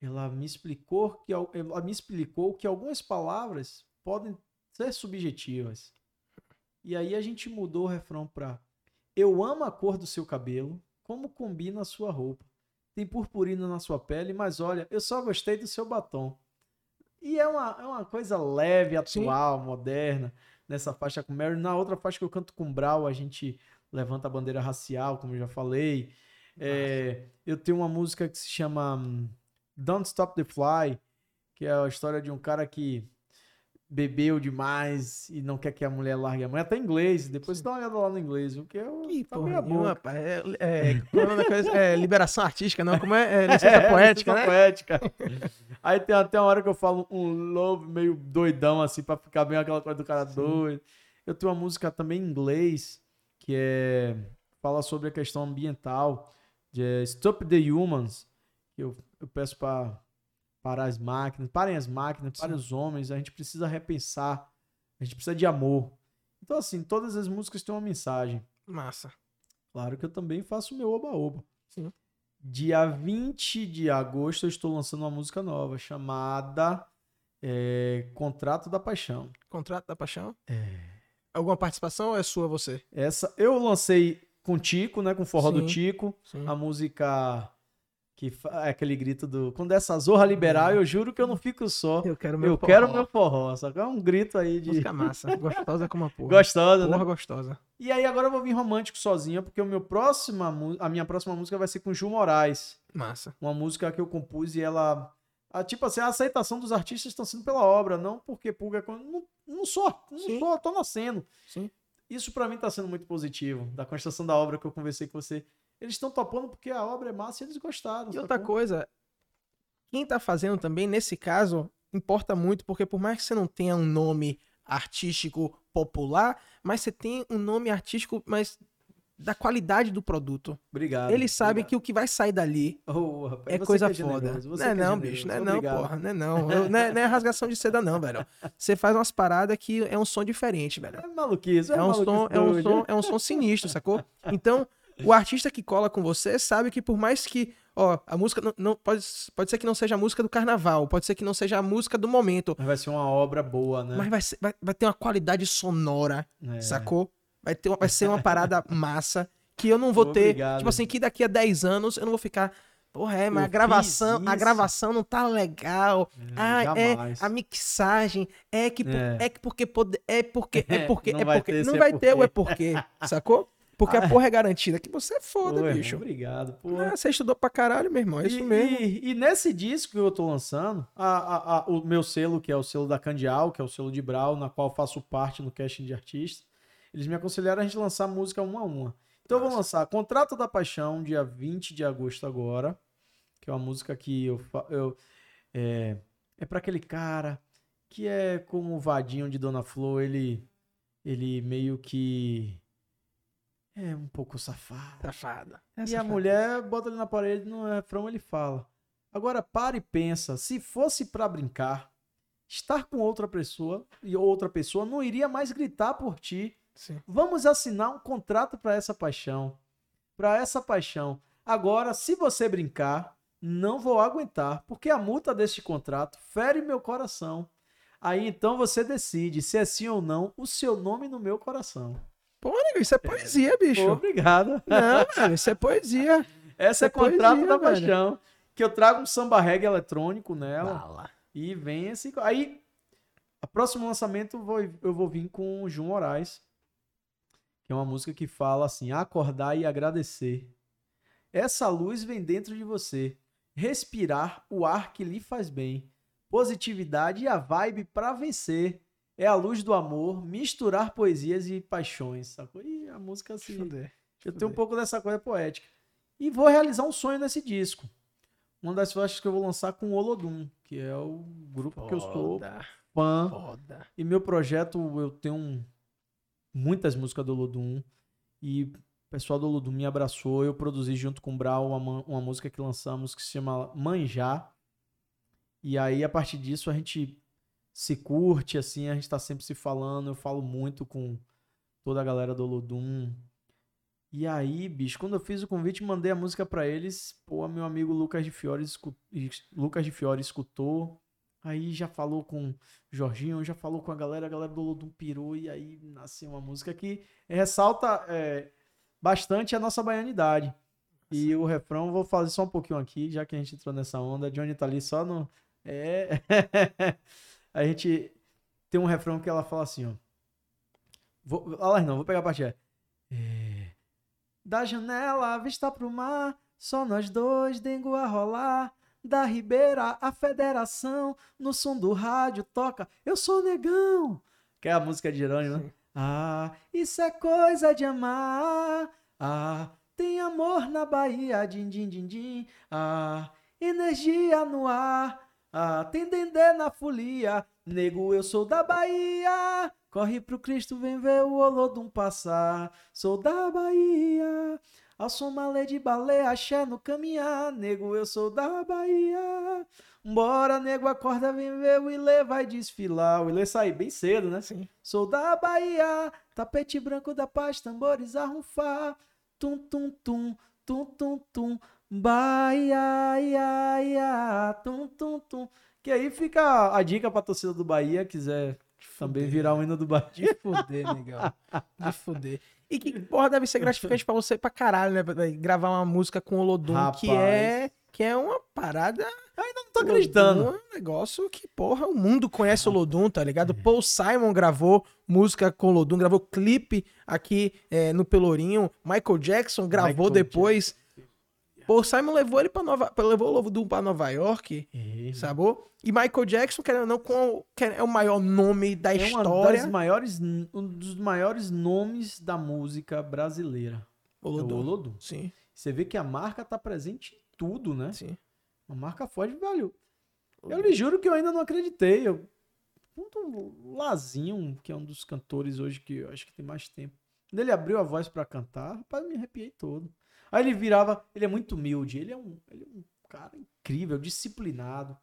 Ela me explicou que ela me explicou que algumas palavras podem ser subjetivas. E aí a gente mudou o refrão pra Eu amo a cor do seu cabelo, como combina a sua roupa. Tem purpurina na sua pele, mas olha, eu só gostei do seu batom. E é uma, é uma coisa leve, Sim. atual, moderna, nessa faixa com Mary. Na outra faixa que eu canto com Brau, a gente levanta a bandeira racial, como eu já falei. É, eu tenho uma música que se chama hum, Don't Stop the Fly, que é a história de um cara que bebeu demais e não quer que a mulher largue a mãe. Até em inglês, depois você dá uma olhada lá no inglês, viu? que eu, tá porra rapaz. É, é, é o coisa? É liberação artística, não? Como é? é licença poética, licença né? poética. Aí tem até uma hora que eu falo um love meio doidão, assim, pra ficar bem aquela coisa do cara doido. Eu tenho uma música também em inglês, que é... Fala sobre a questão ambiental, de é, Stop the Humans, que eu, eu peço pra parar as máquinas, parem as máquinas, parem Sim. os homens, a gente precisa repensar, a gente precisa de amor. Então, assim, todas as músicas têm uma mensagem. Massa. Claro que eu também faço o meu oba-oba. Sim. Dia 20 de agosto eu estou lançando uma música nova chamada é, Contrato da Paixão. Contrato da Paixão? É. Alguma participação ou é sua você? Essa eu lancei com o Tico, né? Com o forró do Sim. Tico. Sim. A música que é aquele grito do. Quando essa zorra liberar, eu juro que eu não fico só. Eu quero meu Eu forró. quero meu forró. Só que é um grito aí de. Música massa. Gostosa como a porra. Gostosa, né? Porra gostosa. E aí agora eu vou vir romântico sozinha, porque o meu próxima, a minha próxima música vai ser com Ju Moraes. Massa. uma música que eu compus e ela. a- tipo assim, a aceitação dos artistas está sendo pela obra, não porque Pulga. é Não, não sou, não Sim. sou, tô nascendo. Sim. Isso pra mim tá sendo muito positivo. Da construção da obra que eu conversei com você. Eles estão topando porque a obra é massa e eles gostaram. E outra coisa, quem tá fazendo também, nesse caso, importa muito, porque por mais que você não tenha um nome artístico popular, mas você tem um nome artístico, mas da qualidade do produto. Obrigado. Ele sabe obrigado. que o que vai sair dali Oh, rapaz, é coisa que foda. generoso, você Não é não, generoso. bicho, não é não, Obrigado. porra, não é não. Eu- não, é, não é rasgação de seda não, velho. Você faz umas paradas que é um som diferente, velho. É maluquice, é, É um, maluquice som, é, um som, é um som sinistro, sacou? Então, o artista que cola com você sabe que por mais que, ó, a música não, não- pode, pode ser que não seja a música do carnaval, pode ser que não seja a música do momento, Mas vai ser uma obra boa, né? mas vai, ser- vai, vai ter uma qualidade sonora, É. sacou? Vai, ter uma- vai ser uma parada massa que eu não vou ter, tipo assim, que daqui a 10 anos eu não vou ficar, porra, é, mas Eu a gravação, a isso." gravação não tá legal. ah, jamais. é a mixagem, é que por- É. é, que porque pode, é porque é É, porque não é vai porque não é vai ter o é porque, sacou? Porque a Ah. porra é garantida que você é foda, Pô, bicho. Obrigado, pô. Ah, você estudou pra caralho, meu irmão, é isso e, mesmo. E, e nesse disco que eu tô lançando, a- a- a- o meu selo, que é o selo da Candial, que é o selo de Brau, na qual eu faço parte no casting de artista, eles me aconselharam a gente lançar música uma a uma. Então eu vou lançar Contrato da Paixão, dia 20 de agosto agora, que é uma música que eu... eu é é para aquele cara que é como o Vadinho de Dona Flor, ele, ele meio que... É um pouco safado. Safada. E a mulher bota ele na parede, no refrão ele fala. Agora para e pensa, se fosse pra brincar, estar com outra pessoa e outra pessoa não iria mais gritar por ti. Sim. Vamos assinar um contrato para essa paixão. Para essa paixão. Agora, se você brincar, não vou aguentar, porque a multa deste contrato fere meu coração. Aí então você decide se é sim ou não o seu nome no meu coração. Pô, nego, isso é poesia, bicho. Obrigado. Não, velho, isso é poesia. Essa é, É contrato poesia, da velho. paixão. Que eu trago um samba reggae eletrônico nela. Bala. E vem esse. Aí, o próximo lançamento eu vou, eu vou vir com o João Moraes. Que é uma música que fala assim: acordar e agradecer. Essa luz vem dentro de você. Respirar o ar que lhe faz bem. Positividade e a vibe pra vencer. É a luz do amor, misturar poesias e paixões. Sacou? E a música assim. Fuder. Eu tenho um pouco dessa coisa poética. E vou realizar um sonho nesse disco. Uma das faixas que eu vou lançar com o Olodum, que é o grupo que eu Foda, fã. foda. E meu projeto, eu tenho muitas músicas do Olodum. E o pessoal do Olodum me abraçou. Eu produzi junto com o Brau uma, ma- uma música que lançamos que se chama Manjar. E aí, a partir disso, a gente se curte, assim, a gente tá sempre se falando. Eu falo muito com toda a galera do Olodum. E aí, bicho, quando eu fiz o convite, mandei a música pra eles. Pô, meu amigo Lucas de Fiore, escu- es- Lucas de Fiore escutou. Aí já falou com o Jorginho, já falou com a galera, a galera do Olodum pirou. E aí nasceu uma música que ressalta é, bastante a nossa baianidade. E o refrão, vou fazer só um pouquinho aqui, já que a gente entrou nessa onda. Johnny tá ali só no. É. a gente tem um refrão que ela fala assim, ó. Vou, ah, não, vou pegar a parte. É. É. Da janela, vista pro mar, só nós dois, dengo a rolar. Da Ribeira, a federação, no som do rádio toca Eu Sou Negão. Que é a música de Jerônimo, né? Ah, isso é coisa de amar. Ah, tem amor na Bahia, din, din, din, din. Ah, energia no ar. Ah, tem dendê na folia. Nego, eu sou da Bahia. Corre pro Cristo, vem ver o Olodum passar. Sou da Bahia. Ao som malê de baleia, axé no caminhar. Nego, eu sou da Bahia. Bora, nego, acorda, vem ver o Ilê vai desfilar. O Ilê sai bem cedo, né? Sim. Sou da Bahia, tapete branco da paz, tambores a rufar. Tum, tum, tum, tum, tum, tum. Bahia, ia, ia, tum, tum, tum. Que aí fica a dica pra torcida do Bahia, quiser também Fuder. virar o hino do Bahia. De fuder, negão. De fuder. E que, porra, deve ser gratificante pra você pra caralho, né? velho? Gravar uma música com o Olodum, que Rapaz. é, que é uma parada. Não tô acreditando. Olodum É um negócio que, porra, o mundo conhece o Lodum, tá ligado? Paul Simon gravou música com o Lodum, gravou clipe aqui é, no Pelourinho. Michael Jackson gravou Michael depois. Paul Simon levou ele pra Nova, levou o Lodum pra Nova York, É, sabou? E Michael Jackson, querendo ou não, com, é o maior nome da é história. maiores, um dos maiores nomes da música brasileira. O É o Lodum. Olodum. Sim. Você vê que a marca tá presente em tudo, né? Sim. Uma marca forte, velho. Eu lhe juro que eu ainda não acreditei. Eu, o Lazinho, que é um dos cantores hoje que eu acho que tem mais tempo. Quando ele abriu a voz para cantar, rapaz, eu me arrepiei todo. Aí ele virava, ele é muito humilde, ele é um, ele é um cara incrível, disciplinado.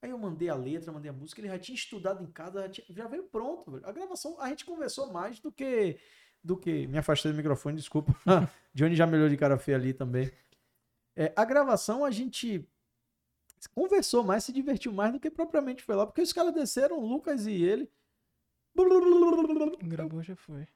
Aí eu mandei a letra, mandei a música, ele já tinha estudado em casa, já, tinha, já veio pronto. Velho. A gravação, a gente conversou mais do que. do que. Me afastei do microfone, desculpa. Johnny já melhorou de cara feia ali também. É, a gravação a gente conversou mais, se divertiu mais do que propriamente foi lá, porque os caras desceram, Lucas e ele. Gravou já foi.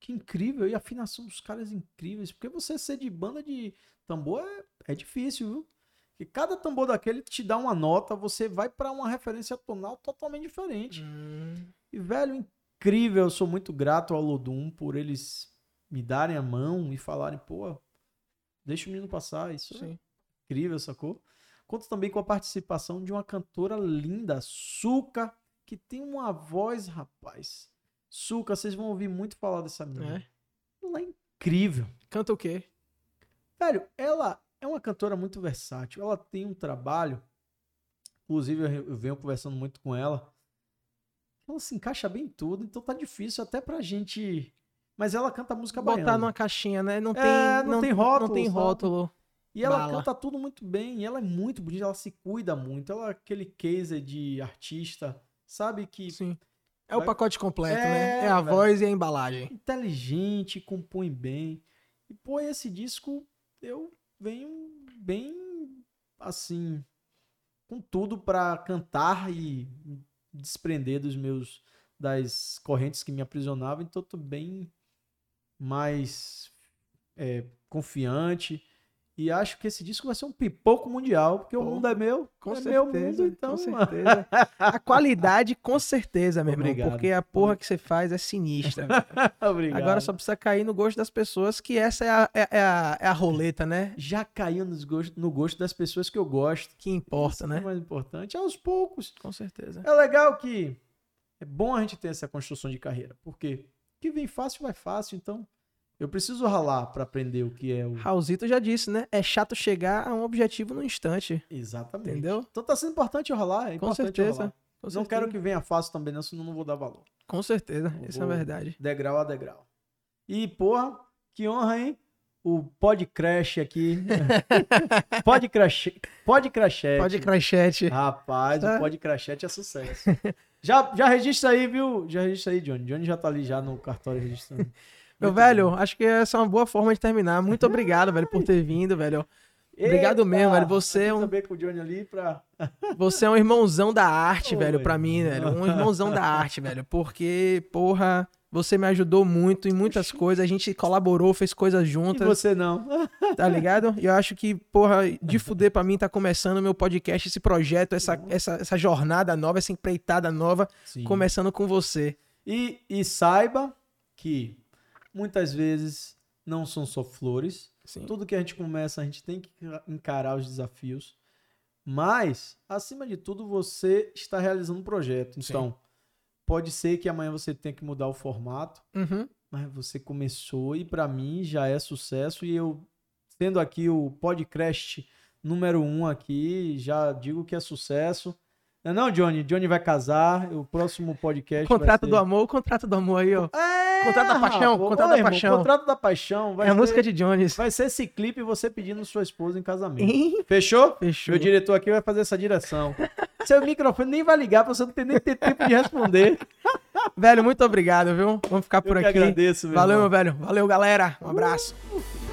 Que incrível, e a afinação dos caras incríveis, porque você ser de banda de tambor é, é difícil, viu? Que cada tambor daquele te dá uma nota, você vai para uma referência tonal totalmente diferente. Hum. E, velho, incrível, eu sou muito grato ao Lodum por eles me darem a mão e falarem, pô, deixa o menino passar, isso é Sim. é incrível, sacou? Conto também com a participação de uma cantora linda, Suca, que tem uma voz, rapaz. Suca, vocês vão ouvir muito falar dessa menina. É. Ela é incrível. Canta o quê? Velho, ela é uma cantora muito versátil. Ela tem um trabalho. Inclusive, eu venho conversando muito com ela. Ela se encaixa bem em tudo, então tá difícil até pra gente. Mas ela canta música Botar baiana. numa caixinha, né? Não tem, é, não, não, tem rótulo. Não tem rótulo. E ela Bala. canta tudo muito bem. E ela é muito bonita, ela se cuida muito. Ela é aquele case de artista, sabe? Que. Sim. É o pacote completo, é, né? É a velho, voz e a embalagem. Inteligente, compõe bem. E, pô, esse disco eu venho bem assim com tudo para cantar e desprender dos meus das correntes que me aprisionavam, então tô bem mais é, confiante e acho que esse disco vai ser um pipoco mundial, porque Pô, o mundo é meu, com é certeza, meu mundo, então. Com certeza. a qualidade, com certeza, meu Obrigado. irmão, porque a porra que você faz é sinistra. Obrigado. Agora só precisa cair no gosto das pessoas, que essa é a, é, é a, é a roleta, né? Já caiu nos gosto, no gosto das pessoas que eu gosto. Que importa, Isso né? É mais importante, aos poucos. Com certeza. É legal que é bom a gente ter essa construção de carreira, porque que vem fácil vai fácil, então eu preciso ralar para aprender o que é o. Raulzito já disse, né? É chato chegar a um objetivo no instante. Exatamente. Entendeu? Então tá sendo importante eu ralar. É Com certeza. Com não certeza. quero que venha fácil também, não, senão não vou dar valor. Com certeza, isso é verdade. Degrau a degrau. E, porra, que honra, hein? O podcast aqui. podcast. Podcrachete. Podcrachete. Rapaz, tá. o podcrachete é sucesso. já, já registra aí, viu? Já registra aí, Johnny. Johnny já tá ali já no cartório registrando. Meu velho, bom. acho que essa é uma boa forma de terminar. Muito obrigado, velho, por ter vindo, velho. Obrigado Eita, mesmo, velho. Você é um. Com o Johnny ali pra... Você é um irmãozão da arte, Oi, velho, pra mim, velho. Um irmãozão da arte, velho. Porque, porra, você me ajudou muito em muitas coisas. A gente colaborou, fez coisas juntas. E você não. Tá ligado? E eu acho que, porra, de fuder pra mim tá começando o meu podcast, esse projeto, essa, essa, essa jornada nova, essa empreitada nova, Sim. começando com você. E, e saiba que muitas vezes não são só flores. Sim. Tudo que a gente começa, a gente tem que encarar os desafios. Mas, acima de tudo, você está realizando um projeto. Então, Sim. pode ser que amanhã você tenha que mudar o formato, uhum. mas você começou e para mim já é sucesso. E eu, tendo aqui o podcast número um aqui, já digo que é sucesso. Não, é não, Johnny? Johnny vai casar. O próximo podcast. Contrato ser... do amor, o contrato do amor aí, ó. É, contrato da paixão, contrato da paixão. Contrato da paixão. é a música de Jones. Vai ser esse clipe você pedindo sua esposa em casamento. Fechou? Fechou. Meu diretor aqui vai fazer essa direção. Seu microfone nem vai ligar pra você não ter nem ter tempo de responder. velho, muito obrigado, viu? Vamos ficar por Eu aqui. agradeço, meu Valeu, irmão. meu velho. Valeu, galera. Um abraço. Uh.